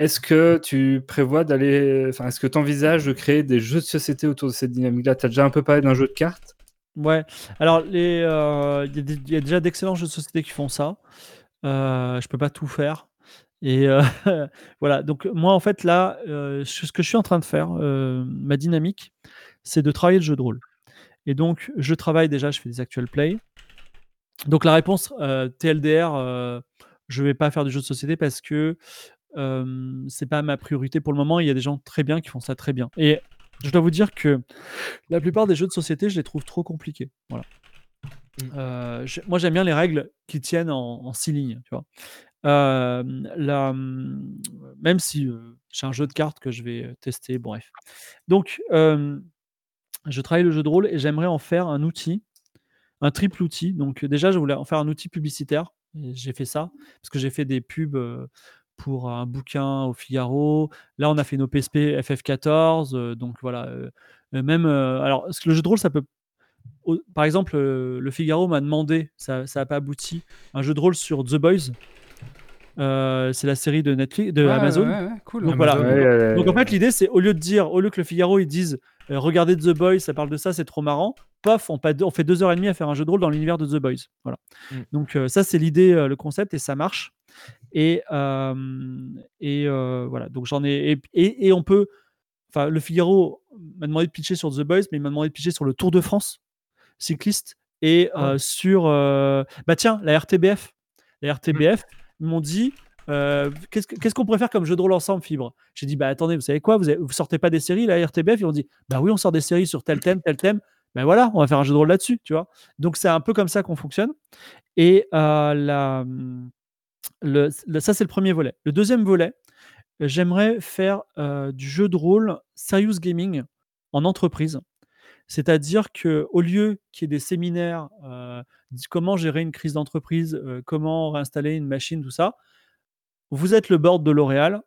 est-ce que tu prévois d'aller, enfin, est-ce que tu envisages de créer des jeux de société autour de cette dynamique-là? Tu as déjà un peu parlé d'un jeu de cartes? Ouais. Alors, euh, il y, a déjà d'excellents jeux de société qui font ça. Euh, je peux pas tout faire. Et euh, voilà. Donc, moi, en fait, là, euh, ce que je suis en train de faire, ma dynamique, c'est de travailler le jeu de rôle. Et donc, je travaille déjà, je fais des actual play. Donc, la réponse TLDR, je vais pas faire de jeu de société parce que euh, c'est pas ma priorité pour le moment. Il y a des gens très bien qui font ça très bien. Et je dois vous dire que la plupart des jeux de société, je les trouve trop compliqués. Voilà. Euh, j'ai- moi, j'aime bien les règles qui tiennent en, en six lignes, tu vois. Euh, la- même si j'ai un jeu de cartes que je vais tester, bref. Donc, je travaille le jeu de rôle et j'aimerais en faire un outil, un triple outil. Donc, déjà, je voulais en faire un outil publicitaire. J'ai fait ça parce que j'ai fait des pubs pour un bouquin au Figaro. Là, on a fait nos PSP FF14. euh, donc, voilà. euh, euh, même, euh, alors, le jeu de rôle, ça peut. au- Par exemple, euh, le Figaro m'a demandé, ça n'a pas abouti, un jeu de rôle sur The Boys. Euh, c'est la série de Netflix, de Ouais, Amazon. ouais, ouais, cool. Donc Amazon. voilà. Ouais, Donc en fait, l'idée, c'est au lieu de dire, au lieu que le Figaro ils disent, euh, regardez The Boys, ça parle de ça, c'est trop marrant. Paf, on, fait deux heures et demie à faire un jeu de rôle dans l'univers de The Boys. Voilà. Mm. Donc euh, ça, c'est l'idée, euh, le concept, et ça marche. Et, et voilà. Donc j'en ai. Et, et- et on peut. Enfin, le Figaro m'a demandé de pitcher sur The Boys, mais il m'a demandé de pitcher sur le Tour de France cycliste et Ah euh, sur. euh, bah tiens, la RTBF. La RTBF, ils m'ont dit. euh, qu'est-ce que- qu'est-ce qu'on pourrait faire comme jeu de rôle ensemble, Fibre? J'ai dit, bah attendez, vous savez quoi? Vous, avez- vous sortez pas des séries, la RTBF Ils ont dit, bah oui, on sort des séries sur tel thème, tel thème. Ben voilà, on va faire un jeu de rôle là-dessus, tu vois? Donc c'est un peu comme ça qu'on fonctionne. Et la, le, ça, c'est le premier volet. Le deuxième volet, j'aimerais faire euh, du jeu de rôle serious gaming en entreprise. C'est-à-dire que au lieu qu'il y ait des séminaires, euh, comment gérer une crise d'entreprise, euh, comment réinstaller une machine, tout ça, vous êtes le board de L'Oréal.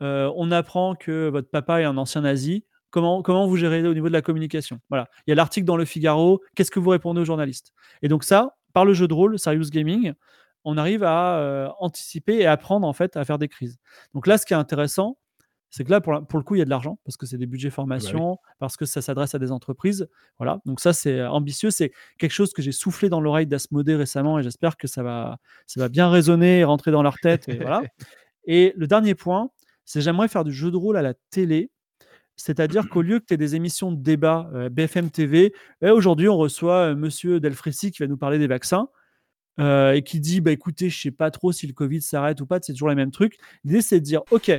on apprend que votre papa est un ancien nazi. Comment, comment vous gérez au niveau de la communication? Voilà. Il y a l'article dans le Figaro. Qu'est-ce que vous répondez aux journalistes? Et donc ça, par le jeu de rôle, Serious Gaming, on arrive à euh, anticiper et apprendre en fait à faire des crises. Donc là, ce qui est intéressant, c'est que là, pour, la- pour le coup, il y a de l'argent parce que c'est des budgets formation, parce que ça s'adresse à des entreprises. Voilà. Donc ça, c'est ambitieux. C'est quelque chose que j'ai soufflé dans l'oreille d'Asmodée récemment et j'espère que ça va, ça va bien résonner et rentrer dans leur tête. Et voilà. Et le dernier point, c'est j'aimerais faire du jeu de rôle à la télé. C'est-à-dire qu'au lieu que tu aies des émissions de débat euh, BFM TV, eh, aujourd'hui on reçoit euh, Monsieur Delfrécy qui va nous parler des vaccins euh, et qui dit bah, écoutez, je sais pas trop si le Covid s'arrête ou pas, c'est toujours les mêmes trucs. L'idée c'est de dire ok,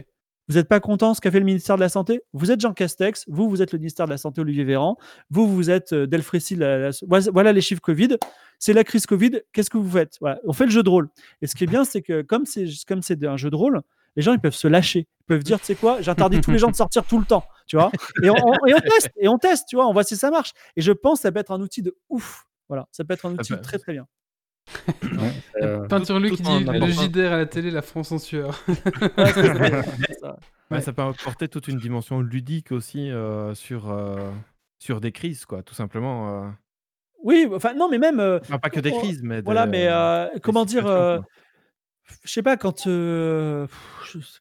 vous n'êtes pas content de ce qu'a fait le ministère de la Santé? Vous êtes Jean Castex, vous, vous êtes le ministère de la Santé Olivier Véran, vous, vous êtes euh, Delfrécy, la- la- voilà- les chiffres Covid, c'est la crise Covid, qu'est-ce que vous faites? Voilà. On fait le jeu de rôle. Et ce qui est bien, c'est que comme c'est comme c'est un jeu de rôle, les gens ils peuvent se lâcher, ils peuvent dire tu sais quoi, j'interdis tous les gens de sortir tout le temps, tu vois? Et on, on- et on teste, et on teste, tu vois, on voit si ça marche. Et je pense que ça peut être un outil de ouf. Voilà, ça peut être un outil très très bien. Euh, Peinture lui qui dit le. JDR à la télé, la France en sueur. Ouais, ça, peut apporter toute une dimension ludique aussi euh, sur, euh, sur des crises, quoi, tout simplement. euh. Oui, enfin non, mais même. euh, Enfin, pas que des crises, mais Voilà, des- mais euh, des comment dire euh. Je sais pas quand euh,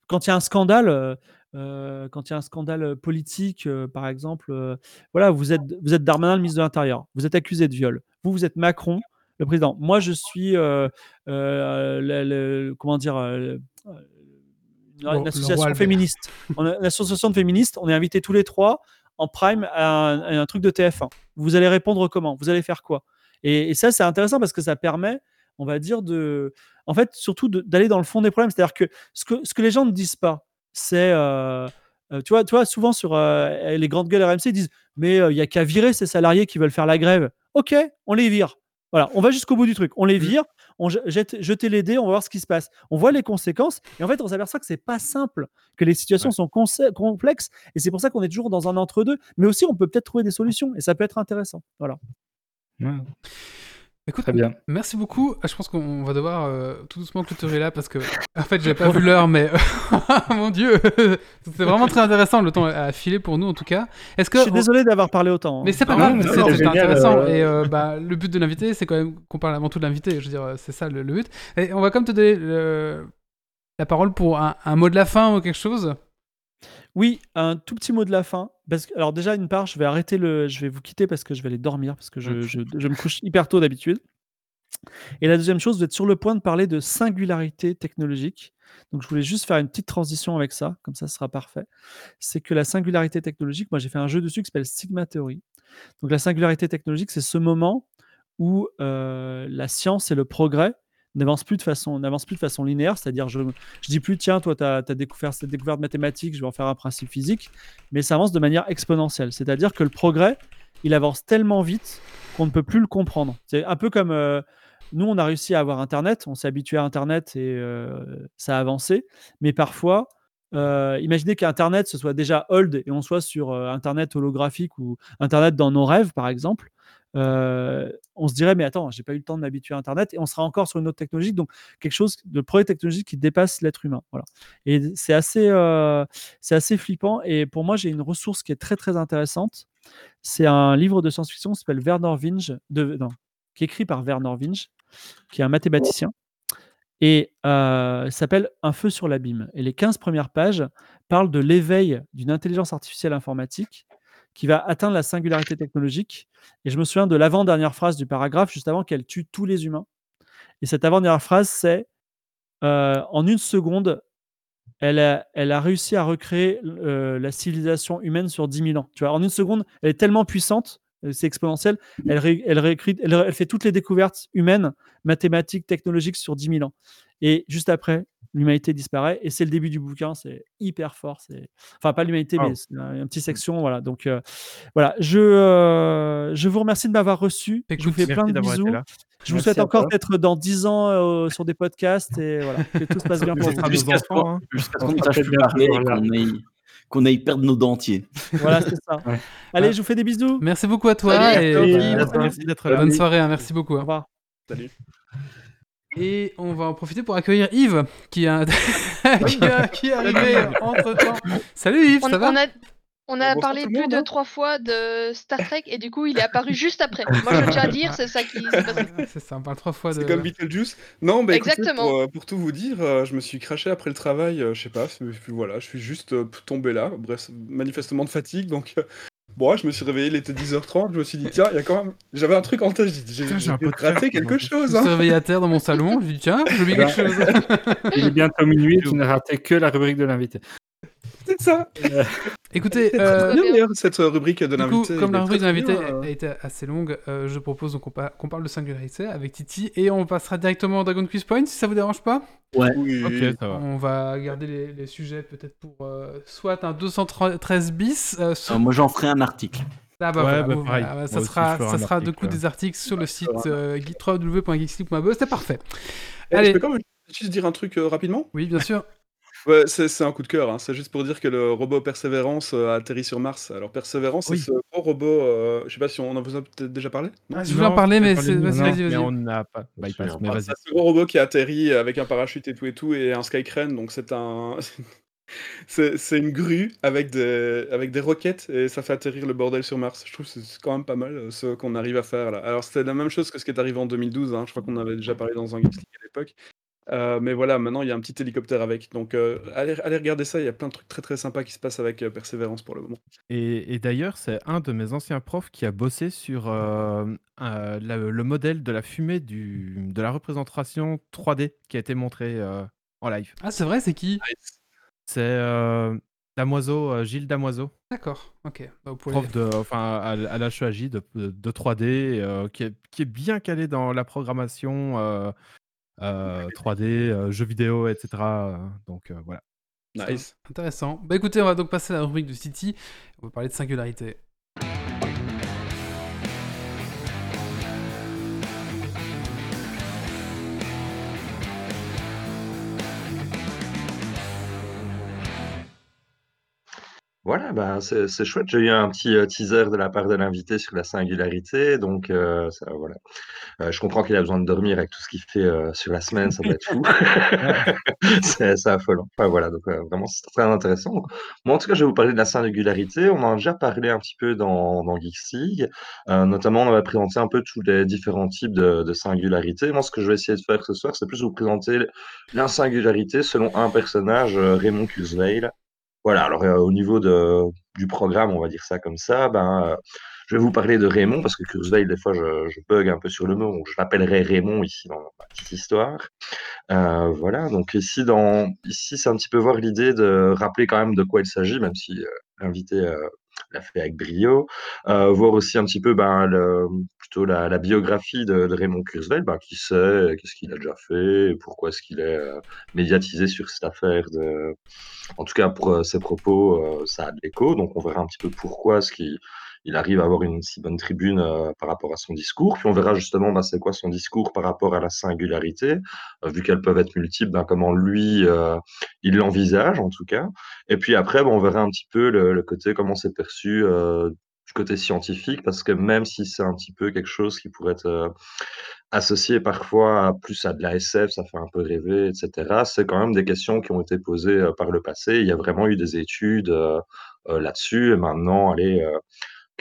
quand il y a un scandale. euh, euh, quand il y a un scandale politique, euh, par exemple, euh, voilà, vous êtes, vous êtes Darmanin, le ministre de l'Intérieur, vous êtes accusé de viol. Vous, vous êtes Macron, le président. Moi, je suis, euh, euh, le- le- comment dire, euh, une, Le- le une roi association Albert. féministe. On a une association de féministes. On est invités tous les trois en prime à un, à un truc de TF1. Vous allez répondre comment? Vous allez faire quoi? Et, et ça, c'est intéressant parce que ça permet, on va dire, de, en fait, surtout d'aller dans le fond des problèmes. C'est-à-dire que ce, que ce que les gens ne disent pas, c'est, euh, tu vois, tu vois, souvent sur euh, les grandes gueules RMC, ils disent, mais euh, il y a qu'à virer ces salariés qui veulent faire la grève. Ok, on les vire. Voilà, on va jusqu'au bout du truc. On les vire, on je- jette, les dés, on va voir ce qui se passe. On voit les conséquences et en fait, on s'aperçoit que c'est pas simple, que les situations sont complexes et c'est pour ça qu'on est toujours dans un entre-deux. Mais aussi, on peut peut-être trouver des solutions et ça peut être intéressant. Voilà. ouais, Écoute, très bien. merci beaucoup. Ah, Je pense qu'on va devoir euh, tout doucement clôturer là parce que, en fait, j'ai pas vu l'heure, mais mon dieu, c'est vraiment très intéressant. Le temps a filé pour nous en tout cas. Est-ce que Je suis on- désolé d'avoir parlé autant. hein. Mais c'est pas grave, c'était intéressant. euh, Et euh, bah, le but de l'invité, c'est quand même qu'on parle avant tout de l'invité. Je veux dire, c'est ça le, le but. Et on va comme te donner le- la parole pour un, un mot de la fin ou quelque chose. Oui, un tout petit mot de la fin. Parce que, alors déjà, une part, je vais arrêter le, je vais vous quitter parce que je vais aller dormir parce que je, je- je me couche hyper tôt d'habitude. Et la deuxième chose, vous êtes sur le point de parler de singularité technologique. Donc, je voulais juste faire une petite transition avec ça, comme ça, ce sera parfait. C'est que la singularité technologique, moi, j'ai fait un jeu dessus qui s'appelle Sigma Theory. Donc, la singularité technologique, c'est ce moment où euh, la science et le progrès n'avancent plus de façon, n'avancent plus de façon linéaire, c'est-à-dire je, je dis plus tiens toi tu as, découvert cette découverte mathématique, je vais en faire un principe physique, mais ça avance de manière exponentielle, c'est-à-dire que le progrès il avance tellement vite qu'on ne peut plus le comprendre. C'est un peu comme euh, nous on a réussi à avoir Internet, on s'est habitué à Internet et euh, ça a avancé, mais parfois euh, imaginez qu'Internet ce soit déjà old et on soit sur Internet holographique ou Internet dans nos rêves par exemple. On se dirait mais attends j'ai pas eu le temps de m'habituer à internet et on sera encore sur une autre technologie. Donc quelque chose de progrès technologique qui dépasse l'être humain voilà. Et c'est assez c'est assez flippant et pour moi j'ai une ressource qui est très très intéressante. C'est un livre de science-fiction qui s'appelle Werner Vinge qui est écrit par Werner Vinge qui est un mathématicien et euh, s'appelle Un feu sur l'abîme et les 15 premières pages parlent de l'éveil d'une intelligence artificielle informatique qui va atteindre la singularité technologique. Et je me souviens de l'avant-dernière phrase du paragraphe, juste avant qu'elle tue tous les humains. Et cette avant-dernière phrase, c'est euh, En une seconde, elle a, elle a réussi à recréer euh, la civilisation humaine sur 10 000 ans. Tu vois, en une seconde, elle est tellement puissante, euh, c'est exponentiel, elle, elle, réécrit- elle, elle fait toutes les découvertes humaines, mathématiques, technologiques sur 10 000 ans. Et juste après, l'humanité disparaît. Et c'est le début du bouquin, c'est hyper fort. C'est... Enfin, pas l'humanité, Wow. mais c'est un, un petit section. Voilà. Donc, euh, voilà. Je, euh, je vous remercie de m'avoir reçu. Je vous fais plein de bisous. Je vous souhaite encore d'être dans 10 ans euh, sur des podcasts et voilà, que tout se passe bien pour vous. Jusqu'à ce qu'on qu'on aille perdre nos dentiers. Voilà, c'est ça. Ouais. Allez, je vous fais des bisous. Merci beaucoup à toi Salut. et Merci, d'être là. bonne soirée. hein, merci beaucoup. Au hein. revoir. Salut. Et on va en profiter pour accueillir Yves qui, a... qui, a- qui est arrivé entre temps. Salut Yves, On, ça va on a, on a Bonsoir parlé plus monde, de hein. trois fois de Star Trek et du coup il est apparu juste après. Moi je tiens à dire, c'est ça qui s'est passé. C'est ça, on parle trois fois de. C'est comme Beetlejuice. Non, bah écoutez, Exactement. pour, euh, pour tout vous dire, euh, je me suis craché après le travail, euh, je sais pas, puis voilà, je suis juste tombé là, bref, manifestement de fatigue, donc bon, ouais, je me suis réveillé, il était 10h30, je me suis dit, tiens, il y a quand même, j'avais un truc en tête, j'ai dit, raté quelque chose, Je me suis hein. réveillé à terre dans mon salon, je me dis tiens, j'ai oublié quelque chose. Il est bientôt minuit, tu n'as raté que la rubrique de l'invité. C'est ça. Écoutez, C'est euh, bien d'ailleurs, cette euh, rubrique de du coup, l'invité. comme la rubrique de l'invité euh. a été assez longue, euh, je propose qu'on pa- qu'on parle de singularité avec Titi et on passera directement au Dragon Quiz Point si ça vous dérange pas. Oui. Ok, ça va. On va garder les, les sujets peut-être pour euh, soit un 213 bis, euh, soit- Euh, moi, j'en ferai un article. Ah bah Ouais, voilà, bah pareil. voilà, ça sera, ça sera de article, coup ouais. des articles sur le site euh, www.geeksleep.be, c'était parfait. Eh, Allez. Je peux quand même juste dire un truc euh, rapidement? Oui, bien sûr. Ouais, c'est c'est un coup de cœur, hein. c'est juste pour dire que le robot Persévérance euh, a atterri sur Mars. Alors Persévérance, Oui. c'est ce gros robot, euh, je sais pas si on en vous a peut-être déjà parlé? Non Ah, je voulais en parler, mais c'est- vas-y, Non, vas-y, mais vas-y. on n'a pas bypass, mais vas-y. C'est ce gros robot qui a atterri avec un parachute et tout et tout et un Skycrane, donc c'est un... c'est c'est une grue avec des, avec des roquettes et ça fait atterrir le bordel sur Mars. Je trouve que c'est quand même pas mal euh, ce qu'on arrive à faire là. Alors c'était la même chose que ce qui est arrivé en 2012, hein. je crois qu'on avait déjà parlé dans un Geeks League à l'époque. Euh, mais voilà, maintenant il y a un petit hélicoptère avec. Donc euh, allez, allez regarder ça, il y a plein de trucs très très sympas qui se passent avec euh, Persévérance pour le moment. Et, et d'ailleurs, c'est un de mes anciens profs qui a bossé sur euh, euh, la- le modèle de la fumée du, de la représentation 3D qui a été montrée euh, en live. Ah, c'est vrai, c'est qui? C'est euh, Damoiseau, euh, Gilles Damoiseau, D'accord, ok. Bah, vous pouvez- prof de, enfin, à, à l'HEAJ de, de 3D, euh, qui, est, qui est bien calé dans la programmation 3D, euh, jeux vidéo, etc. euh, Donc euh, voilà. Nice. Intéressant. Bah écoutez, on va donc passer à la rubrique de City. On va parler de singularité. Voilà, bah, c'est c'est chouette. J'ai eu un petit euh, teaser de la part de l'invité sur la singularité. Donc, euh, ça, voilà. Euh, je comprends qu'il a besoin de dormir avec tout ce qu'il fait euh, sur la semaine. Ça doit être fou. c'est c'est affolant. Enfin, voilà, donc vraiment, c'est très intéressant. Moi, en tout cas, je vais vous parler de la singularité. On en a déjà parlé un petit peu dans, dans Geeks League. Euh, notamment, on va présenter un peu tous les différents types de, de singularité. Moi, ce que je vais essayer de faire ce soir, c'est plus vous présenter la singularité selon un personnage, Raymond Kurzweil. Voilà, alors euh, au niveau de, du programme, on va dire ça comme ça, ben, euh, je vais vous parler de Raymond, parce que Kurzweil, des fois, je, je bug un peu sur le nom, donc je l'appellerai Raymond ici dans ma petite histoire. Euh, voilà, donc ici, dans, ici c'est un petit peu voir l'idée de rappeler quand même de quoi il s'agit, même si l'invité l'a fait avec brio. Euh, voir aussi un petit peu ben, le, plutôt la, biographie de, Raymond Kurzweil, ben, qui c'est, qu'est-ce qu'il a déjà fait, pourquoi est-ce qu'il est euh, médiatisé sur cette affaire de... En tout cas, pour euh, ses propos, ça a de l'écho, donc on verra un petit peu pourquoi est-ce qu'il il arrive à avoir une si bonne tribune euh, par rapport à son discours. Puis on verra justement ben, c'est quoi son discours par rapport à la singularité, euh, vu qu'elles peuvent être multiples, ben, comment lui, euh, il l'envisage en tout cas. Et puis après, on verra un petit peu le, côté, comment c'est perçu du côté scientifique, parce que même si c'est un petit peu quelque chose qui pourrait être associé parfois plus à de la SF, ça fait un peu rêver, etc., c'est quand même des questions qui ont été posées par le passé. Il y a vraiment eu des études là-dessus, et maintenant, allez...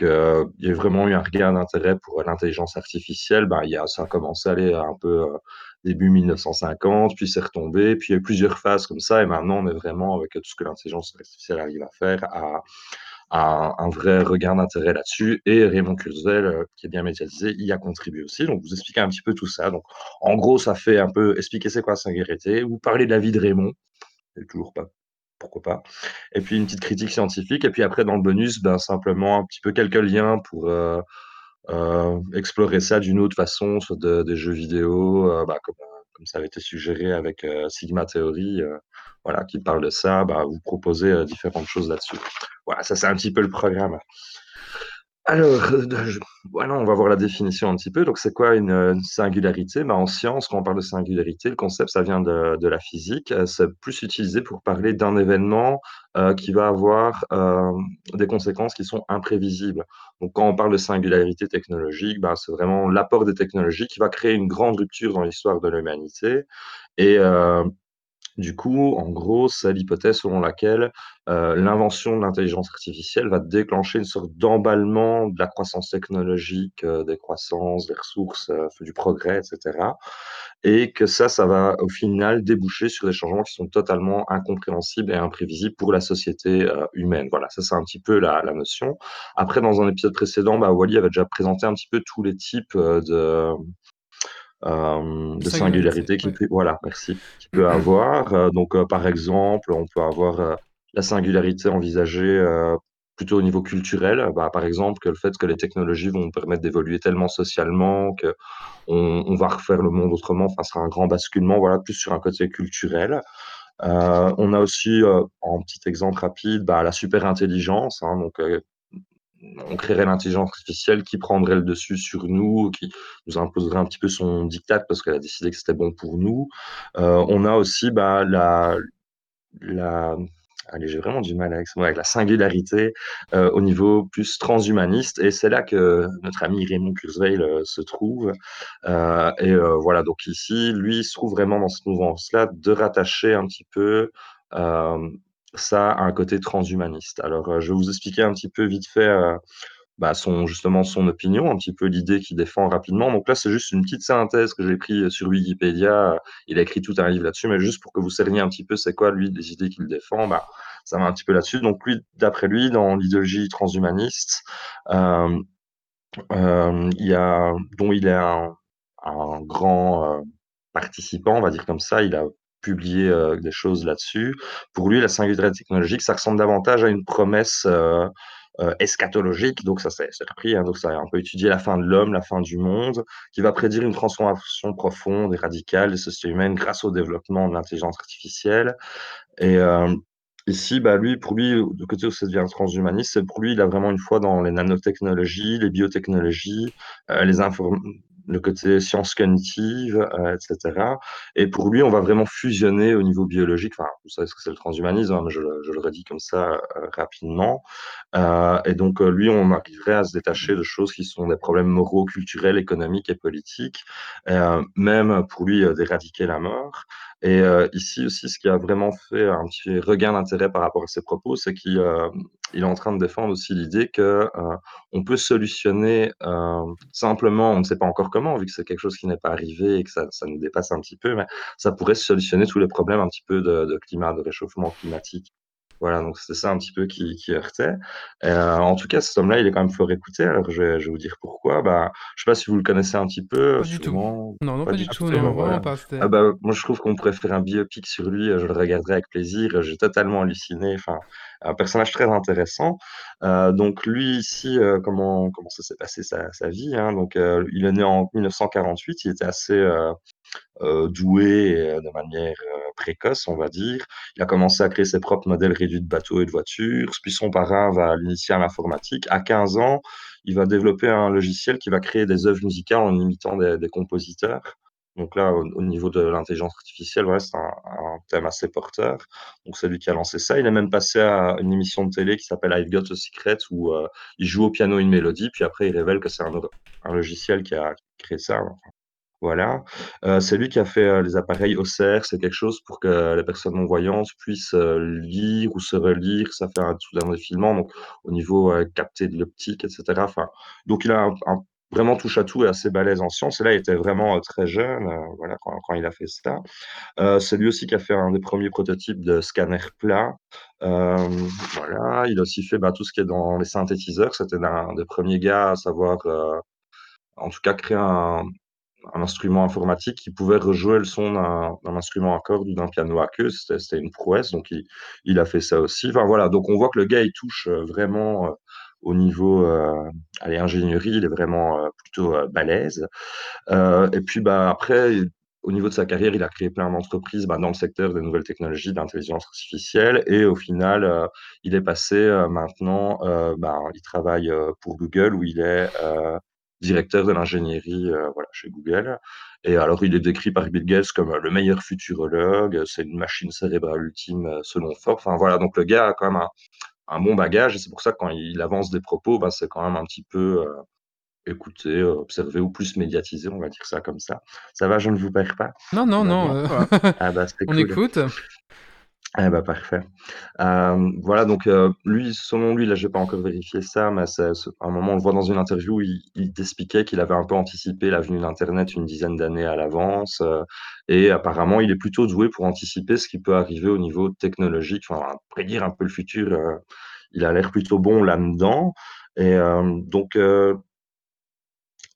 Euh, qu'il y ait vraiment eu un regard d'intérêt pour l'intelligence artificielle, ben, il y a, ça a commencé à aller un peu euh, début 1950, puis c'est retombé, puis il y a eu plusieurs phases comme ça, et maintenant on est vraiment, avec tout ce que l'intelligence artificielle arrive à faire, à, un, vrai regard d'intérêt là-dessus. Et Raymond Kurzweil, euh, qui est bien médiatisé, y a contribué aussi. Donc vous expliquez un petit peu tout ça. Donc en gros, ça fait un peu expliquer c'est quoi la singularité, vous parlez de la vie de Raymond, et toujours pas pourquoi pas. Et puis une petite critique scientifique. Et puis après, dans le bonus, ben, simplement un petit peu quelques liens pour euh, euh, explorer ça d'une autre façon, soit de- des jeux vidéo, euh, bah, comme, ça avait été suggéré avec Sigma Theory, voilà, qui parle de ça, bah, vous proposez différentes choses là-dessus. Voilà, ça c'est un petit peu le programme. Alors, je voilà, on va voir la définition un petit peu. Donc, c'est quoi une, singularité? Bah, en science, quand on parle de singularité, le concept, ça vient de de la physique. Heu, c'est plus utilisé pour parler d'un événement, heu, qui va avoir, des conséquences qui sont imprévisibles. Donc, quand on parle de singularité technologique, bah, c'est vraiment l'apport des technologies qui va créer une grande rupture dans l'histoire de l'humanité et du coup, en gros, c'est l'hypothèse selon laquelle, heu, l'invention de l'intelligence artificielle va déclencher une sorte d'emballement de la croissance technologique, heu, des croissances, des ressources, heu, du progrès et cetera et que ça, ça va au final déboucher sur des changements qui sont totalement incompréhensibles et imprévisibles pour la société, humaine. Voilà, ça, c'est un petit peu la notion. Après, dans un épisode précédent, bah, Wally avait déjà présenté un petit peu tous les types, de hem, de Singularité, ouais. peut voilà, merci, peut avoir. Heu, donc, heu, par exemple, on peut avoir, la singularité envisagée, plutôt au niveau culturel. Bah, par exemple, que le fait que les technologies vont nous permettre d'évoluer tellement socialement qu'on on va refaire le monde autrement, enfin, ce sera un grand basculement, voilà, plus sur un côté culturel. On a aussi, en petit exemple rapide, bah, la superintelligence, hein, donc, on créerait l'intelligence artificielle qui prendrait le dessus sur nous, qui nous imposerait un petit peu son diktat parce qu'elle a décidé que c'était bon pour nous. Heu, on a aussi, bah, la allez, j'ai vraiment du mal avec avec la singularité, heu, au niveau plus transhumaniste et c'est là que notre ami Raymond Kurzweil, heu, se trouve. Et voilà, donc ici, lui, il se trouve vraiment dans cette mouvance-là de rattacher un petit peu, ça à un côté transhumaniste. Alors, heu, je vais vous expliquer un petit peu vite fait, heu, bah, son justement son opinion, un petit peu l'idée qu'il défend rapidement. Donc là, c'est juste une petite synthèse que j'ai pris, heu, sur Wikipédia. Il a écrit tout un livre là-dessus, mais juste pour que vous cerniez un petit peu c'est quoi lui les idées qu'il défend, bah, ça va un petit peu là-dessus. Donc lui, d'après lui, dans l'idéologie transhumaniste, hem, hem, il y a dont il est un un grand, heu, participant, on va dire comme ça. Il a publié, heu, des choses là-dessus. Pour lui, la singularité technologique, ça ressemble davantage à une promesse, heu heu, eschatologique, donc ça c'est repris, hein, donc ça a un peu étudié la fin de l'homme, la fin du monde, qui va prédire une transformation profonde et radicale des sociétés humaines grâce au développement de l'intelligence artificielle. Et hem, ici, bah, lui, pour lui, du côté où ça devient transhumaniste, pour lui, il a vraiment une foi dans les nanotechnologies, les biotechnologies, heu, les inform le côté sciences cognitives, heu, et cetera et pour lui, on va vraiment fusionner au niveau biologique. Enfin, vous savez ce que c'est le transhumanisme, hein, mais je le je le redis comme ça, heu, rapidement. Heu et donc, heu, lui, on arriverait à se détacher de choses qui sont des problèmes moraux, culturels, économiques et politiques, heu, même pour lui, heu, d'éradiquer la mort et ici aussi, ce qui a vraiment fait un petit regain d'intérêt par rapport à ses propos, c'est qu'il, il est en train de défendre aussi l'idée que, heu, on peut solutionner, hem, simplement, on ne sait pas encore comment, vu que c'est quelque chose qui n'est pas arrivé et que ça ça nous dépasse un petit peu, mais ça pourrait solutionner tous les problèmes un petit peu de de climat, de réchauffement climatique. Voilà, donc c'était ça un petit peu qui qui heurtait. Heu, en tout cas, cet homme-là, il est quand même fort écouté. Alors je vais je vais vous dire pourquoi. Bah, je sais pas si vous le connaissez un petit peu, Pas du tout. Non, non, pas du tout, non, vraiment voilà. pas, c'était Ah bah, moi, je trouve qu'on pourrait faire un biopic sur lui, heu, je le regarderais avec plaisir. J'ai totalement halluciné, enfin, un personnage très intéressant. Heu, donc lui, ici, comment comment ça s'est passé sa sa vie, hein, donc il est né en 1948, il était assez, doué et heu, de manière, heu, précoce, on va dire. Il a commencé à créer ses propres modèles réduits de bateaux et de voitures, puis son parrain va l'initier à l'informatique. À 15 ans, il va développer un logiciel qui va créer des œuvres musicales en imitant des compositeurs. Donc là, au au niveau de l'intelligence artificielle, c'est un thème assez porteur. Donc c'est lui qui a lancé ça. Il est même passé à une émission de télé qui s'appelle I've Got a Secret où, il joue au piano une mélodie, puis après il révèle que c'est un logiciel qui a créé ça, voilà. Heu, c'est lui qui a fait, heu, les appareils Ocert. C'est quelque chose pour que les personnes non-voyantes puissent, heu, lire ou se relire. Ça fait un tout un défilement, donc au niveau, capter de l'optique et cetera. Enfin, donc il a un un vraiment touche à tout et assez balèze en sciences et là, il était vraiment, heu, très jeune, heu, voilà, quand quand il a fait ça. Heu, c'est lui aussi qui a fait un des premiers prototypes de scanner plat. Voilà, il a aussi fait, bah, tout ce qui est dans les synthétiseurs. C'était l'un des premiers gars à savoir, en tout cas créer un un instrument informatique qui pouvait rejouer le son d'un instrument à cordes ou d'un piano à queue. C'était une prouesse, donc il il a fait ça aussi. Enfin voilà, donc on voit que le gars, il touche, heu, vraiment, heu, au niveau, heu, allez, ingénierie, il est vraiment, heu, plutôt, heu, balèze. Et puis, bah, après, au niveau de sa carrière, il a créé plein d'entreprises bah, dans le secteur des nouvelles technologies, d'intelligence artificielle. Et au final, euh, il est passé euh, maintenant, euh, bah, il travaille euh, pour Google où il est euh, directeur de l'ingénierie euh, voilà, chez Google. Et alors, il est décrit par Bill Gates comme euh, le meilleur futurologue. C'est une machine cérébrale ultime euh, selon Forbes. Enfin voilà, donc le gars a quand même un, un bon bagage. Et c'est pour ça que quand il avance des propos, bah, c'est quand même un petit peu euh, écouté, euh, observé ou plus médiatisé, on va dire ça comme ça. Ça va, je ne vous perds pas? Non, non, non. euh, Ah bah, On cool. écoute. Eh bah, parfait. Euh, voilà, donc euh, lui, selon lui, là, j'ai pas encore vérifié ça, mais à un moment, on le voit dans une interview, il, il expliquait qu'il avait un peu anticipé la venue d'Internet une dizaine d'années à l'avance, euh, et apparemment, il est plutôt doué pour anticiper ce qui peut arriver au niveau technologique, enfin, prédire un peu le futur. il a l'air plutôt bon là-dedans. Et donc,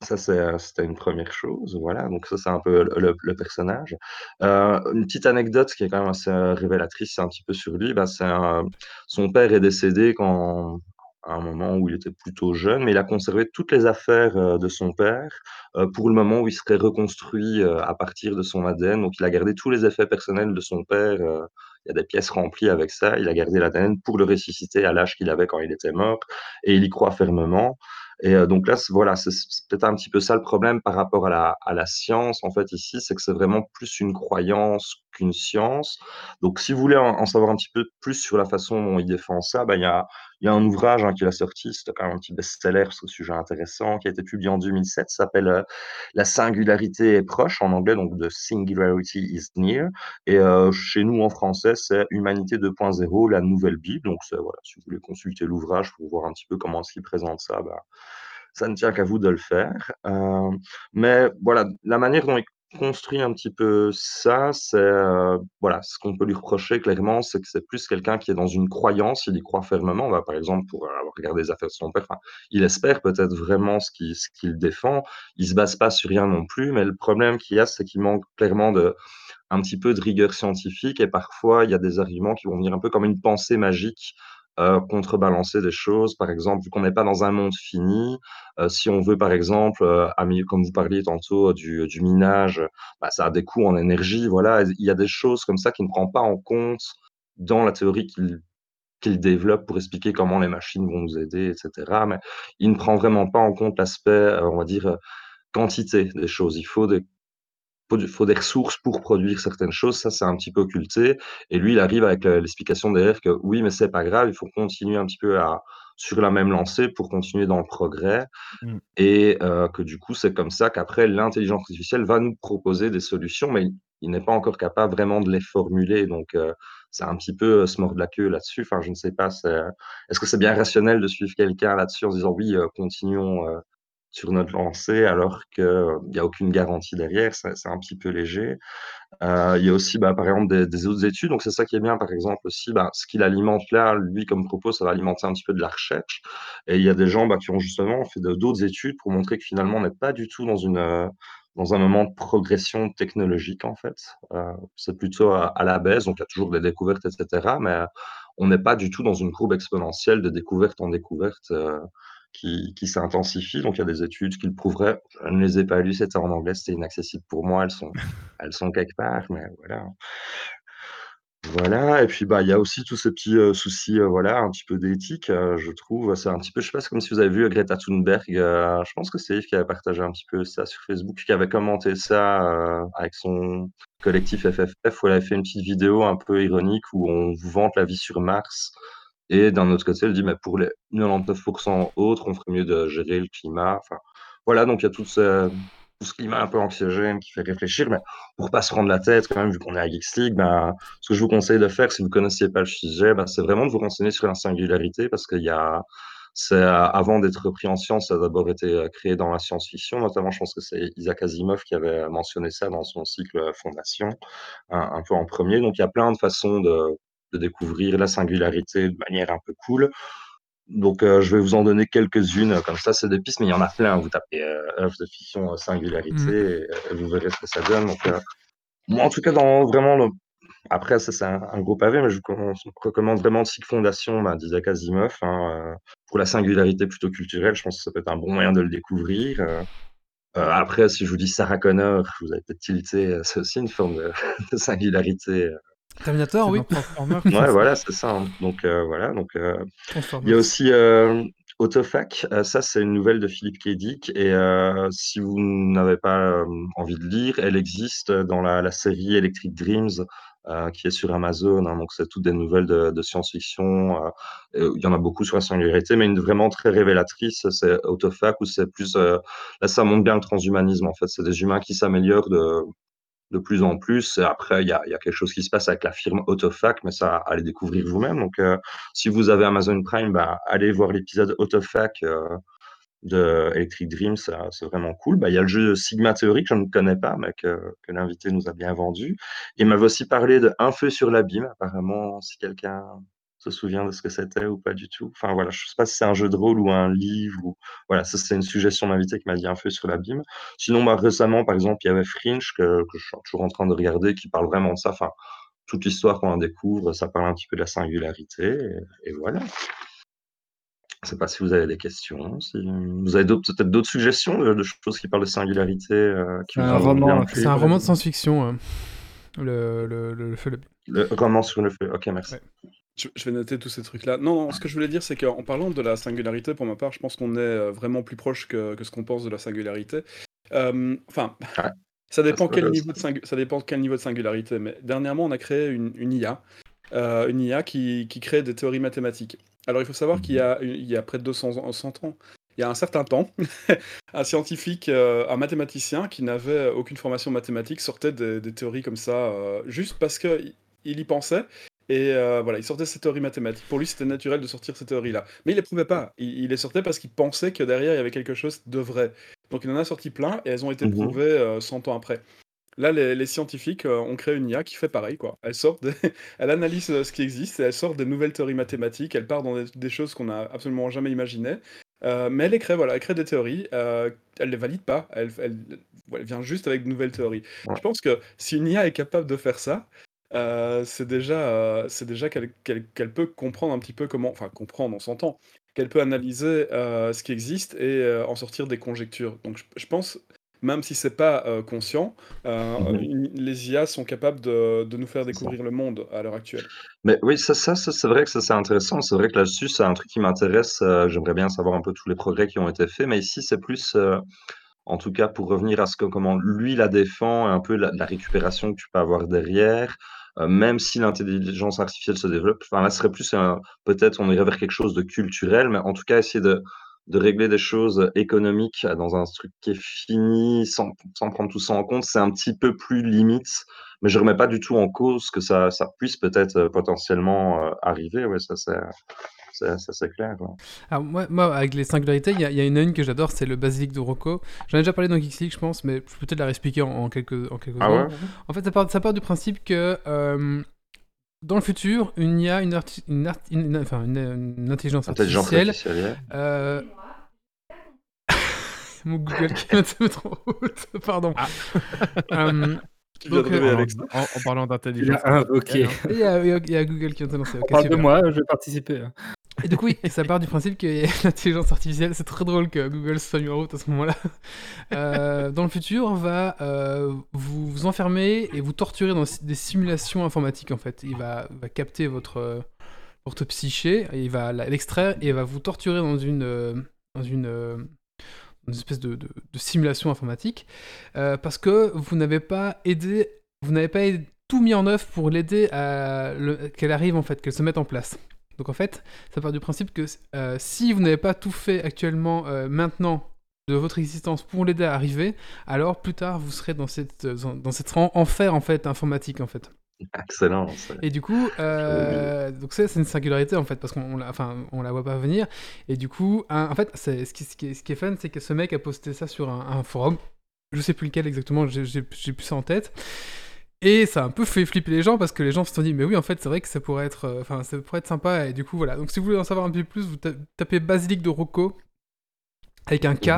ça, euh, c'était une première chose, voilà. Donc ça, c'est un peu le, personnage. Euh, une petite anecdote qui est quand même assez euh, révélatrice, c'est un petit peu sur lui. C'est un- son père est décédé quand, à un moment où il était plutôt jeune, mais il a conservé toutes les affaires de son père pour le moment où il serait reconstruit à partir de son ADN. Donc il a gardé tous les effets personnels de son père. il y a des pièces remplies avec ça. Il a gardé l'ADN pour le ressusciter à l'âge qu'il avait quand il était mort, et il y croit fermement. Et euh, donc là, voilà, c'est peut-être un petit peu ça le problème par rapport à la, à la science, en fait, ici, c'est que c'est vraiment plus une croyance qu'une science. Donc, si vous voulez en, en savoir un petit peu plus sur la façon dont il défend ça, bah, il y a, il y a un ouvrage hein, qu'il a sorti, c'était quand même un petit best-seller sur ce sujet intéressant, qui a été publié en 2007, ça s'appelle euh, La singularité est proche, en anglais, donc The Singularity is Near. Et euh, chez nous, en français, c'est Humanité 2.0, la nouvelle Bible. Donc, c'est- si vous voulez consulter l'ouvrage pour voir un petit peu comment est-ce qu'il présente ça, bah, ça ne tient qu'à vous de le faire. Euh, mais voilà, la manière dont il construit un petit peu ça, c'est euh, voilà, ce qu'on peut lui reprocher clairement, c'est que c'est plus quelqu'un qui est dans une croyance, il y croit fermement. Par exemple, pour avoir regardé les affaires de son père, il espère peut-être vraiment ce qu'il ce qu'il défend. Il se base pas sur rien non plus, mais le problème qu'il y a, c'est qu'il manque clairement de un petit peu de rigueur scientifique et parfois il y a des arguments qui vont venir un peu comme une pensée magique euh, contrebalancer des choses. Par exemple, vu qu'on n'est pas dans un monde fini, euh, si on veut par exemple, euh, comme vous parliez tantôt du, du minage, bah, ça a des coûts en énergie. Voilà, il y a des choses comme ça qui ne prend pas en compte dans la théorie qu'il qu'il développe pour expliquer comment les machines vont nous aider, etc. Mais il ne prend vraiment pas en compte l'aspect, on va dire, quantité des choses. Il faut des faut, des ressources pour produire certaines choses, ça c'est un petit peu occulté. Et lui, il arrive avec euh, l'explication derrière que oui, mais c'est pas grave, il faut continuer un petit peu à, sur la même lancée pour continuer dans le progrès. Mm. Et euh, que du coup, c'est comme ça qu'après, l'intelligence artificielle va nous proposer des solutions, mais il, il n'est pas encore capable vraiment de les formuler. Donc, euh, c'est un petit peu euh, se mordre la queue là-dessus. Enfin, je ne sais pas, est-ce que c'est bien rationnel de suivre quelqu'un là-dessus en se disant oui, continuons. Sur notre lancée alors qu'il n'y a aucune garantie derrière, c'est un petit peu léger. Euh, il y a aussi, bah, par exemple, des, autres études. Donc, c'est ça qui est bien, par exemple, aussi. Bah, ce qu'il alimente là, lui, comme propos, ça va alimenter un petit peu de la recherche. Et il y a des gens bah, qui ont justement fait d'autres études pour montrer que finalement, on n'est pas du tout dans une. euh, dans un moment de progression technologique, en fait. Euh, c'est plutôt à, à la baisse, donc il y a toujours des découvertes, etc. Mais on n'est pas du tout dans une courbe exponentielle de découverte en découverte qui, qui s'intensifie. Donc il y a des études qui le prouveraient. Je ne les ai pas lues, c'était en anglais, c'était inaccessible pour moi. Elles sont elles sont quelque part, mais voilà. Voilà, et puis bah il y a aussi tous ces petits euh, soucis, euh, voilà, un petit peu d'éthique, euh, je trouve. C'est un petit peu, je sais pas, comme si vous avez vu Greta Thunberg. je pense que c'est Yves qui avait partagé un petit peu ça sur Facebook, qui avait commenté ça avec son collectif FFF, où elle avait fait une petite vidéo un peu ironique où on vous vante la vie sur Mars. Et d'un autre côté, elle dit, mais pour les 99% autres, on ferait mieux de gérer le climat. Enfin, voilà, donc il y a tout ce, climat un peu anxiogène qui fait réfléchir, mais pour pas se prendre la tête, quand même, vu qu'on est à Geeks League, ben, ce que je vous conseille de faire, si vous connaissiez pas le sujet, ben, c'est vraiment de vous renseigner sur la singularité, parce qu'il y a, c'est, avant d'être pris en science, ça a d'abord été euh, créé dans la science-fiction, notamment, je pense que c'est Isaac Asimov qui avait mentionné ça dans son cycle Fondation, un peu en premier. Donc, il y a plein de façons de, de découvrir la singularité de manière un peu cool. Donc, euh, je vais vous en donner quelques-unes, euh, comme ça, c'est des pistes, mais il y en a plein. Vous tapez euh, œuvre de fiction singularité Mhm. et, vous verrez ce que ça donne. Donc, euh, moi, en tout cas, dans vraiment le... Après, ça, c'est un, un gros pavé, mais je vous recommande, vraiment Cycle Fondation bah, d'Isaac Asimov. hein, pour la singularité plutôt culturelle, je pense que ça peut être un bon moyen de le découvrir. après, si je vous dis Sarah Connor, vous avez peut-être tilté, c'est aussi une forme de, de singularité. Terminator, oui. Ouais, voilà, c'est ça. hein. Donc euh, voilà, donc euh, il y a aussi euh, Autofac. Euh, ça, c'est une nouvelle de Philippe Kedic. Et euh, si vous n'avez pas euh, envie de lire, elle existe dans la, la série Electric Dreams. euh, qui est sur Amazon, hein. donc c'est toutes des nouvelles de, de science-fiction. euh, il y en a beaucoup sur la singularité, mais une vraiment très révélatrice, c'est Autofac, où c'est plus euh, là ça montre bien le transhumanisme en fait. C'est des humains qui s'améliorent de, de plus en plus. Après, il y a, quelque chose qui se passe avec la firme Autofac, mais ça, allez découvrir vous-même. Donc, euh, si vous avez Amazon Prime, bah, allez voir l'épisode Autofac euh, de Electric Dream, ça- c'est vraiment cool. Bah, il y a le jeu Sigma Theory que je ne connais pas, mais que, que l'invité nous a bien vendu. Il m'avait aussi parlé de Un feu sur l'abîme, apparemment, si quelqu'un se souvient de ce que c'était ou pas du tout. Enfin voilà, je sais pas si c'est un jeu de rôle ou un livre ou voilà, ça c'est une suggestion d'invité qui m'a dit Un feu sur l'abîme. Sinon, bah, récemment, par exemple, il y avait Fringe que, que je suis toujours en train de regarder qui parle vraiment de ça. Enfin, toute l'histoire qu'on en découvre, ça parle un petit peu de la singularité et, et voilà. Je sais pas si vous avez des questions, si vous avez peut-être d'autres suggestions de, de choses qui parlent de singularité euh, Un. C'est un roman de science-fiction. euh, Le, le, le, le feu- le- Le roman sur le feu. Ok, merci. Ouais. Je, je vais noter tous ces trucs-là. Non, non, ce que je voulais dire, c'est qu'en parlant de la singularité, pour ma part, je pense qu'on est euh, vraiment plus proche que, que ce qu'on pense de la singularité. Euh, Enfin, Ouais. ça dépend quel niveau de singu- ça dépend quel niveau de singularité. Mais dernièrement, on a créé une, une IA, euh, une IA qui, qui crée des théories mathématiques. Alors, il faut savoir qu'il y a, il y a près de 200 ans, 100 ans, il y a un certain temps, un scientifique, euh, un mathématicien qui n'avait aucune formation mathématique sortait des, des théories comme ça, euh, juste parce qu'il il y pensait. Et euh, voilà, il sortait ses théories mathématiques. Pour lui, c'était naturel de sortir ces théories-là. Mais il les prouvait pas. Il, il les sortait parce qu'il pensait que derrière, il y avait quelque chose de vrai. Donc il en a sorti plein et elles ont été Mhm. prouvées euh, 100 ans après. Là, les, les scientifiques euh, ont créé une IA qui fait pareil. Quoi. Elle, sort des- elle analyse euh, ce qui existe et elle sort des nouvelles théories mathématiques. Elle part dans des, des choses qu'on n'a absolument jamais imaginées. Mais elle crée, voilà, elle crée des théories. elle les valide pas. Elle, elle- elle vient juste avec de nouvelles théories. Je pense que si une IA est capable de faire ça, euh, c'est déjà, euh, c'est déjà qu'elle qu'elle- qu'elle peut comprendre un petit peu comment, enfin comprendre, on s'entend, qu'elle peut analyser euh, ce qui existe et en sortir des conjectures. Donc je, je pense, même si c'est pas conscient, Mhm. les IA sont capables de, de nous faire découvrir le monde à l'heure actuelle. Mais oui, ça, ça, ça, c'est vrai que ça c'est intéressant. C'est vrai que là-dessus, c'est un truc qui m'intéresse. J'aimerais bien savoir un peu tous les progrès qui ont été faits. Mais ici, c'est plus, en tout cas, pour revenir à ce que comment lui la défend et un peu la, la récupération que tu peux avoir derrière. Euh, même si l'intelligence artificielle se développe, enfin là, ce serait plus peut-être on irait vers quelque chose de culturel, mais en tout cas, essayer de, de régler des choses économiques dans un truc qui est fini, sans, sans prendre tout ça en compte, c'est un petit peu plus limite mais je remets pas du tout en cause que ça, ça puisse peut-être euh, potentiellement euh, arriver. Ouais, ça c'est, ça, ça, c'est clair. Alors, moi, moi, avec les singularités, il y, a- il y a une, une que j'adore, c'est le basilic de Rocco. J'en ai déjà parlé dans Geeks League, je pense, mais je peux peut-être la réexpliquer en, en quelques, en quelques Ah secondes. ouais? En fait, ça part, ça part du principe que euh, dans le futur, une IA, une, arti- une, art- une- une- enfin, une- une intelligence artificielle, artificielle. euh, mon Google qui mettre en route, pardon. Euh, Tu viens de donc, rêver euh, avec ça. En, en parlant Il d'intelligence. a hein. il y, a- il y a- il y a Google qui vient de lancer. ok, On parle de moi, je vais participer. Et du coup, oui, ça part du principe que l'intelligence artificielle, c'est très drôle que Google soit mis en route à ce moment-là. Euh, dans le futur, va euh, vous, enfermer et vous torturer dans des simulations informatiques, en fait. Il va, capter votre, votre psyché, il va l'extraire et il va vous torturer dans une, euh, dans une, espèce de, de- simulation informatique parce que vous n'avez pas aidé, vous n'avez pas aidé- tout mis en œuvre pour l'aider à le- qu'elle arrive en fait, qu'elle se mette en place. Donc en fait, ça part du principe que euh, si vous n'avez pas tout fait actuellement, euh, maintenant, de votre existence pour l'aider à arriver, alors plus tard vous serez dans cette, euh, dans cette en- enfer en fait informatique en fait. Excellent. Et du coup, euh, donc ça c'est une singularité en fait parce qu'on on la, enfin, on la voit pas venir. Et du coup, un- en fait, c'est- ce qui, ce qui est, ce qui est fun, c'est que ce mec a posté ça sur un, un forum. Je sais plus lequel exactement, j'ai plus ça en tête. Et ça a un peu fait flipper les gens parce que les gens se sont dit, mais oui, en fait, c'est vrai que ça pourrait être, euh, enfin, ça pourrait être sympa. Et du coup, voilà. Donc, si vous voulez en savoir un peu plus, vous ta- tapez Basilic de Rocco avec un K,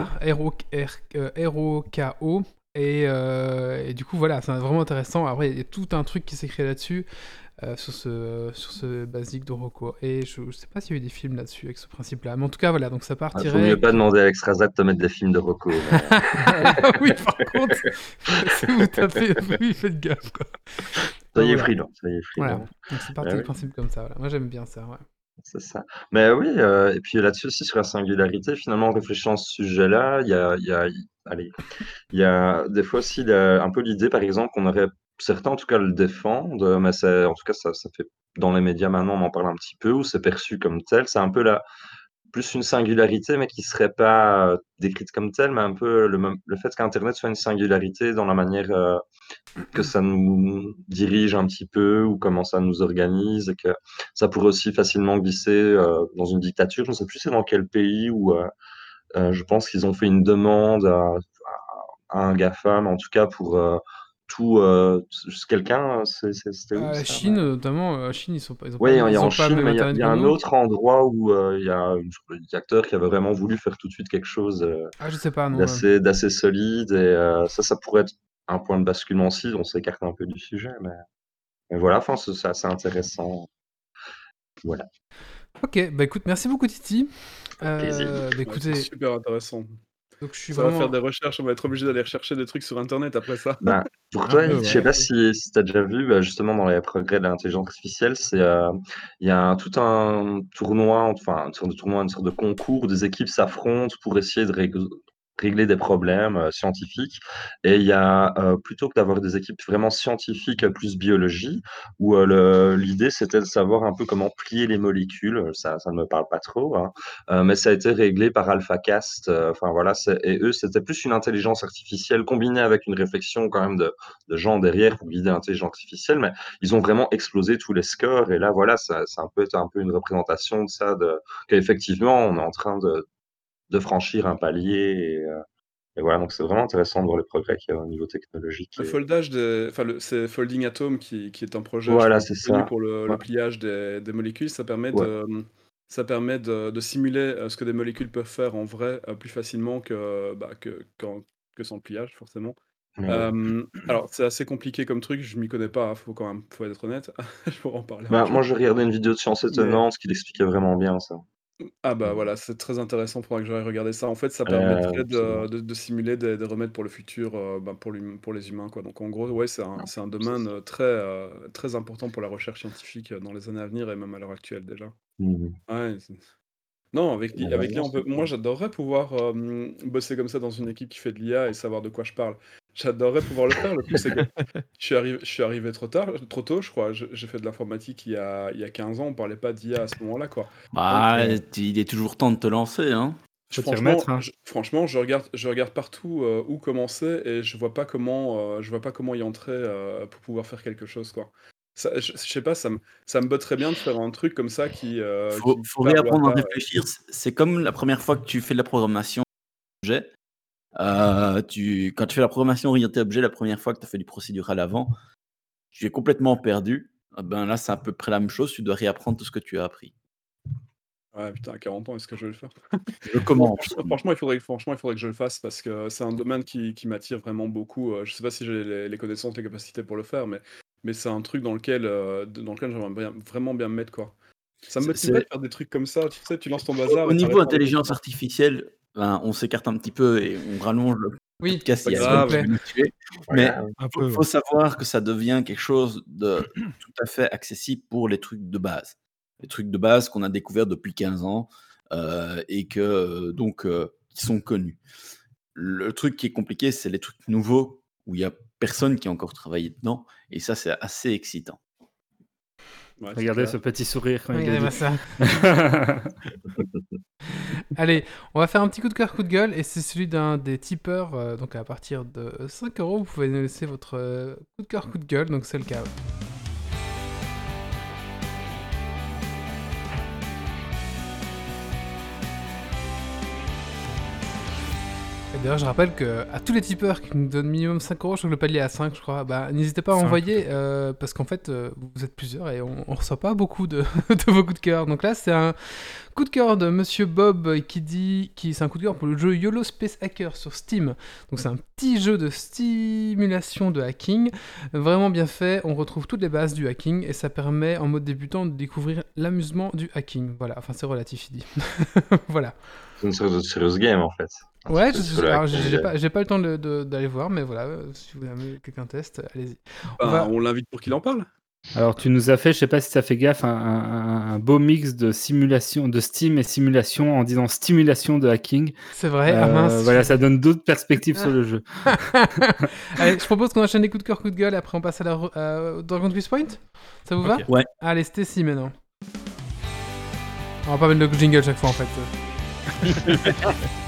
R-O-K-O. Et, euh, et du coup, voilà, c'est vraiment intéressant. Après, il y a tout un truc qui s'est créé là-dessus. Euh, sur, ce, sur ce basique de Rocco. Et je, je sais pas s'il y a eu des films là-dessus avec ce principe-là. Mais en tout cas, voilà, donc ça Il faut partirait. mieux pas demander à Alex de te mettre des films de Rocco. mais- Ah oui, par contre, si vous tapez, oui, faites gaffe, quoi. Est, Voilà. freelance. Est, Voilà, donc c'est parti Ah du oui. principe comme ça. Voilà. Moi, j'aime bien ça. Ouais. C'est ça. Mais oui, euh, et puis là-dessus aussi, sur la singularité, finalement, en réfléchissant à ce sujet-là, il y a, il y a, allez, il y a des fois aussi un peu l'idée, par exemple, qu'on aurait, certains en tout cas le défendent, mais c'est, en tout cas, ça, fait, dans les médias maintenant, on en parle un petit peu, ou c'est perçu comme tel. C'est un peu la, plus une singularité, mais qui serait pas euh, décrite comme telle, mais un peu le, fait qu'Internet soit une singularité dans la manière euh, que ça nous dirige un petit peu ou comment ça nous organise, et que ça pourrait aussi facilement glisser euh, dans une dictature. Je ne sais plus c'est dans quel pays où euh, euh, je pense qu'ils ont fait une demande à, à un GAFAM, en tout cas pour euh, tout. euh, c'est quelqu'un, c'est- c'est- c'était où À ça la Chine, notamment, euh, à Chine, ils sont pas. Ils ont oui, pas, il y a ont en pas Chine, mais il y a, y un autre endroit où euh, il y a une- un dictateur qui avait vraiment voulu faire tout de suite quelque chose euh, Ah, je sais pas, non. d'assez d'assez solide. Et euh, ça, ça pourrait être un point de basculement si on s'écarte un peu du sujet. Mais, mais voilà, enfin, c'est c'est assez intéressant. Voilà. Ok, bah écoute, merci beaucoup Titi. Euh, plaisir. bah, Ouais, écoutez, c'est super intéressant. Donc je suis Ça vraiment. va faire des recherches, on va être obligé d'aller rechercher des trucs sur internet après ça. Ben, pour Un toi, peu, je ouais. sais pas si, si tu as déjà vu, bah, justement, dans les progrès de l'intelligence artificielle, c'est euh, il y a un- tout un tournoi, enfin, une sorte de tournoi, une sorte de concours où des équipes s'affrontent pour essayer de rég- régler des problèmes euh, scientifiques. Et il y a, euh, plutôt que d'avoir des équipes vraiment scientifiques plus biologie, où euh, l'idée c'était de savoir un peu comment plier les molécules. Ça, ça ne me parle pas trop, hein. Euh, mais ça a été réglé par AlphaCast. euh, Enfin voilà, et eux, c'était plus une intelligence artificielle combinée avec une réflexion quand même de, de gens derrière pour guider l'intelligence artificielle. Mais ils ont vraiment explosé tous les scores. Et là, voilà, ça, ça un peu un peu une représentation de ça, de qu'effectivement, on est en train de, de franchir un palier. Et, euh, et voilà, donc c'est vraiment intéressant de voir les progrès qu'il y a au niveau technologique. Le Et- foldage des... Enfin, le- c'est Folding Atom qui, qui est un projet Voilà, c'est ça. pour le, pliage des, des molécules. Ça permet, Ouais. de, ça permet de, de simuler euh, ce que des molécules peuvent faire en vrai euh, plus facilement que, bah, que, qu'en- que sans pliage, forcément. Ouais. Euh, alors, c'est assez compliqué comme truc, je m'y connais pas, hein, faut quand même faut être honnête. je pourrais en parler Bah, moi, j'ai regardé une vidéo de Science Mais- Étonnante qui l'expliquait vraiment bien, ça. Ah bah voilà, c'est très intéressant, faudra que j'aille regarder ça. En fait, ça permettrait de, de- de simuler des, des remèdes pour le futur, euh, bah, pour, l'hum- pour les humains, quoi. Donc en gros, ouais, c'est un, c'est un domaine euh, très, euh, très important pour la recherche scientifique dans les années à venir et même à l'heure actuelle déjà. Ouais, c'est- non, avec, l'I- l'IA, on peut... c'est moi j'adorerais pouvoir bosser comme ça dans une équipe qui fait de l'IA et savoir de quoi je parle. J'adorerais pouvoir le faire. Le plus, c'est que je suis arrivé, je suis arrivé trop tard, trop tôt, je crois. Je- J'ai fait de l'informatique il y a, il y a 15 ans, on parlait pas d'IA à ce moment-là, quoi. Bah, Donc, euh, tu- il est toujours temps de te lancer, hein. Faut t'y Franchement, remettre, hein. je, franchement, je regarde, je regarde partout euh, où commencer et je vois pas comment, euh, je vois pas comment y entrer euh, pour pouvoir faire quelque chose, quoi. Ça, je, je sais pas, ça me, ça me botterait bien de faire un truc comme ça qui. euh, Faut, qui faut parle au réapprendre à hasard. réfléchir. C'est- comme la première fois que tu fais de la programmation objet. Euh, tu, quand tu fais la programmation orientée objet, la première fois que tu as fait du procédural avant, tu es complètement perdu. Ah Ben là, c'est à peu près la même chose. Tu dois réapprendre tout ce que tu as appris. Ouais, putain, à 40 ans, est-ce que je vais le faire? Je commence. franchement, il faudrait, que- franchement, il faudrait que je le fasse parce que c'est un domaine qui, qui m'attire vraiment beaucoup. Euh, Je sais pas si j'ai les, les connaissances, les capacités pour le faire, mais, mais c'est un truc dans lequel, euh, dans lequel j'aimerais bien- vraiment bien me mettre, quoi. Ça me C'est- motiverait de faire des trucs comme ça, tu sais, tu lances ton bazar. Au niveau pas. intelligence artificielle, ben, on s'écarte un petit peu et on rallonge le Oui, podcast. Il. Mais faut, peu. faut savoir que ça devient quelque chose de tout à fait accessible pour les trucs de base. Les trucs de base qu'on a découverts depuis 15 ans euh, et que euh, donc euh, qui sont connus. Le truc qui est compliqué, c'est les trucs nouveaux où il y a personne qui a encore travaillé dedans et ça c'est assez excitant. Ouais, Regardez ce petit sourire quand il Regardez-moi le ça. Allez, on va faire un petit coup de cœur, coup de gueule, et c'est celui d'un des tipeurs. euh, donc à partir de 5 euros, vous pouvez nous laisser votre euh, coup de cœur, coup de gueule, donc c'est le cas. ouais. D'ailleurs, je rappelle que à tous les tipeurs qui nous donnent minimum 5 euros, je crois que le palier est à 5, je crois, bah, n'hésitez pas à envoyer euh, parce qu'en fait, euh, vous êtes plusieurs et on, on reçoit pas beaucoup de, de vos coups de cœur. Donc là, c'est un coup de cœur de Monsieur Bob qui dit, qui c'est un coup de cœur pour le jeu YOLO Space Hacker sur Steam. Donc c'est un petit jeu de stimulation de hacking, vraiment bien fait. On retrouve toutes les bases du hacking et ça permet en mode débutant de découvrir l'amusement du hacking. Voilà, enfin c'est relatif, il dit. voilà. C'est une sorte de serious game en fait. Ouais, j'ai pas, pas le temps d'aller voir, mais voilà, euh, si vous avez quelqu'un teste, allez-y. On Ben, va- on l'invite pour qu'il en parle. Alors, tu nous as fait, je sais pas si ça fait gaffe, un, un- un beau mix de simulation, de Steam et simulation en disant stimulation de hacking. C'est vrai, ah Euh, mince. Voilà, ça donne d'autres perspectives sur le jeu. Allez, je propose qu'on enchaîne les coups de cœur, coups de gueule, et après on passe à la à Dragon Point Ça vous va. Ouais. Allez, Stacy maintenant. On va pas mettre le jingle chaque fois en fait.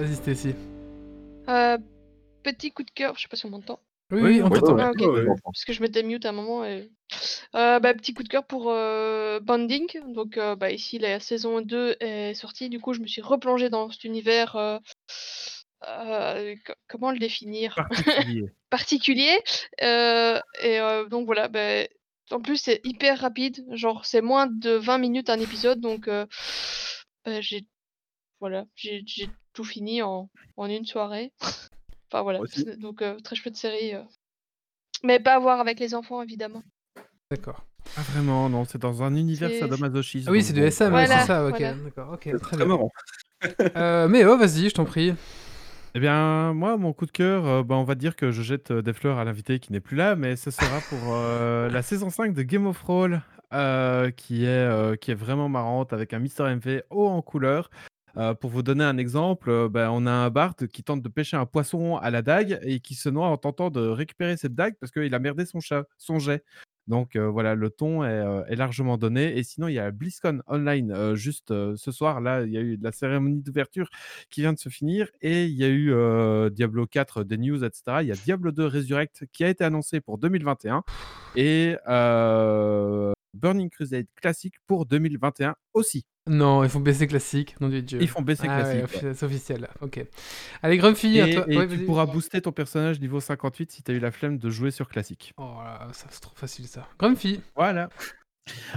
Vas-y, Stacy. Euh, petit coup de cœur, je sais pas si on m'entend. Oui, Oui, on t'entend. Ah, ok. Ouais, ouais. Parce que je m'étais mute à un moment. Et... Euh, bah, petit coup de cœur pour euh, Bonding. Donc euh, bah, ici la saison 2 est sortie. Du coup je me suis replongée dans cet univers. euh, euh, co- comment le définir? Particulier. particulier. Euh, et euh, donc voilà, bah, en plus c'est hyper rapide, genre c'est moins de 20 minutes un épisode, donc euh, bah, j'ai voilà, j'ai tout fini en, en une soirée. enfin voilà, aussi. donc euh, très chouette série. euh. Mais pas à voir avec les enfants évidemment. D'accord. Ah vraiment, non, c'est dans un univers sadomasochiste. Ah oui, c'est du bon. SM, Voilà, c'est ça, ok. voilà. D'accord, ok, très très bien. marrant. Euh, mais oh, vas-y, je t'en prie. Eh bien, moi, mon coup de cœur, euh, bah, on va dire que je jette euh, des fleurs à l'invité qui n'est plus là, mais ce sera pour euh, la saison 5 de Game of Thrones, euh, qui, est, euh, qui est vraiment marrante, avec un Mister MV haut en couleur. Euh, pour vous donner un exemple, euh, ben, on a un Bart qui tente de pêcher un poisson à la dague et qui se noie en tentant de récupérer cette dague parce qu'il a merdé son, jet. Donc euh, voilà, le ton est, largement donné. Et sinon, il y a BlizzCon Online juste ce soir. Là, il y a eu la cérémonie d'ouverture qui vient de se finir et il y a eu Diablo 4 des news, etc. Il y a Diablo 2 Resurrect qui a été annoncé pour 2021 et Burning Crusade classique pour 2021 aussi. Non, ils font baisser classique, nom du dieu. Ils font baisser Ah ouais, classique. c'est officiel, ok. Allez, Grumpy, Et, à toi. et Ouais, tu pourras booster ton personnage niveau 58 si tu as eu la flemme de jouer sur classique. Oh là, ça c'est trop facile ça. Grumpy. Voilà.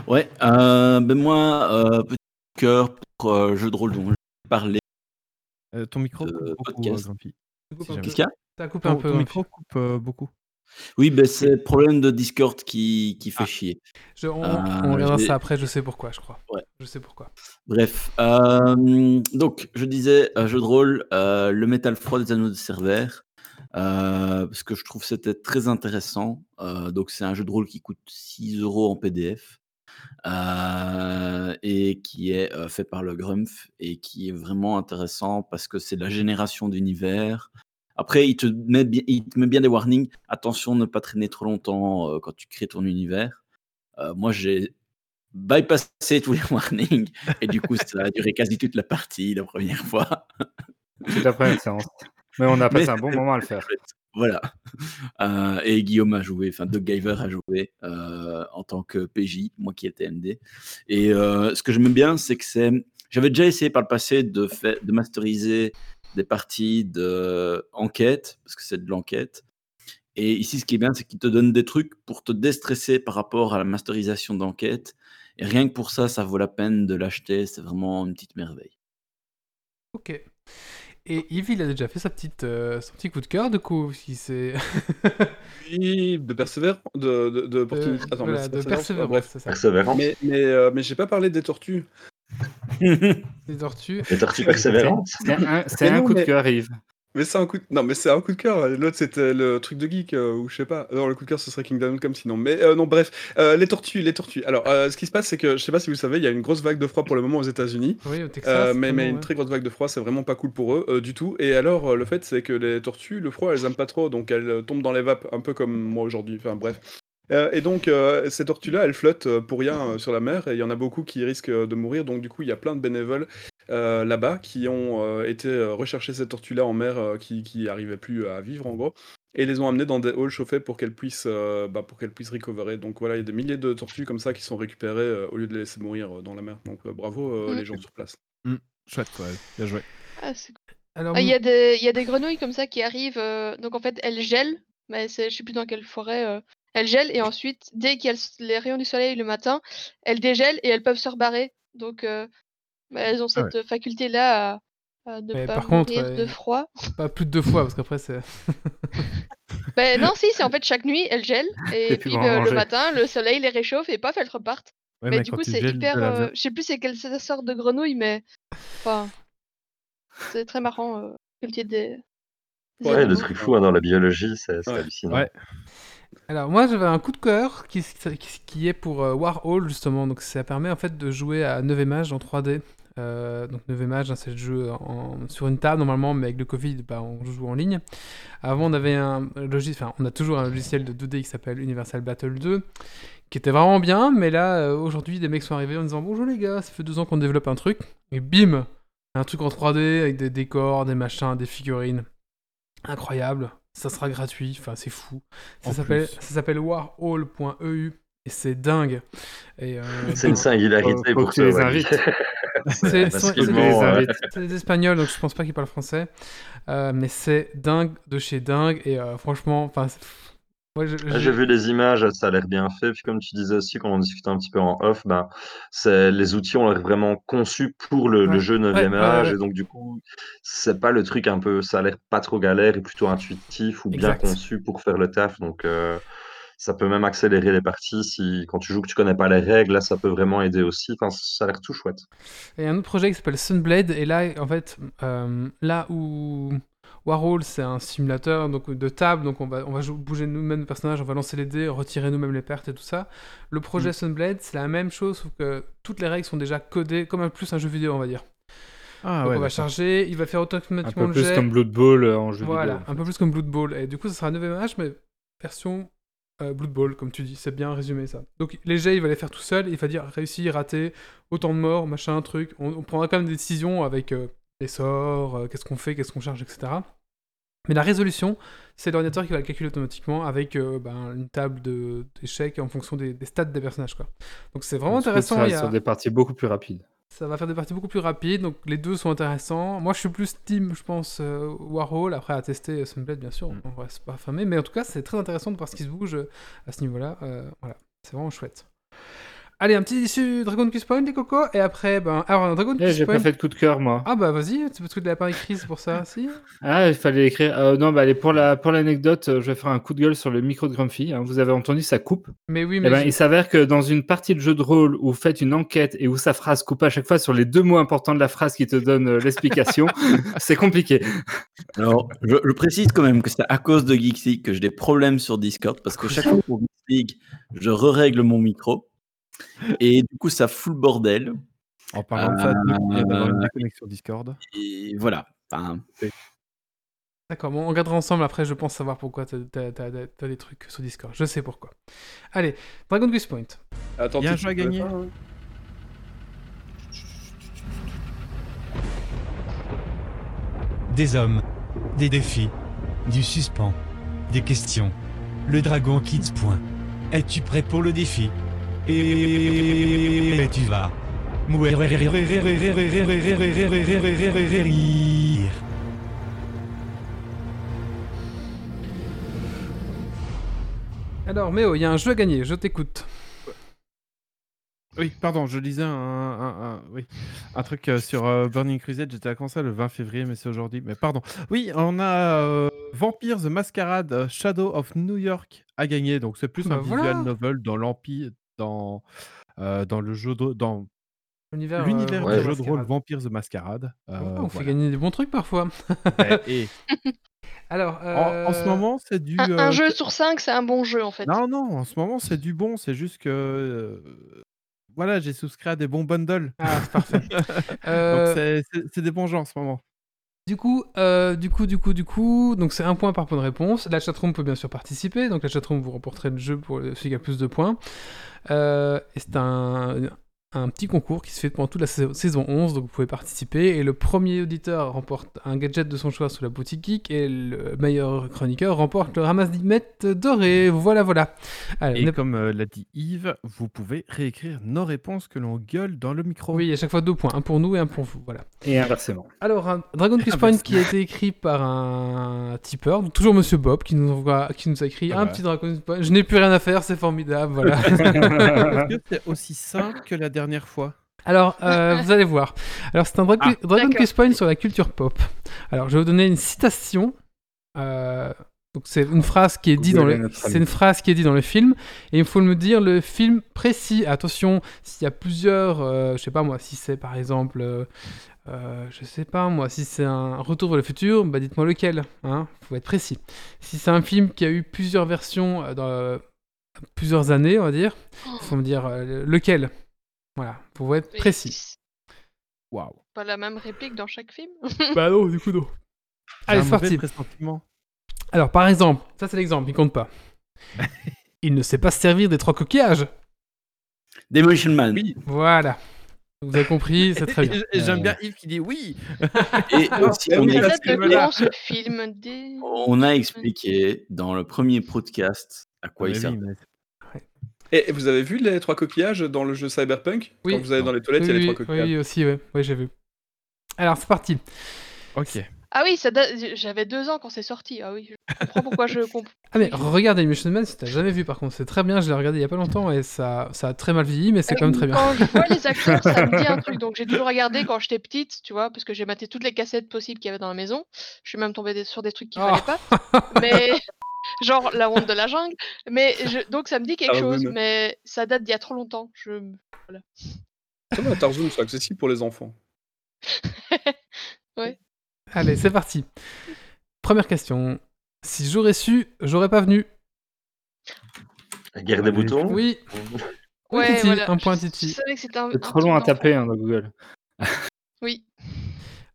Ouais, euh, ben moi, euh, petit cœur pour euh, jeu de rôle dont je vais parler. Euh, ton micro coupe beaucoup. Grumpy. Qu'est-ce qu'il y a? T'as coupé un Ton, peu. ton micro coupe beaucoup. Oui, ben c'est le problème de Discord qui, qui fait Ah. chier. Je- on, Euh, on j'ai- ça après, je sais pourquoi, je crois. Ouais. Je sais pourquoi. Bref, euh, donc je disais euh, jeu de rôle, euh, le métal froid des anneaux de Cervère, euh, parce que je trouve que c'était très intéressant. Donc c'est un jeu de rôle qui coûte 6 euros en PDF et qui est fait par le Grumpf et qui est vraiment intéressant parce que c'est la génération d'univers. Après, il te, met bien, il te met bien des warnings. Attention, ne pas traîner trop longtemps euh, quand tu crées ton univers. Euh, moi, j'ai bypassé tous les warnings et du coup, ça a duré quasi toute la partie la première fois. Toute la première séance. Mais on a passé Mais un bon moment à le faire. Voilà. Euh, et Guillaume a joué, enfin Doug Giver a joué euh, en tant que PJ, moi qui étais MD. Et euh, ce que j'aime bien, c'est que c'est. J'avais déjà essayé par le passé de, fait, de masteriser des parties de enquête, parce que c'est de l'enquête. Et ici, ce qui est bien, c'est qu'il te donne des trucs pour te déstresser par rapport à la masterisation d'enquête. Et rien que pour ça, ça vaut la peine de l'acheter. C'est vraiment une petite merveille. Ok. Et Yves, il a déjà fait sa petite, euh, son petit coup de cœur, du coup, si c'est. Oui, de persévérance, de, de, de de, opportunité. Attends, voilà, mais de c'est persévérance, Bref. c'est ça. Persévérance. Mais, mais, euh, mais j'ai pas parlé des tortues. Les tortues. Les tortues persévérantes. C'est un, non, coup de mais- cœur, Yves. Mais c'est un coup de... Non, mais c'est un coup de cœur. L'autre, c'était le truc de geek, euh, ou je sais pas. Non, le coup de cœur, ce serait Kingdom Come sinon. Mais euh, non, bref. Euh, les tortues, les tortues. Alors, euh, ce qui se passe, c'est que, je sais pas si vous savez, il y a une grosse vague de froid pour le moment aux États-Unis. Oui, au Texas. Euh, mais, une ouais. très grosse vague de froid, c'est vraiment pas cool pour eux euh, du tout. Et alors, euh, le fait, c'est que les tortues, le froid, elles aiment pas trop, donc elles euh, tombent dans les vapes, un peu comme moi aujourd'hui. Enfin, bref. Euh, et donc, euh, ces tortues-là, elles flottent euh, pour rien euh, sur la mer, et il y en a beaucoup qui risquent euh, de mourir. Donc, du coup, il y a plein de bénévoles euh, là-bas qui ont euh, été rechercher ces tortues-là en mer, euh, qui, qui arrivaient plus à vivre, en gros. Et les ont amenées dans des halls chauffés pour qu'elles puissent, euh, bah, pour qu'elles puissent recoverer. Donc voilà, il y a des milliers de tortues comme ça qui sont récupérées euh, au lieu de les laisser mourir euh, dans la mer. Donc euh, bravo euh, Mm. les gens sur place. Chouette, ouais. Bien joué. Ah, Alors, Ah, Il y, a des- il y a des grenouilles comme ça qui arrivent. euh, donc en fait, elles gèlent. Mais je sais plus dans quelle forêt. Euh, elles gèlent et ensuite, dès qu'il y a les rayons du soleil le matin, elles dégèlent et elles peuvent se rebarrer. Donc euh, bah, elles ont Ah ouais. cette faculté-là à, à ne Mais pas par mourir euh, de froid. pas plus de deux fois, parce qu'après, c'est. Ben non, si, c'est en fait chaque nuit, elles gèlent. Et Et puis euh, le matin, le soleil les réchauffe et paf, elles repartent. Ouais, mais mais du coup, c'est hyper. la euh, je sais plus c'est quelle sorte de grenouille, mais. Enfin. C'est très marrant, euh, cultiver des. des Ouais, des trucs fous hein, dans la biologie, c'est c'est Ouais. hallucinant. Ouais. Alors moi j'avais un coup de cœur qui, est pour euh, Warhol justement, donc ça permet en fait de jouer à 9 images en 3D. Euh, donc 9 images, hein, c'est le jeu sur une table normalement, mais avec le Covid, bah, on joue en ligne. Avant on avait un logiciel, enfin on a toujours un logiciel de 2D qui s'appelle Universal Battle 2, qui était vraiment bien, mais là euh, aujourd'hui des mecs sont arrivés en disant bonjour les gars, ça fait deux ans qu'on développe un truc, et bim, un truc en 3D avec des décors, des machins, des figurines. Incroyable, ça sera gratuit, enfin c'est fou. Ça s'appelle warhol.eu et c'est dingue. Et, euh, C'est une singularité faut pour que tu les invites. C'est- euh, c'est des Espagnols, donc je pense pas qu'ils parlent français. Euh, mais c'est dingue de chez dingue. Et euh, franchement, enfin, Ah, J'ai vu les images, ça a l'air bien fait. Puis comme tu disais aussi, quand on discutait un petit peu en off, ben, c'est, les outils ont l'air vraiment conçus pour le, jeu 9e ouais, ouais, âge. Et donc du coup, c'est pas le truc un peu, ça a l'air pas trop galère et plutôt intuitif ou bien conçu pour faire le taf. Donc euh, ça peut même accélérer les parties. Si quand tu joues que tu connais pas les règles, là ça peut vraiment aider aussi. Enfin, ça a l'air tout chouette. Et un autre projet qui s'appelle Sunblade. Et là, en fait, euh, là où Warhol, c'est un simulateur donc, de table. Donc on va, on va bouger nous-mêmes nos personnages, on va lancer les dés, retirer nous-mêmes les pertes et tout ça. Le projet Mm. Sunblade, c'est la même chose, sauf que toutes les règles sont déjà codées comme un plus un jeu vidéo, on va dire. Ah donc ouais, on va charger, il va faire Un automatiquement peu le plus jet. comme Blood Bowl euh, en jeu Voilà, vidéo. un peu plus comme Blood Bowl. Et du coup, ça sera un 9 âge, mais version euh, Blood Bowl, comme tu dis. C'est bien résumé ça. Donc les jets, il va les faire tout seul. Il va dire réussi, raté, autant de morts, machin, truc. On, on prendra quand même des décisions avec euh, les sorts, euh, qu'est-ce qu'on fait, qu'est-ce qu'on charge, etc. Mais la résolution, c'est l'ordinateur qui va le calculer automatiquement avec euh, ben, une table d'échecs en fonction des, des stats des personnages. Quoi. Donc c'est vraiment intéressant. ça il y a- sur des parties beaucoup plus rapides. ça va faire des parties beaucoup plus rapides, donc les deux sont intéressants. Moi, je suis plus team, je pense, euh, Warhol. Après, à tester Sunblade, bien sûr, Mm. on va pas affamé. Mais en tout cas, c'est très intéressant de voir ce qui se bouge à ce niveau-là. Euh, voilà, c'est vraiment chouette. Allez, un petit issu Dragon Quest Point, les cocos. Et après, ben. Alors, un Dragon Eh, Quest j'ai Point. pas fait de coup de cœur, moi. Ah, bah vas-y, c'est parce que tu l'as pas écrit, c'est pour ça, si. Ah, il fallait écrire. euh, non, bah, allez, pour la pour l'anecdote, euh, je vais faire un coup de gueule sur le micro de Grumpy. hein. Vous avez entendu sa coupe? Mais oui, Eh mais. ben, j'ai- il s'avère que dans une partie de jeu de rôle où vous faites une enquête et où sa phrase coupe à chaque fois sur les deux mots importants de la phrase qui te donne euh, l'explication, c'est compliqué. Alors, je, je précise quand même que c'est à cause de Geeks League que j'ai des problèmes sur Discord parce que chaque fois pour Geeks League, je re-règle mon micro et du coup ça fout le bordel. En parlant de ça, Nick vient d'avoir une Euh, déconnexion Discord. Et voilà. Enfin, D'accord, bon, on regardera ensemble après, je pense savoir pourquoi t'as t'as des trucs sur Discord. Je sais pourquoi. Allez, Dragon Quest Point. Attends, Il y a un tu- jeu à gagner. pas, hein Des hommes, des défis, du suspens, des questions. Le dragon Kids point. Es-tu prêt pour le défi? Et tu vas. mourir. Alors, Méo, il y a un jeu à gagner, je t'écoute. Oui, pardon, je lisais un, un- un- oui, un truc euh, sur euh, Burning Crusade. J'étais à quand ça le 20 février, mais c'est aujourd'hui. Mais pardon. Oui, on a euh, Vampire the Masquerade euh, Shadow of New York à gagner. Donc c'est plus Bah un voilà. visual novel dans l'empire, dans, euh, dans le jeu de, dans L'univers l'univers euh, du de jeu de rôle. Vampire the Masquerade. Euh, Oh, on fait gagner des bons trucs parfois. Et Alors, en, en ce moment, c'est du. Un, un euh, jeu sur 5, c'est un bon jeu en fait. Non, non, en ce moment, c'est du bon. C'est juste que. Voilà, j'ai souscrit à des bons bundles. Ah, c'est parfait. Euh, Donc, c'est- c'est c'est des bons gens en ce moment. Du coup, euh, du coup, du coup, du coup, donc c'est un point par point de réponse. La chatroom peut bien sûr participer, donc la chatroom vous remporterez le jeu pour celui qui a plus de points. Euh, c'est un, un petit concours qui se fait pendant toute la sa- saison 11, donc vous pouvez participer. Et le premier auditeur remporte un gadget de son choix sous la boutique geek, et le meilleur chroniqueur remporte le ramasse d'imètres doré. Voilà, voilà. Allez, on Et est- comme euh, l'a dit Yves, vous pouvez réécrire nos réponses que l'on gueule dans le micro. Oui, à chaque fois deux points, un pour nous et un pour vous. Voilà. Et inversement. Alors, un Dragon Quest Point qui a été écrit par un tipeur, donc toujours Monsieur Bob, qui nous, envoie, qui nous a écrit Ah un bah. petit Dragon Quest Point. Je n'ai plus rien à faire, c'est formidable, voilà. Est-ce que c'est aussi simple que la dernière fois Alors, euh, vous allez voir. Alors, c'est un Dra- Ah, Dragon d'accord. Quest Point sur la culture pop. Alors, je vais vous donner une citation. Euh, donc, c'est une phrase qui est dit dans le, c'est une phrase qui est dit dans le film, et il faut me dire le film précis. Attention, s'il y a plusieurs, euh, je sais pas moi, si c'est par exemple, euh, je sais pas moi, si c'est un Retour vers le futur, bah dites-moi lequel. Hein, faut être précis. Si c'est un film qui a eu plusieurs versions euh, dans euh, plusieurs années, on va dire, il faut me dire euh, lequel. Voilà, faut être précis. Waouh. Pas la même réplique dans chaque film? Bah non, du coup non. Allez, c'est parti. pressentiment. Alors, par exemple, ça c'est l'exemple, il compte pas. il ne sait pas se servir des trois coquillages. Demolition Man. Oui. Voilà. Vous avez compris, c'est très bien. J'aime bien Yves qui dit oui. Et aussi, Ah on a, des... on a expliqué dans le premier podcast à quoi il Mais sert. oui, mais- Et vous avez vu les trois coquillages dans le jeu Cyberpunk Oui. Quand vous allez dans les toilettes, il y a les oui, trois oui, coquillages. oui, aussi, ouais. Ouais, j'ai vu. Alors, c'est parti. Ok. Ah oui, ça j'avais deux ans quand c'est sorti. Ah oui, je comprends pourquoi je comprends. Ah, mais regarde Animation Man si t'as jamais vu, par contre, c'est très bien. Je l'ai regardé il y a pas longtemps et ça, ça a très mal vieilli, mais c'est quand même très bien. Quand je vois les acteurs, ça me dit un truc. Donc j'ai toujours regardé quand j'étais petite, tu vois, parce que j'ai maté toutes les cassettes possibles qu'il y avait dans la maison. Je suis même tombée sur des trucs qu'il Oh. fallait pas. Mais genre la honte de la jungle. Mais je... donc ça me dit quelque Tarzan. chose, mais ça date d'il y a trop longtemps. Je... Ça va, Tarzan, c'est accessible pour les enfants. Allez, c'est parti. Première question. Si j'aurais su, j'aurais pas venu. La guerre des boutons Oui. Oui, Ouais, Titi, voilà. un point Titi. C'est un trop long à taper hein, dans Google. Oui.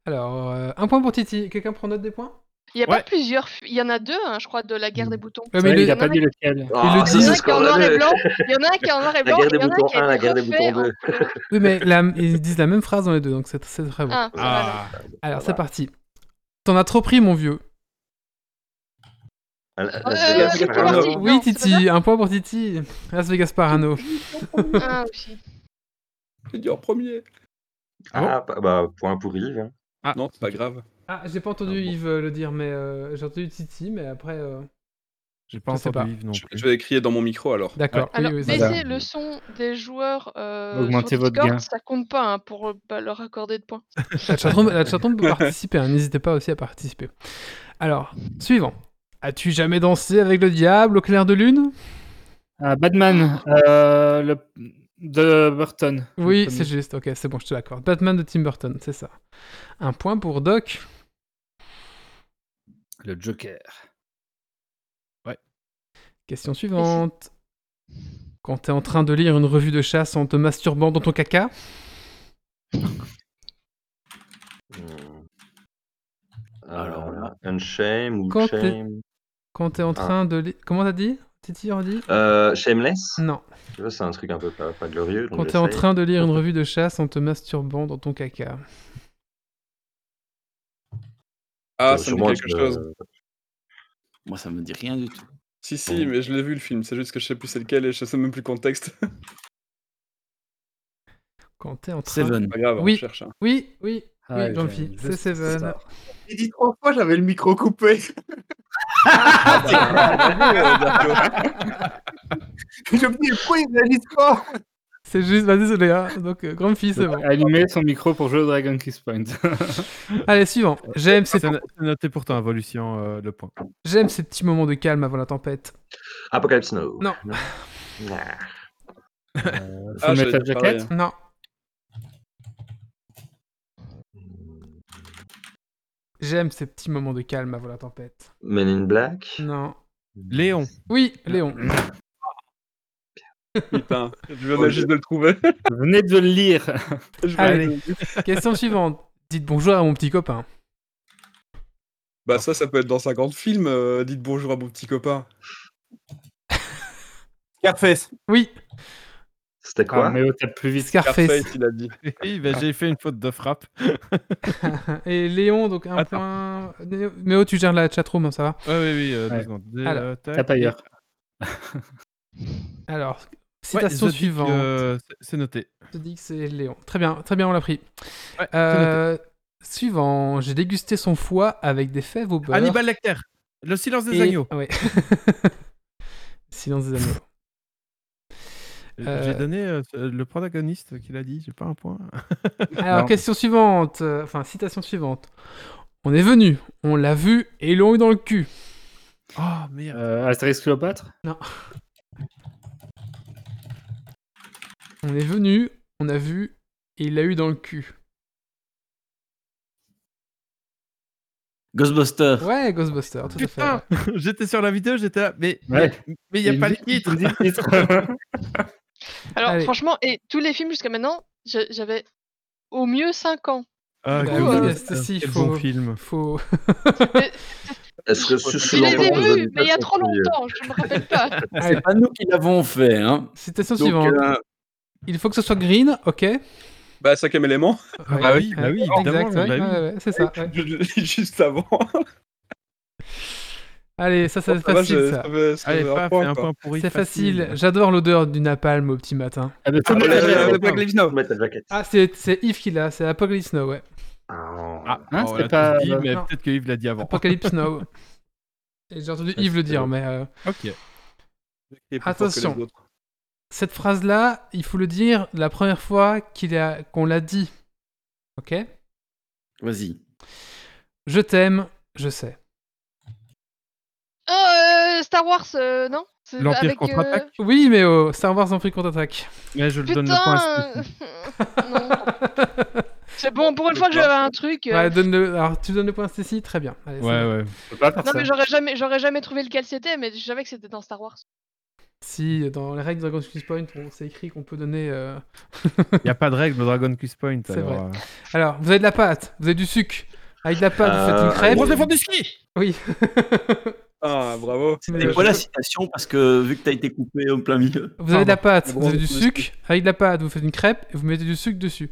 Alors, euh, un point pour Titi. Quelqu'un prend note des points? Il y a Ouais. pas plusieurs. Il y en a deux, hein, je crois, de la guerre des boutons. Ouais, mais Ouais, le- il a pas y en a dit lequel. Ah, le ça, dit. Il y en a ce qui est en noir et blanc. Il y en a un qui est en noir et La blanc. guerre et des il y en a un boutons qui a 1, la guerre des boutons en 2. couleur. Oui, mais la- ils disent la même phrase dans les deux, donc c'est très bon. Ah. Ah. Alors, c'est parti. T'en as trop pris, mon vieux. Ah, Las Euh, Parano. Oui, Non, Titi, un point pour Titi. Las Vegas Parano. Ah, aussi. J'ai dit en premier. Ah, bah, bah, point pour Yves. hein. Non, c'est pas grave. Ah, j'ai pas entendu Ah bon. Yves euh, le dire, mais euh, j'ai entendu Titi, mais après. euh, J'ai pas entendu pas. Yves non Je, plus. je vais crier dans mon micro alors. D'accord. oui, Alors, oui, baisser ça. le son des joueurs euh, Augmentez sur votre Discord, gain. ça compte pas hein, pour bah, leur accorder de points. La chatroom, la chatroom peut participer, hein, n'hésitez pas aussi à participer. Alors, suivant. As-tu jamais dansé avec le diable au clair de lune? Ah, Batman, euh, le... de Burton. Oui, c'est juste, ok, c'est bon, je te l'accorde. Batman de Tim Burton, c'est ça. Un point pour Doc. Le Joker. Question suivante. Quand t'es en train de lire une revue de chasse en te masturbant dans ton caca? Hmm. Alors Euh, là. Unshame ou Quand t'es- Shame? Quand t'es en Ah. train de lire... Comment t'as dit? Titi, redis? Euh, Shameless? Non. Tu vois, c'est un truc un peu pas, pas glorieux. donc Quand t'es en train de lire une revue de chasse en te masturbant dans ton caca. Ah, Euh, ça me dit quelque chose. Moi, ça me dit rien du tout. Si, si, mais je l'ai vu le film. C'est juste que je sais plus c'est lequel et je sais même plus le contexte. Quand t'es en train... Seven. pas grave, Oui. on cherche. hein. Oui, oui, Ah, oui, Jean-Phi, c'est Seven. J'ai dit trois fois, j'avais le micro coupé. Je me dis, pourquoi ils réalisent pas C'est juste, bah désolé, hein. donc euh, grande fille, c'est bon. Allumer son micro pour jouer au Dragon Kiss Point. Allez, suivant. J'aime ces, noté pour toi, Involution, euh, le point. j'aime ces petits moments de calme avant la tempête. Apocalypse Now. Non. Nah. Euh, Ah, Metal Jacket. hein. Non. J'aime ces petits moments de calme avant la tempête. Men in Black. Non. Léon. Oui, Léon. Putain, je venais juste de le trouver. Venez de le lire. Allez. Question suivante. Dites bonjour à mon petit copain. Bah ça, ça peut être dans 50 films. euh, dites bonjour à mon petit copain. Scarface. Oui. C'était quoi Ah, Méo tape plus vite. Scarface. Scarface, il a dit. Oui, bah, j'ai fait une faute de frappe. Et Léon, donc un Attends. point. Néo- Méo, tu gères la chatroom, hein, ça va Ouais, oui, oui, euh, deux Ouais. secondes. Des- Alors, euh, tac, Tape et- ailleurs. Alors, citation suivante. euh, c'est- noté. Je dis que c'est Léon. Très bien, très bien, on l'a pris. Ouais. Euh, suivant, j'ai dégusté son foie avec des fèves au beurre. Hannibal Lecter. Le silence des et- agneaux. Ah ouais. Silence des agneaux. Euh, J'ai donné euh, le protagoniste qu'il a dit, j'ai pas un point. Alors, Non. question suivante. euh, Enfin, citation suivante. On est venu, on l'a vu et ils l'ont eu dans le cul. Oh merde. Euh, Astérix Cléopâtre? On est venu, on a vu et il l'a eu dans le cul. Ghostbuster. Ouais, Ghostbuster, tout à fait. Putain, j'étais sur la vidéo, j'étais là, mais Ouais. mais il y a Il pas le titre. il. Alors Allez. franchement, et tous les films jusqu'à maintenant, j'avais au mieux 5 ans. Ah, Bah oui, si, quel faut- bon film. Faut. Est-ce que ce Je les ai vus, mais il y a trop longtemps, je me rappelle pas. C'est pas nous qui l'avons fait. Hein. Citation suivante. euh, Il faut que ce soit green, ok Ouais, Bah, cinquième élément. bah oui, bah oui, évidemment, Exact, ouais, bah oui. ouais, ouais, c'est ça. ouais. Je l'ai dit juste avant. Allez, ça, c'est Ça va, facile, ça. ça fait- ça Allez, fait un paf, point, et un quoi. point pourri. C'est facile. J'adore l'odeur du napalm au petit matin. Ah, Ah. Ah, c'est c'est Yves qui l'a, c'est Apocalypse Now, ouais. Ah, Ah, Hein, on c'était pas- dit, mais Non. peut-être que Yves l'a dit avant. Apocalypse Now. Et j'ai entendu Ça, Yves le dire, mais euh, Ok. Attention. Cette phrase-là, il faut le dire la première fois qu'il a- qu'on l'a dit. Ok? Vas-y. Je t'aime, je sais. Oh, euh, Star Wars, euh, non? C'est L'Empire avec, euh, contre-attaque. Oui, mais oh, Star Wars en prix contre-attaque. Mais je le donne le point à euh, Non. C'est bon, pour une fois que j'avais un truc. euh, Ouais, donne le... Alors, tu donnes le point à Stécie Très bien. Allez, c'est Ouais, bon. ouais. Je peux pas faire Non, ça. mais j'aurais jamais, j'aurais jamais trouvé lequel c'était, mais je savais que c'était dans Star Wars. Si, dans les règles de Dragon's Quest Point, on- c'est écrit qu'on peut donner... euh, Il n'y a pas de règle au Dragon Quest Point. C'est alors, vrai. euh. Alors, vous avez de la pâte, vous avez du sucre. Avec de la pâte, vous faites une Euh, crêpe. Gros effort du ski Oui. Ah, bravo. C'était quoi la citation Parce que vu que t'as été coupé au plein milieu. Vous avez de la pâte, vous avez du sucre. Avec de la pâte, vous faites une crêpe et vous mettez du sucre dessus.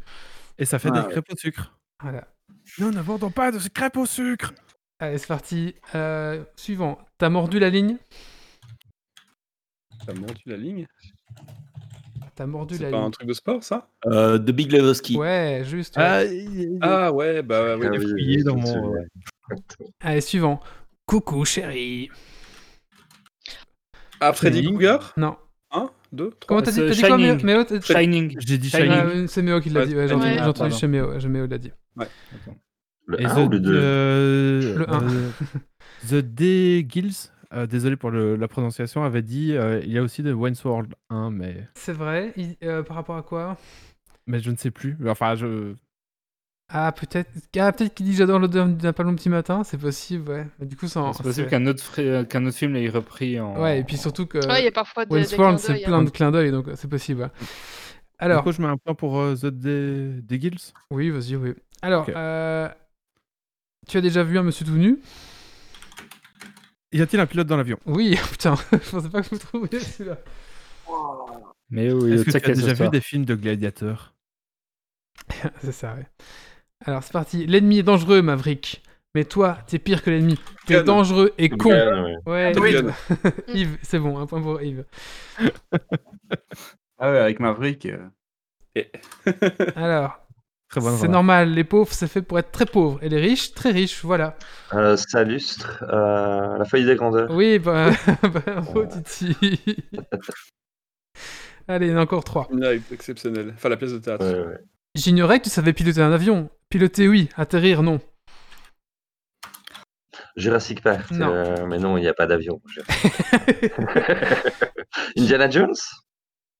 Et ça fait Ah, des ouais. crêpes au sucre. Voilà. Nous n'avons pas de crêpes au sucre. Allez, c'est parti. Euh, suivant. T'as mordu la ligne? T'as mordu la ligne T'as mordu C'est la pas ligne. un truc de sport, ça? Euh, de Big Lebowski. Ouais, juste. ouais. Ah, Ah ouais, bah oui. Ah oui, fouillé oui, dans je me mon-. Allez, suivant. Coucou, chérie. Ah, Freddy. Krueger? Non. 1, 2, 3. Comment t'as dit, c'est t'as dit quoi, Méo Shining. Méo, t'as- Shining. J'ai dit Shining. Ah, oui, c'est Méo qui l'a Ouais, dit. Ouais, j'ai entendu, ouais, j'ai entendu pardon. chez Méo. Méo l'a dit. Le Et 1 The, ou le 2 euh, Le un. euh, The D. Gills, euh, désolé pour le- la prononciation, avait dit euh, il y a aussi de Wayne's World 1, mais, C'est vrai. il- euh, par rapport à quoi? Mais je ne sais plus. Enfin, je. Ah, peut-être. Ah, peut-être qu'il dit j'adore l'odeur d'un palon petit matin. C'est possible, ouais. Mais du coup. C'est possible qu'un autre, fra- qu'un autre film l'ait repris en. Ouais, et puis surtout que. Ouais, il y a parfois des, Wayne's World, c'est d'œil, plein hein. de clins d'œil, donc c'est possible. ouais. Du Alors, coup, je mets un point pour euh, The D. D. Gills. oui, vas-y, oui. Alors, euh, tu as déjà vu un monsieur tout nu? Y a-t-il un pilote dans l'avion? Oui, putain, je pensais pas que vous trouviez celui-là. Mais oui, Est-ce que ça tu as déjà vu des films de gladiateurs? C'est ça, ouais. Alors, c'est parti. L'ennemi est dangereux, Maverick. Mais toi, t'es pire que l'ennemi. T'es dangereux et con. Ouais. Ouais, Top Yves. C'est bon, un point pour Yves. Ah ouais, avec Maverick. euh, Alors, c'est normal, les pauvres, c'est fait pour être très pauvres. Et les riches, très riches, voilà. Euh, Salustre, euh, la feuille des grandeurs. Oui, bah, bravo, Titi. Allez, il y en a encore trois. Une live exceptionnelle. Enfin, la pièce de théâtre. Ouais, ouais. J'ignorais que tu savais piloter un avion. Piloter, oui. Atterrir, non. Jurassic Park, Non. euh, mais non, il n'y a pas d'avion. Indiana Jones?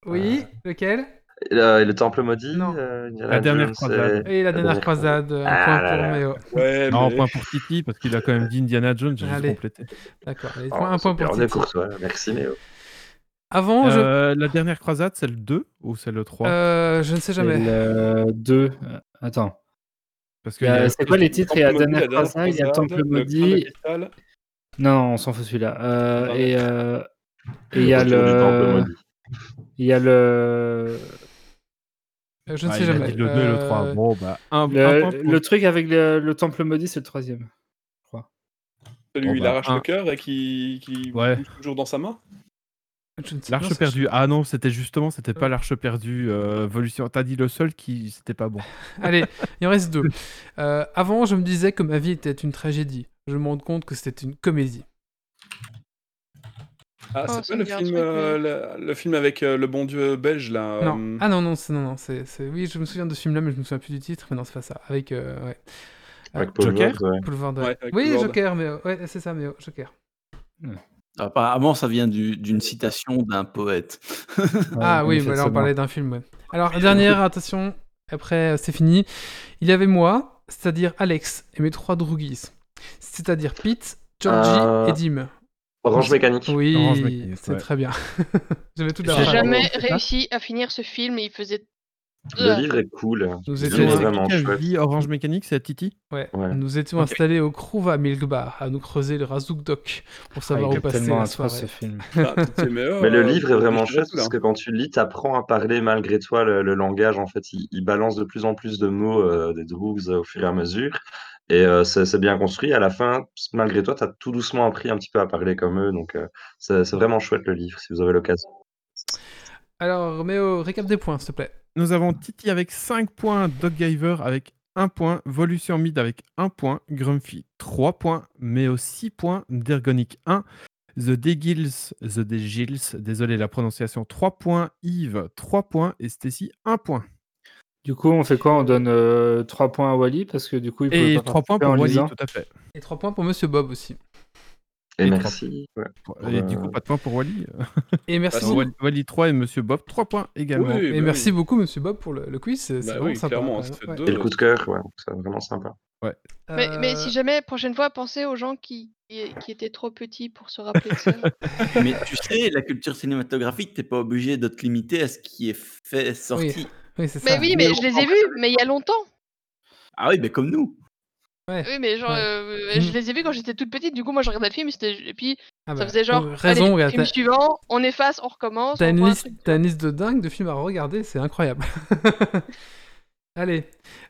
Oui, lequel? Et le, et le Temple maudit Non. euh, La dernière Jones, croisade. Et la dernière dernière croisade, un Ah point là pour là. Méo. Ouais, Non, mais... point pour Titi, parce qu'il a quand même dit Indiana Jones, j'ai juste complété. D'accord, Oh, un point pour on est Titi. courtois, merci Méo. Avant, je... Euh, La dernière croisade, c'est le 2 ou c'est le 3 Euh, je ne sais jamais. Le 2. Attends. Parce que a- C'est quoi les titres? Il y a la dernière croisade, il y a le Temple le maudit. Non, on s'en fout celui-là. Euh, Ah, et euh, il y a le. Il y a le. Euh, Je ne Ah, sais il a jamais. dit le 2 et le 3. Euh, Bon, bah, un, un Le, point pour- le truc avec le, le temple maudit, c'est le troisième. Celui Bon, où il bah, arrache un- le cœur et qui, qui Ouais. bouge toujours dans sa main. je L'arche je- perdue. Ah non, c'était justement, c'était pas l'arche perdue. Euh, Evolution. T'as dit le seul qui, c'était pas bon. Allez, il en reste deux. Euh, avant, je me disais que ma vie était une tragédie. Je me rends compte que c'était une comédie. Ah, Oh, c'est ça pas me le dit un film, truc, euh, le, le film avec euh, le bon dieu belge là. Non. euh, Ah non, non, c'est non, non, c'est, c'est- oui, je me souviens de ce film-là, mais je me souviens plus du titre. Mais non, c'est pas ça. Avec, euh, ouais. Avec Paul Joker Rudd, ouais. Paul Vard, ouais. Ouais, avec oui. Joker, mais euh, ouais, c'est ça, mais euh, Joker. Apparemment, ça vient du- d'une citation d'un poète. ah oui, bah là on parlait d'un film. ouais. Alors, dernière, attention, après euh, c'est fini. Il y avait moi, c'est-à-dire Alex, et mes trois droogies. C'est-à-dire Pete, Georgie Euh, et Dim. Orange Mécanique. Oui, c'est ouais. très bien. J'avais tout J'ai jamais Ah. réussi à finir ce film et il faisait. Le livre est cool. Nous étions- vraiment dit Orange Mécanique, c'est Titi Ouais. Ouais. Nous étions installés au Kruva Milk Bar à nous creuser le Razouk Dock pour savoir Ah, où passer la soirée. ce film. ah, meilleur, Mais le euh, livre est vraiment chouette parce que quand tu lis, tu apprends à parler malgré toi le, le langage. En fait, il, il balance de plus en plus de mots euh, des droogs euh, au fur et à mesure. Et euh, c'est bien construit. À la fin, malgré toi, tu as tout doucement appris un petit peu à parler comme eux. Donc, euh, c'est c'est vraiment chouette le livre si vous avez l'occasion. Alors, Roméo, récap des points, s'il te plaît. Nous avons Titi avec 5 points, Doggiver avec 1 point, Volution Mid avec 1 point, Grumpy 3 points, Méo 6 points, Dergonic 1, The Degils, The Degils, désolé la prononciation, 3 points, Yves 3 points et Stacy 1 point. Du coup, on fait quoi? On donne 3 points à Wally parce que du coup, il pouvait Et pas 3 points pour Wally, lisant. tout à fait. Et 3 points pour Monsieur Bob aussi. Et, Et merci. du euh, coup, pas de points pour Wally. Et merci, Bah, beaucoup. Wally, Wally 3 et Monsieur Bob, 3 points également. Oui, et bah merci oui. beaucoup, Monsieur Bob, pour le, le quiz. C'est Bah vraiment oui, sympa. clairement, ouais, deux. Et le coup de cœur, ouais, c'est vraiment sympa. Mais, mais Euh, si jamais, prochaine fois, pensez aux gens qui, qui, qui étaient trop petits pour se rappeler de ça. Mais tu sais, la culture cinématographique, t'es pas obligé de te limiter à ce qui est fait sorti. Oui, c'est mais ça. oui, mais je les ai vus, mais il y a longtemps. Ah oui, mais comme nous. Ouais. Oui, mais genre, Ouais. euh, Mm. je les ai vus quand j'étais toute petite. Du coup, moi, je regardais le film, et, puis Ah ça bah, faisait genre, euh, raison, allez, regarde, film suivant, on efface, on recommence. T'as une, un liste, truc. une liste de dingue de films à regarder, c'est incroyable. Allez.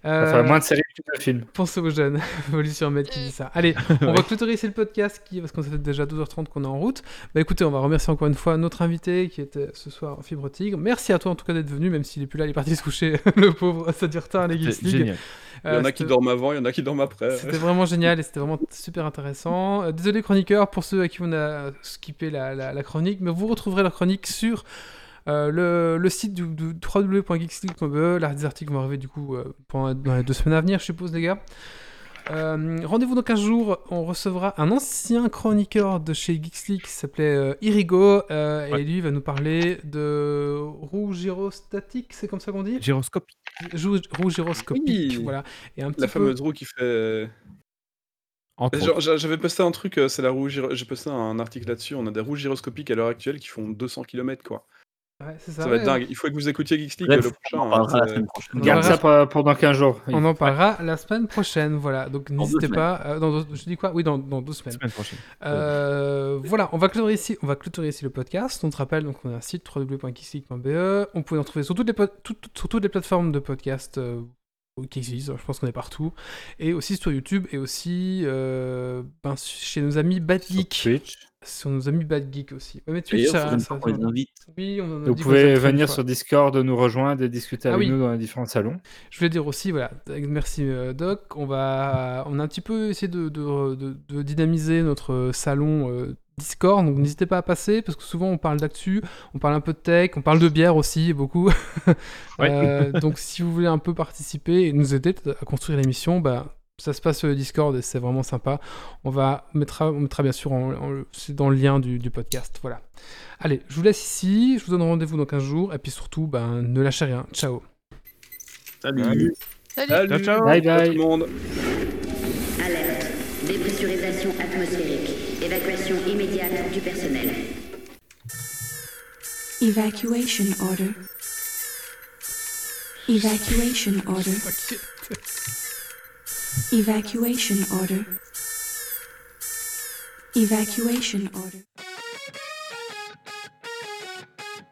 Enfin, euh, moins de séries que de films. Pensez aux jeunes. Med qui dit ça. Allez, on va clôturer ici le podcast qui, parce qu'on ça fait déjà 12h30 qu'on est en route. Bah écoutez, on va remercier encore une fois notre invité qui était ce soir Fibre Tigre. Merci à toi en tout cas d'être venu, même s'il est plus là, il est parti se coucher, le pauvre, ça dure tard les Geeks C'est League. génial. Il y en Euh, a qui c'était- dorment avant, il y en a qui dorment après. C'était vraiment génial et c'était vraiment super intéressant. Euh, désolé chroniqueur pour ceux à qui on a skippé la, la- la chronique, mais vous retrouverez la chronique sur euh, le, le site du, du www.geeksleague.be. Là, des articles vont arriver du coup euh, pendant, dans les deux semaines à venir, je suppose, les gars. Euh, Rendez-vous dans 15 jours, on recevra un ancien chroniqueur de chez Geeks League qui s'appelait euh, Irigo euh, et lui va nous parler de roue gyrostatique, c'est comme ça qu'on dit? Gyroscope. Jou- Roue gyroscopique, Oui. voilà. Et un petit La peu... fameuse roue qui fait. J'avais posté un truc, c'est la roue j'ai posté un article là-dessus. On a des roues gyroscopiques à l'heure actuelle qui font 200 km quoi. Ouais, Ça, ça, va être dingue. Il faut que vous écoutiez Geeks League Bref, le prochain. on en hein, parlera la c'est- semaine prochaine. On Garde ça pendant 15 jours. On en parlera la semaine prochaine, voilà. Donc n'hésitez pas. euh, dans deux- je dis quoi? Oui, dans, dans deux semaines. Semaine prochaine. Euh, voilà, on va clôturer ici. On va clôturer ici le podcast. On te rappelle donc on a un site www.kissleague.be. On peut en trouver sur toutes les po- toutes- sur toutes les plateformes de podcast. euh, qui existent, je pense qu'on est partout, et aussi sur YouTube, et aussi euh, ben, chez nos amis Bad Sur Geek, Twitch. Sur nos amis Bad Geek aussi. Mais Twitch, ça, les invite. oui, on en a Vous pouvez les venir sur Discord, nous rejoindre et discuter Ah avec oui. nous dans les différents salons. Je voulais dire aussi, voilà, merci euh, Doc, on va, on a un petit peu essayé de, de- de- de dynamiser notre salon euh, Discord, donc n'hésitez pas à passer, parce que souvent on parle d'actu, on parle un peu de tech, on parle de bière aussi, beaucoup. Euh, donc si vous voulez un peu participer et nous aider à construire l'émission, bah, ça se passe sur le Discord et c'est vraiment sympa. On va mettra, on mettra bien sûr en- en- c'est dans le lien du, du podcast. Voilà. Allez, je vous laisse ici, je vous donne rendez-vous dans 15 jours, et puis surtout, ben, ne lâchez rien. Ciao Salut. Salut. Salut, Ciao, ciao. Bye Ciao bye. tout le monde. Alerte. Dépressurisation atmosphérique. Évacuation immédiate du personnel. Evacuation order. Evacuation order. Evacuation order. Evacuation order.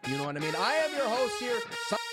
You know what I mean? I am your host here.